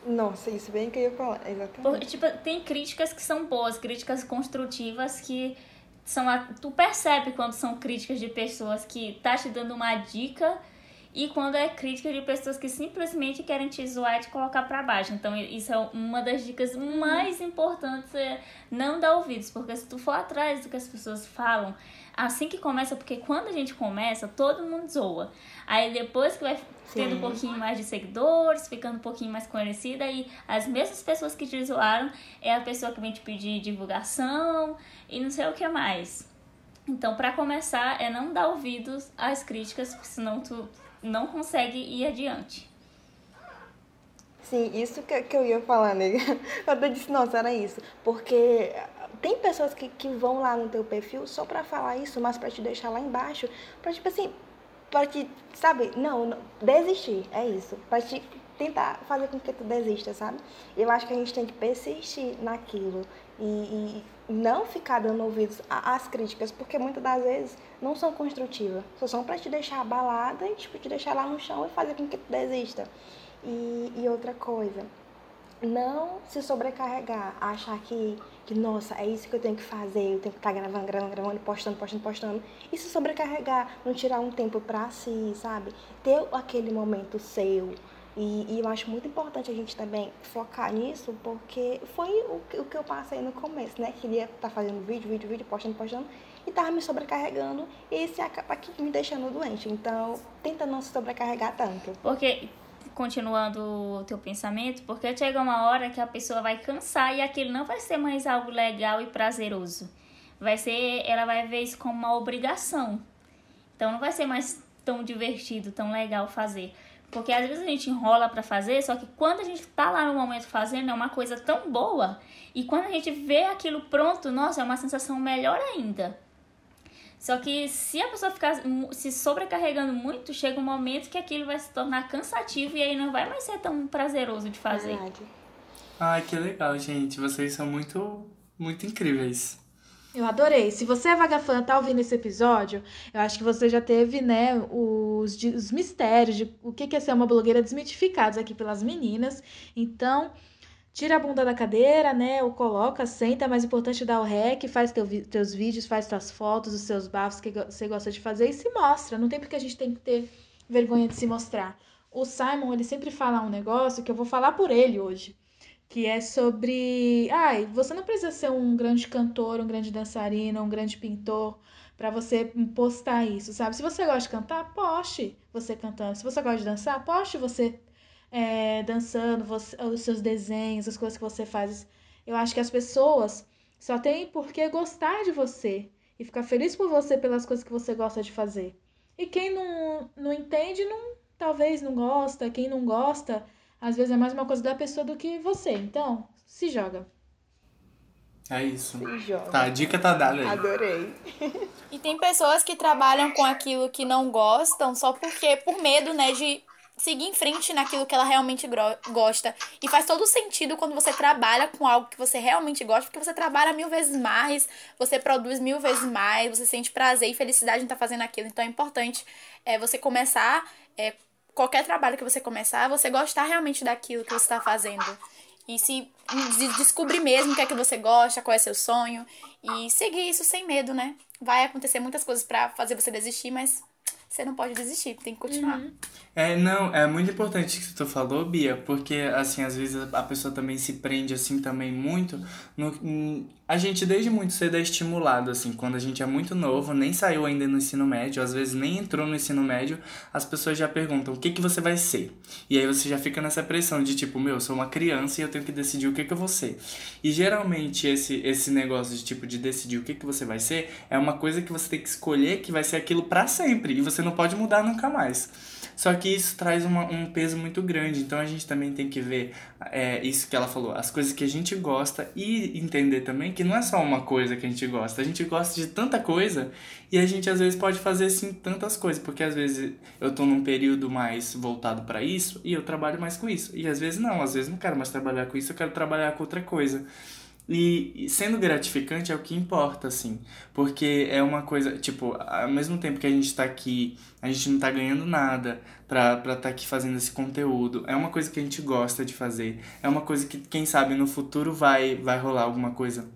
Nossa, isso bem que eu ia falar. Exatamente. Porque, tipo, tem críticas que são boas, críticas construtivas que são a- tu percebe quando são críticas de pessoas que tá te dando uma dica e quando é crítica de pessoas que simplesmente querem te zoar e te colocar pra baixo. Então, isso é uma das dicas mais importantes, é não dar ouvidos, porque se tu for atrás do que as pessoas falam, assim que começa, porque quando a gente começa, todo mundo zoa. Aí depois que vai tendo um pouquinho mais de seguidores, ficando um pouquinho mais conhecida, e as mesmas pessoas que te zoaram é a pessoa que vem te pedir divulgação e não sei o que mais. Então, pra começar, é não dar ouvidos às críticas, senão tu não consegue ir adiante. Sim, isso que, que eu ia falar, nega. Eu até disse, nossa, era isso. Porque tem pessoas que, que vão lá no teu perfil só pra falar isso, mas pra te deixar lá embaixo, pra tipo assim, pra te, sabe, não, não desistir, é isso. Pra te tentar fazer com que tu desista, sabe? Eu acho que a gente tem que persistir naquilo e, e não ficar dando ouvidos às críticas, porque muitas das vezes não são construtivas, só são pra te deixar abalada e tipo, te deixar lá no chão e fazer com que tu desista. E, e outra coisa, não se sobrecarregar, achar que, que, nossa, é isso que eu tenho que fazer, eu tenho que estar gravando, gravando, gravando, postando, postando, postando. E se sobrecarregar, não tirar um tempo pra si, sabe? Ter aquele momento seu. E, e eu acho muito importante a gente também focar nisso, porque foi o, o que eu passei no começo, né? Queria estar fazendo vídeo, vídeo, vídeo, postando, postando, e tava me sobrecarregando, e isso acaba aqui me deixando doente. Então, tenta não se sobrecarregar tanto. Porque, continuando o teu pensamento, porque chega uma hora que a pessoa vai cansar e aquilo não vai ser mais algo legal e prazeroso. Vai ser, ela vai ver isso como uma obrigação. Então não vai ser mais tão divertido, tão legal fazer. Porque às vezes a gente enrola pra fazer, só que quando a gente tá lá no momento fazendo, é uma coisa tão boa. E quando a gente vê aquilo pronto, nossa, é uma sensação melhor ainda. Só que se a pessoa ficar se sobrecarregando muito, chega um momento que aquilo vai se tornar cansativo e aí não vai mais ser tão prazeroso de fazer. Verdade. Ai, que legal, gente. Vocês são muito, muito incríveis. Eu adorei. Se você é vagafã, tá ouvindo esse episódio, eu acho que você já teve, né, os, os mistérios de o que é ser uma blogueira desmitificados aqui pelas meninas. Então, tira a bunda da cadeira, né, ou coloca, senta, é mais importante dar o rec, faz teu, teus vídeos, faz tuas fotos, os seus bafos que você gosta de fazer e se mostra. Não tem porque a gente tem que ter vergonha de se mostrar. o Simon, ele sempre fala um negócio que eu vou falar por ele hoje, que é sobre, ai, você não precisa ser um grande cantor, um grande dançarino, um grande pintor para você postar isso, sabe? Se você gosta de cantar, poste você cantando. Se você gosta de dançar, poste você é, dançando, você, os seus desenhos, as coisas que você faz. Eu acho que as pessoas só têm por que gostar de você e ficar feliz por você pelas coisas que você gosta de fazer. E quem não, não entende, não, talvez não gosta. Quem não gosta, às vezes é mais uma coisa da pessoa do que você. Então, se joga. É isso. Se joga. Tá, a dica tá dada aí. Adorei. E tem pessoas que trabalham com aquilo que não gostam só porque, por medo, né, de seguir em frente naquilo que ela realmente gosta. E faz todo sentido quando você trabalha com algo que você realmente gosta, porque você trabalha mil vezes mais, você produz mil vezes mais, você sente prazer e felicidade em estar fazendo aquilo. Então é importante é, você começar, é, qualquer trabalho que você começar, você gostar realmente daquilo que você está fazendo. E se descobrir mesmo o que é que você gosta, qual é seu sonho. E seguir isso sem medo, né? Vai acontecer muitas coisas para fazer você desistir, mas você não pode desistir, tem que continuar. Uhum. É, não, é muito importante que tu falou, Bia, porque, assim, às vezes a pessoa também se prende, assim, também muito. No, a gente, desde muito cedo, é estimulado, assim, quando a gente é muito novo, nem saiu ainda no ensino médio, às vezes nem entrou no ensino médio, as pessoas já perguntam o que, que você vai ser. E aí você já fica nessa pressão de, tipo, meu, eu sou uma criança e eu tenho que decidir o que, que eu vou ser. E geralmente esse, esse negócio de, tipo, de decidir o que, que você vai ser é uma coisa que você tem que escolher que vai ser aquilo para sempre. E você não pode mudar nunca mais. Só que isso traz uma, um peso muito grande, então a gente também tem que ver é, isso que ela falou, as coisas que a gente gosta e entender também que não é só uma coisa que a gente gosta, a gente gosta de tanta coisa e a gente às vezes pode fazer assim tantas coisas, porque às vezes eu tô num período mais voltado para isso e eu trabalho mais com isso, e às vezes não, às vezes não quero mais trabalhar com isso, eu quero trabalhar com outra coisa. E sendo gratificante é o que importa, assim. Porque é uma coisa, tipo, ao mesmo tempo que a gente tá aqui, a gente não tá ganhando nada pra estar tá aqui fazendo esse conteúdo. É uma coisa que a gente gosta de fazer. É uma coisa que, quem sabe, no futuro vai, vai rolar alguma coisa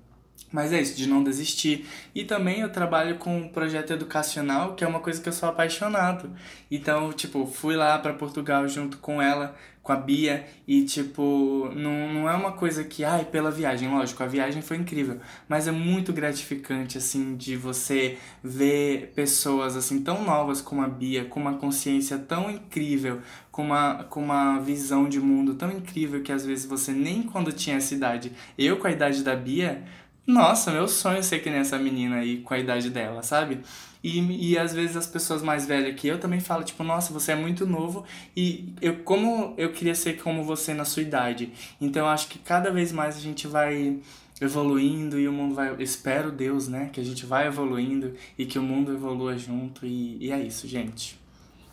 mas é isso, de não desistir. E também eu trabalho com um projeto educacional, que é uma coisa que eu sou apaixonado. Então, tipo, fui lá para Portugal junto com ela, com a Bia, e, tipo, não, não é uma coisa que, ai, pela viagem, lógico, a viagem foi incrível, mas é muito gratificante, assim, de você ver pessoas, assim, tão novas como a Bia, com uma consciência tão incrível, com uma, com uma visão de mundo tão incrível que às vezes você nem quando tinha essa idade, eu com a idade da Bia nossa, meu sonho é ser que nem essa menina aí com a idade dela, sabe? E, e às vezes as pessoas mais velhas que eu também falam, tipo, nossa, você é muito novo e eu como eu queria ser como você na sua idade. Então acho que cada vez mais a gente vai evoluindo e o mundo vai. Espero Deus, né? Que a gente vai evoluindo e que o mundo evolua junto e, e é isso, gente.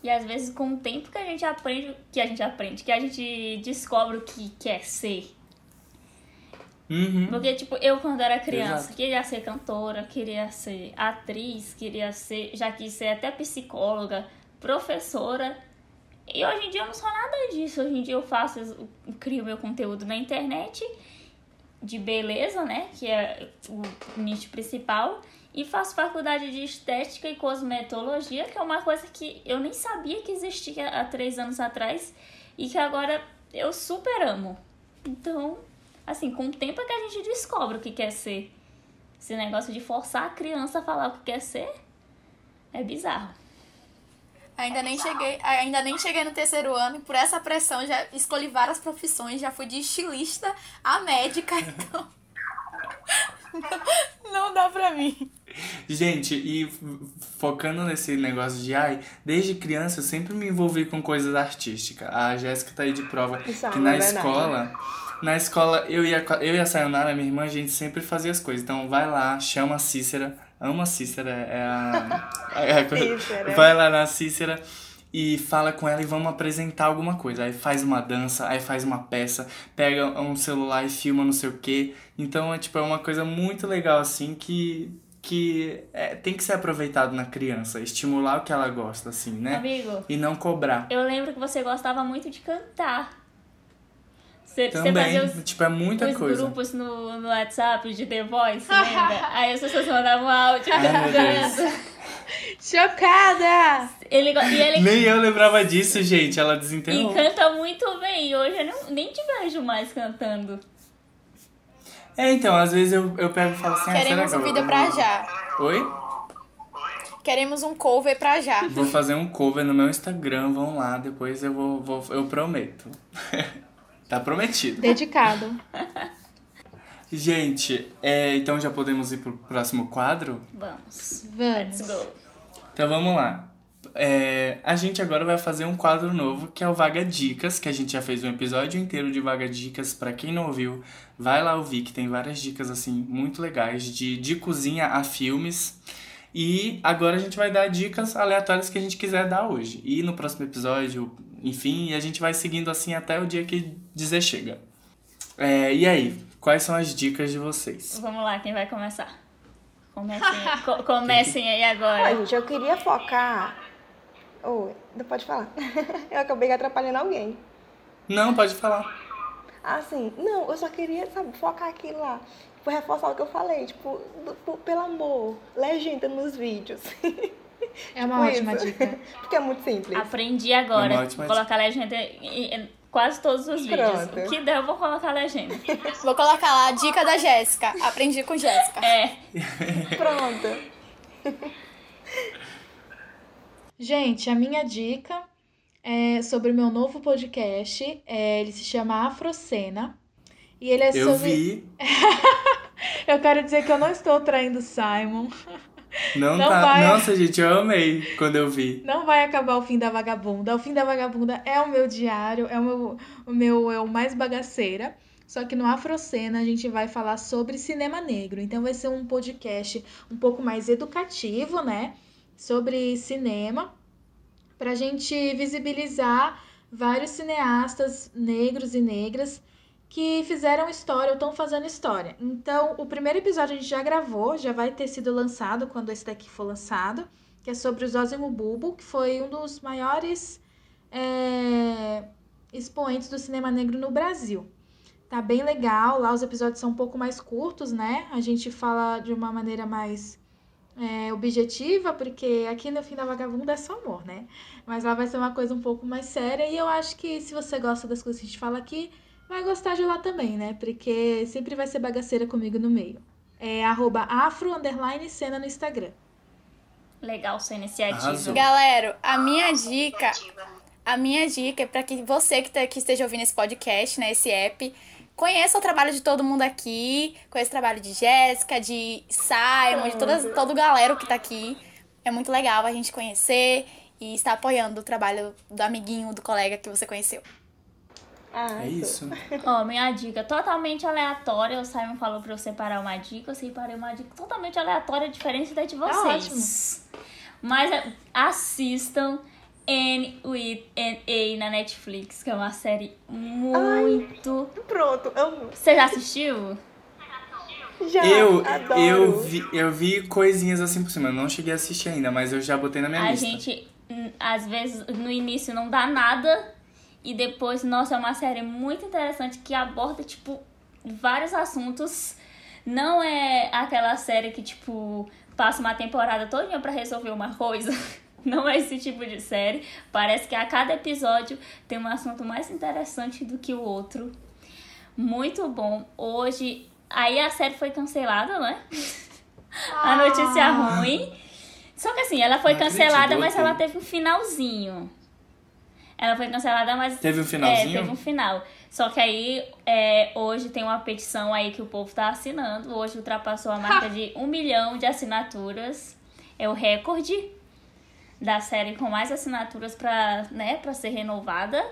E às vezes com o tempo que a gente aprende, que a gente aprende, que a gente descobre o que quer ser Uhum. Porque, tipo, eu quando era criança Exato. queria ser cantora, queria ser atriz, queria ser. Já quis ser até psicóloga, professora. E hoje em dia eu não sou nada disso. Hoje em dia eu faço, eu crio meu conteúdo na internet de beleza, né? Que é o nicho principal. E faço faculdade de estética e cosmetologia, que é uma coisa que eu nem sabia que existia há três anos atrás e que agora eu super amo. Então, assim, com o tempo é que a gente descobre o que quer ser. Esse negócio de forçar a criança a falar o que quer ser é bizarro. Ainda nem cheguei, ainda nem cheguei no terceiro ano e por essa pressão já escolhi várias profissões, já fui de estilista a médica, então não dá pra mim. Gente, e focando nesse negócio de ai, desde criança eu sempre me envolvi com coisas artísticas. A Jéssica tá aí de prova Isso é que na verdade. escola, na escola eu e a, eu e a Sayonara, minha irmã, a gente sempre fazia as coisas. Então vai lá, chama a Cícera, ama a Cícera, é a, é a Cícera. vai lá na Cícera e fala com ela e vamos apresentar alguma coisa. Aí faz uma dança, aí faz uma peça, pega um celular e filma não sei o quê. Então é tipo é uma coisa muito legal assim que que é, tem que ser aproveitado na criança, estimular o que ela gosta assim, né? Amigo, E não cobrar. eu lembro que você gostava muito de cantar. Você, Também, fazia os, tipo, é muita os coisa. grupos no, no WhatsApp de The Voice, lembra? Aí as pessoas mandavam áudio Ai, meu cantando. Chocada! Ele, e ele Nem eu lembrava disso, gente. Ela e desenterrou. canta muito bem. E hoje eu não- nem te vejo mais cantando. É, então, às vezes eu, eu pego e falo assim, ah, Queremos será um vídeo pra já. Oi? Queremos um cover pra já. Vou fazer um cover no meu Instagram, vão lá, depois eu vou, vou eu prometo. tá prometido. Dedicado. Gente, é, então já podemos ir pro próximo quadro? Vamos. Vamos. Let's go. Então vamos lá. É, a gente agora vai fazer um quadro novo que é o Vaga Dicas, que a gente já fez um episódio inteiro de Vaga Dicas. Pra quem não ouviu, vai lá ouvir, que tem várias dicas assim muito legais de, de cozinha a filmes. E agora a gente vai dar dicas aleatórias que a gente quiser dar hoje. E no próximo episódio, enfim, a gente vai seguindo assim até o dia que dizer chega. É, e aí, quais são as dicas de vocês? Vamos lá, quem vai começar? Comecem, co- comecem aí agora. Ai, gente, eu queria focar. Não pode falar. eu acabei atrapalhando alguém. Não, pode falar. Ah, sim. Não, eu só queria, sabe, focar aqui lá. Tipo, reforçar o que eu falei. Tipo, do- po- pelo amor, legenda nos vídeos. É uma Tipo ótima isso. dica. Porque é muito simples. Aprendi É agora. uma ótima Vou colocar legenda em, em quase todos os vídeos. Pronto. O que der, eu vou colocar legenda. Vou colocar lá a dica da Jéssica. Aprendi com Jéssica. É. Pronto. Gente, a minha dica é sobre o meu novo podcast. É, ele se chama Afrocena. E ele é Eu sobre. vi, Eu quero dizer que eu não estou traindo o Simon. Não, Não tá. vai. Nossa, gente, eu amei quando eu vi. Não vai acabar o fim da vagabunda. O fim da vagabunda é o meu diário, é o meu, o meu eu mais bagaceira. Só que no Afrocena a gente vai falar sobre cinema negro. Então vai ser um podcast um pouco mais educativo, né? Sobre cinema, pra gente visibilizar vários cineastas negros e negras que fizeram história ou estão fazendo história. Então, o primeiro episódio a gente já gravou, já vai ter sido lançado quando esse daqui for lançado que é sobre o Zózimo Bulbo, que foi um dos maiores é, expoentes do cinema negro no Brasil. Tá bem legal, lá os episódios são um pouco mais curtos, né? A gente fala de uma maneira mais é, objetiva, porque aqui no Fim da Vagabunda é só amor, né? Mas lá vai ser uma coisa um pouco mais séria e eu acho que se você gosta das coisas que a gente fala aqui, vai gostar de lá também, né? Porque sempre vai ser bagaceira comigo no meio. É arroba afro, underline, cena no Instagram. Legal sua iniciativa. Arrasou. Galera, a minha dica, a minha dica é para que você que, tá, que esteja ouvindo esse podcast, né, esse app, conheça o trabalho de todo mundo aqui, conheça o trabalho de Jéssica, de Simon, de todas, todo o galera que tá aqui. É muito legal a gente conhecer e estar apoiando o trabalho do amiguinho, do colega que você conheceu. Ah, É isso. Ó, minha dica totalmente aleatória. O Simon falou pra eu separar uma dica. Eu separei uma dica totalmente aleatória, diferente da de vocês. Mas é, assistam N with an A na Netflix, que é uma série muito. Pronto, amo. Você já assistiu? Já, Eu, adoro. eu, vi, eu vi coisinhas assim por cima. Eu não cheguei a assistir ainda, mas eu já botei na minha A lista. gente, hum, às vezes, no início não dá nada. E depois, nossa, é uma série muito interessante que aborda, tipo, vários assuntos. Não é aquela série que, tipo, passa uma temporada todinha pra resolver uma coisa. Não é esse tipo de série. Parece que a cada episódio tem um assunto mais interessante do que o outro. Muito bom. Hoje. Aí a série foi cancelada, né? a notícia ruim. Só que assim, ela foi cancelada, mas ela teve um finalzinho. Ela foi cancelada, mas. Teve um É, finalzinho? teve um final. Só que aí, é, hoje tem uma petição aí que o povo tá assinando. Hoje ultrapassou a marca de um milhão de assinaturas. É o recorde da série com mais assinaturas pra, né, pra ser renovada.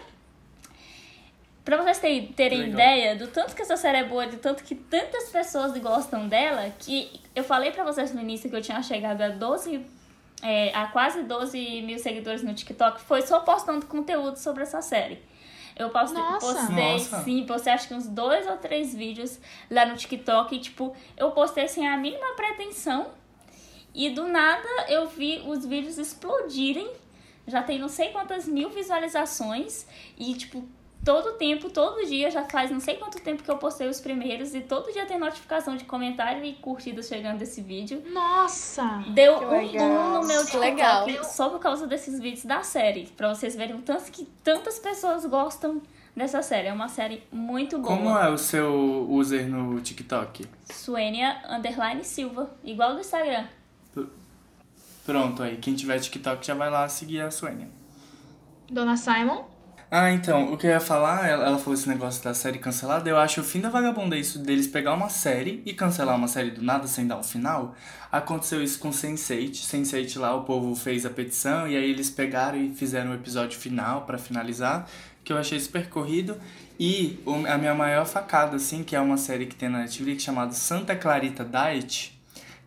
Pra vocês terem, terem ideia do tanto que essa série é boa, de tanto que tantas pessoas gostam dela, que eu falei pra vocês no início que eu tinha chegado a 12 é, a quase 12 mil seguidores no TikTok foi só postando conteúdo sobre essa série. Eu postei, Nossa! postei Nossa. sim, postei acho que uns dois ou três vídeos lá no TikTok. E, tipo, eu postei sem a mínima pretensão. E do nada eu vi os vídeos explodirem. Já tem não sei quantas mil visualizações. E, tipo, todo tempo, todo dia, já faz não sei quanto tempo que eu postei os primeiros e todo dia tem notificação de comentário e curtidas chegando desse vídeo. Nossa! Deu um boom no meu Que legal. TikTok só por causa desses vídeos da série. Pra vocês verem o tanto que tantas pessoas gostam dessa série. É uma série muito boa. Como é o seu user no TikTok? Suênia Underline Silva, igual do Instagram. Pronto, aí quem tiver TikTok já vai lá seguir a Suênia. Dona Simon? Ah, então, o que eu ia falar, ela, ela falou esse negócio da série cancelada, eu acho o fim da vagabunda isso deles pegar uma série e cancelar uma série do nada sem dar um final. Aconteceu isso com Sense8, Sense8 lá, o povo fez a petição e aí eles pegaram e fizeram o episódio final pra finalizar, que eu achei super corrido. E o- a minha maior facada, assim, que é uma série que tem na Netflix chamada Santa Clarita Diet,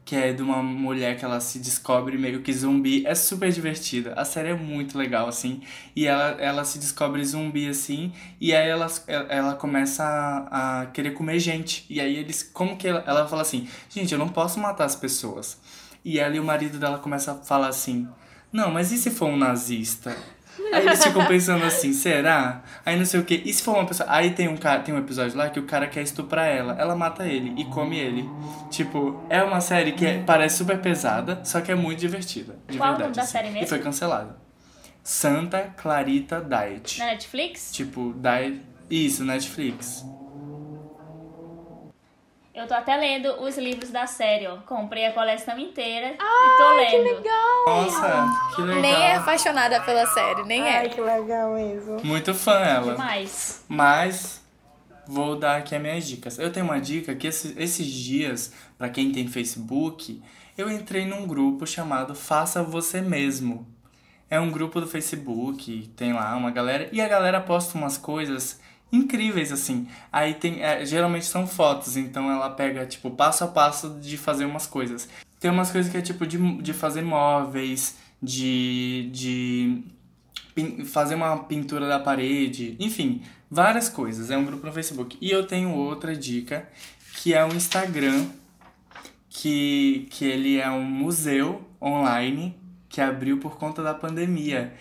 que é de uma mulher que ela se descobre meio que zumbi. É super divertida. A série é muito legal, assim. E ela, ela se descobre zumbi, assim. E aí ela, ela começa a, a querer comer gente. E aí eles. Como que ela, ela fala assim: Gente, eu não posso matar as pessoas. E ela e o marido dela começam a falar assim: Não, mas e se for um nazista? Aí eles ficam pensando assim, será? Aí não sei o que. E se for uma pessoa. Aí tem um cara, tem um episódio lá que o cara quer estuprar ela. Ela mata ele e come ele. Tipo, é uma série que é- parece super pesada, só que é muito divertida. De Qual o verdade. nome da assim. série mesmo? E foi cancelada. Santa Clarita Diet. Na Netflix? Tipo, Diet. Isso, Netflix. Eu tô até lendo os livros da série, ó. Comprei a coleção inteira e tô lendo. Nossa, que legal. Nem é apaixonada pela série, nem Ai, é. que legal mesmo. Muito fã ela. Demais. Mas vou dar aqui as minhas dicas. Eu tenho uma dica que esses, esses dias, pra quem tem Facebook, eu entrei num grupo chamado Faça Você Mesmo. É um grupo do Facebook, tem lá uma galera, e a galera posta umas coisas incríveis assim. Aí tem, é, geralmente são fotos, então ela pega tipo passo a passo de fazer umas coisas. Tem umas coisas que é tipo de, de fazer móveis, de, de fazer uma pintura da parede, enfim, várias coisas. É um grupo no Facebook. E eu tenho outra dica, que é o Instagram, que, que ele é um museu online que abriu por conta da pandemia.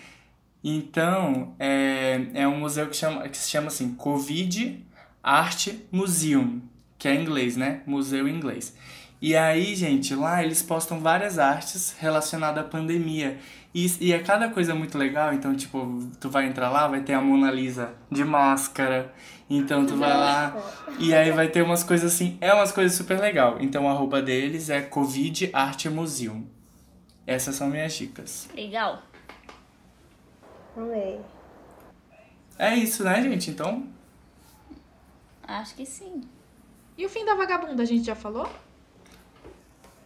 Então, é, é um museu que, chama, que se chama assim, Covid Art Museum, que é em inglês, né? Museu em inglês. E aí, gente, lá eles postam várias artes relacionadas à pandemia. E, e é cada coisa muito legal. Então, tipo, tu vai entrar lá, vai ter a Mona Lisa de máscara. Então, tu vai lá e aí vai ter umas coisas assim. É umas coisas super legal. Então, a arroba deles é Covid Art Museum. Essas são minhas dicas. Legal. Amei. É isso, né, gente? Então, Acho que sim. E o fim da vagabunda, a gente já falou?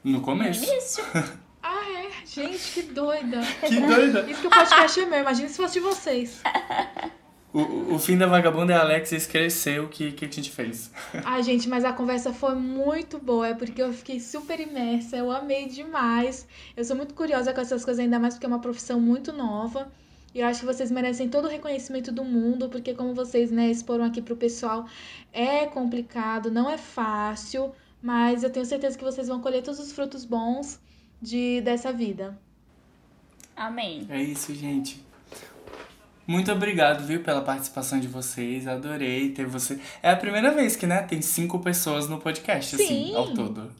no No começo. início. Ah, é? Gente, que doida. Que doida! Isso que o podcast é meu, imagina se fosse de vocês. O, o fim da vagabunda é a Alex esqueceu o que, que a gente fez. Ai, gente, mas a conversa foi muito boa, é porque eu fiquei super imersa, eu amei demais. Eu sou muito curiosa com essas coisas, ainda mais porque é uma profissão muito nova. E eu acho que vocês merecem todo o reconhecimento do mundo, porque como vocês, né, exporam aqui pro pessoal, é complicado, não é fácil, mas eu tenho certeza que vocês vão colher todos os frutos bons de dessa vida. Amém. É isso, gente. Muito obrigado, viu, pela participação de vocês. Adorei ter você. É a primeira vez que, né, tem cinco pessoas no podcast, assim, Sim. ao todo.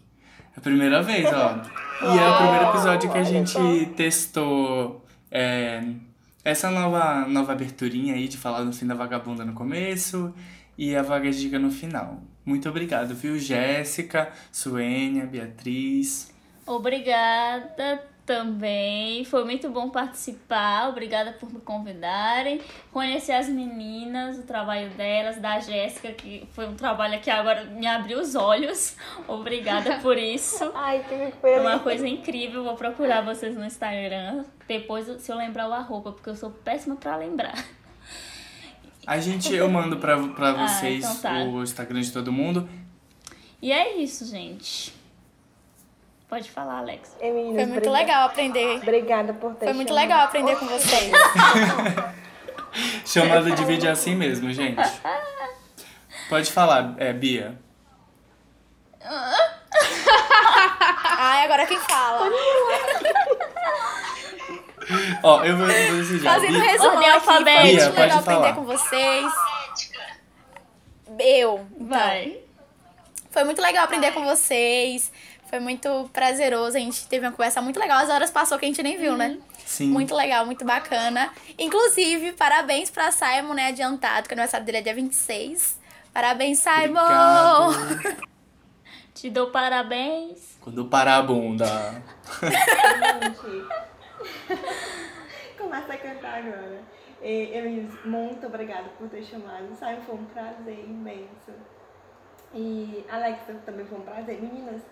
É a primeira vez, ó. E é o primeiro episódio que a gente testou é, essa nova, nova aberturinha aí de falar no fim da vagabunda no começo e a vaga dica no final. Muito obrigado, viu, Jéssica, Suênia, Beatriz. Obrigada também. Foi muito bom participar. Obrigada por me convidarem. Conhecer as meninas, o trabalho delas, da Jéssica, que foi um trabalho que agora me abriu os olhos. Obrigada por isso. Ai, que foi uma coisa incrível. Vou procurar vocês no Instagram. Depois, se eu lembrar o arroba, porque eu sou péssima pra lembrar. A gente, eu mando pra, pra Ah, vocês então tá. o Instagram de todo mundo. E é isso, gente. Pode falar, Alex. Ei, meninas, Foi muito obrigada- legal aprender. Obrigada por ter Foi muito chamado. legal aprender com vocês. Chamada de vídeo é assim mesmo, gente. Pode falar, é, Bia. Ai, agora quem fala? Ó, eu vou, eu vou decidir. Fazendo Bia- resumo Ordem alfabética. foi muito Bia, legal pode aprender falar. com vocês. Eu. Então, Vai. Foi muito legal aprender com vocês. Foi muito prazeroso. A gente teve uma conversa muito legal. As horas passou que a gente nem viu, né? Sim. Muito legal, muito bacana. Inclusive, parabéns pra Simon, né? Adiantado, que o aniversário dele é dia 26. Parabéns, Simon! Obrigado. Te dou parabéns. Quando parar a bunda. Gente, começa a cantar agora. E, Emilis, muito obrigada por ter chamado. Sabe, foi um prazer imenso. E Alexa, também foi um prazer. Meninas,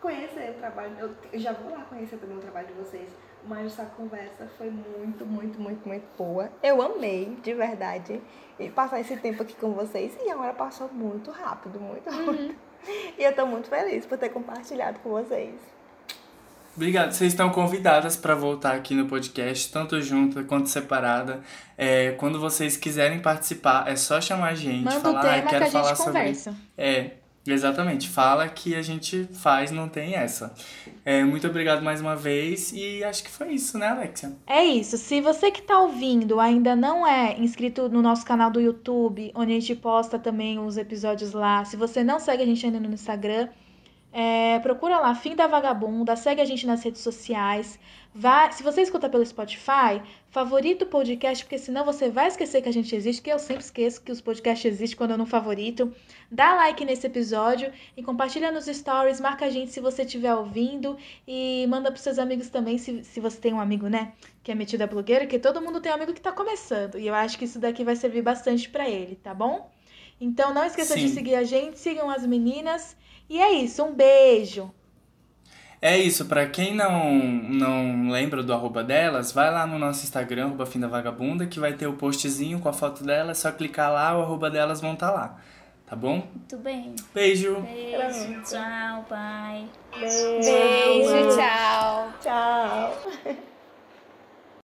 conhecer o trabalho, eu, já vou lá conhecer também o trabalho de vocês, mas essa conversa foi muito, muito, muito, muito boa. Eu amei, de verdade, e passar esse tempo aqui com vocês. E a hora passou muito rápido, muito rápido. E eu tô muito feliz por ter compartilhado com vocês. Obrigado. Vocês estão convidadas para voltar aqui no podcast, tanto junta quanto separada. É, quando vocês quiserem participar, é só chamar a gente, Manda falar, o "Ah, eu tema que quero a falar gente sobre conversa. É, exatamente. Fala que a gente faz, não tem essa. É, muito obrigado mais uma vez e acho que foi isso, né, Alexia? É isso. Se você que tá ouvindo ainda não é inscrito no nosso canal do YouTube, onde a gente posta também os episódios lá, se você não segue a gente ainda no Instagram, é, procura lá, Fim da Vagabunda, segue a gente nas redes sociais. Vai, se você escuta pelo Spotify, favorita o podcast, porque senão você vai esquecer que a gente existe, que eu sempre esqueço que os podcasts existem quando eu não favorito. Dá like nesse episódio e compartilha nos stories, marca a gente se você estiver ouvindo e manda pros seus amigos também, se, se você tem um amigo, né, que é metido a blogueira, que todo mundo tem um amigo que tá começando. E eu acho que isso daqui vai servir bastante pra ele, tá bom? Então não esqueça de Sim. seguir a gente, sigam as meninas. E é isso, um beijo. É isso, pra quem não, não lembra do arroba delas, vai lá no nosso Instagram, arroba Fim da Vagabunda, que vai ter o postzinho com a foto dela, é só clicar lá, o arroba delas vão estar lá. Tá bom? Muito bem. Beijo! Beijo, tchau, bye. Beijo, tchau. Tchau.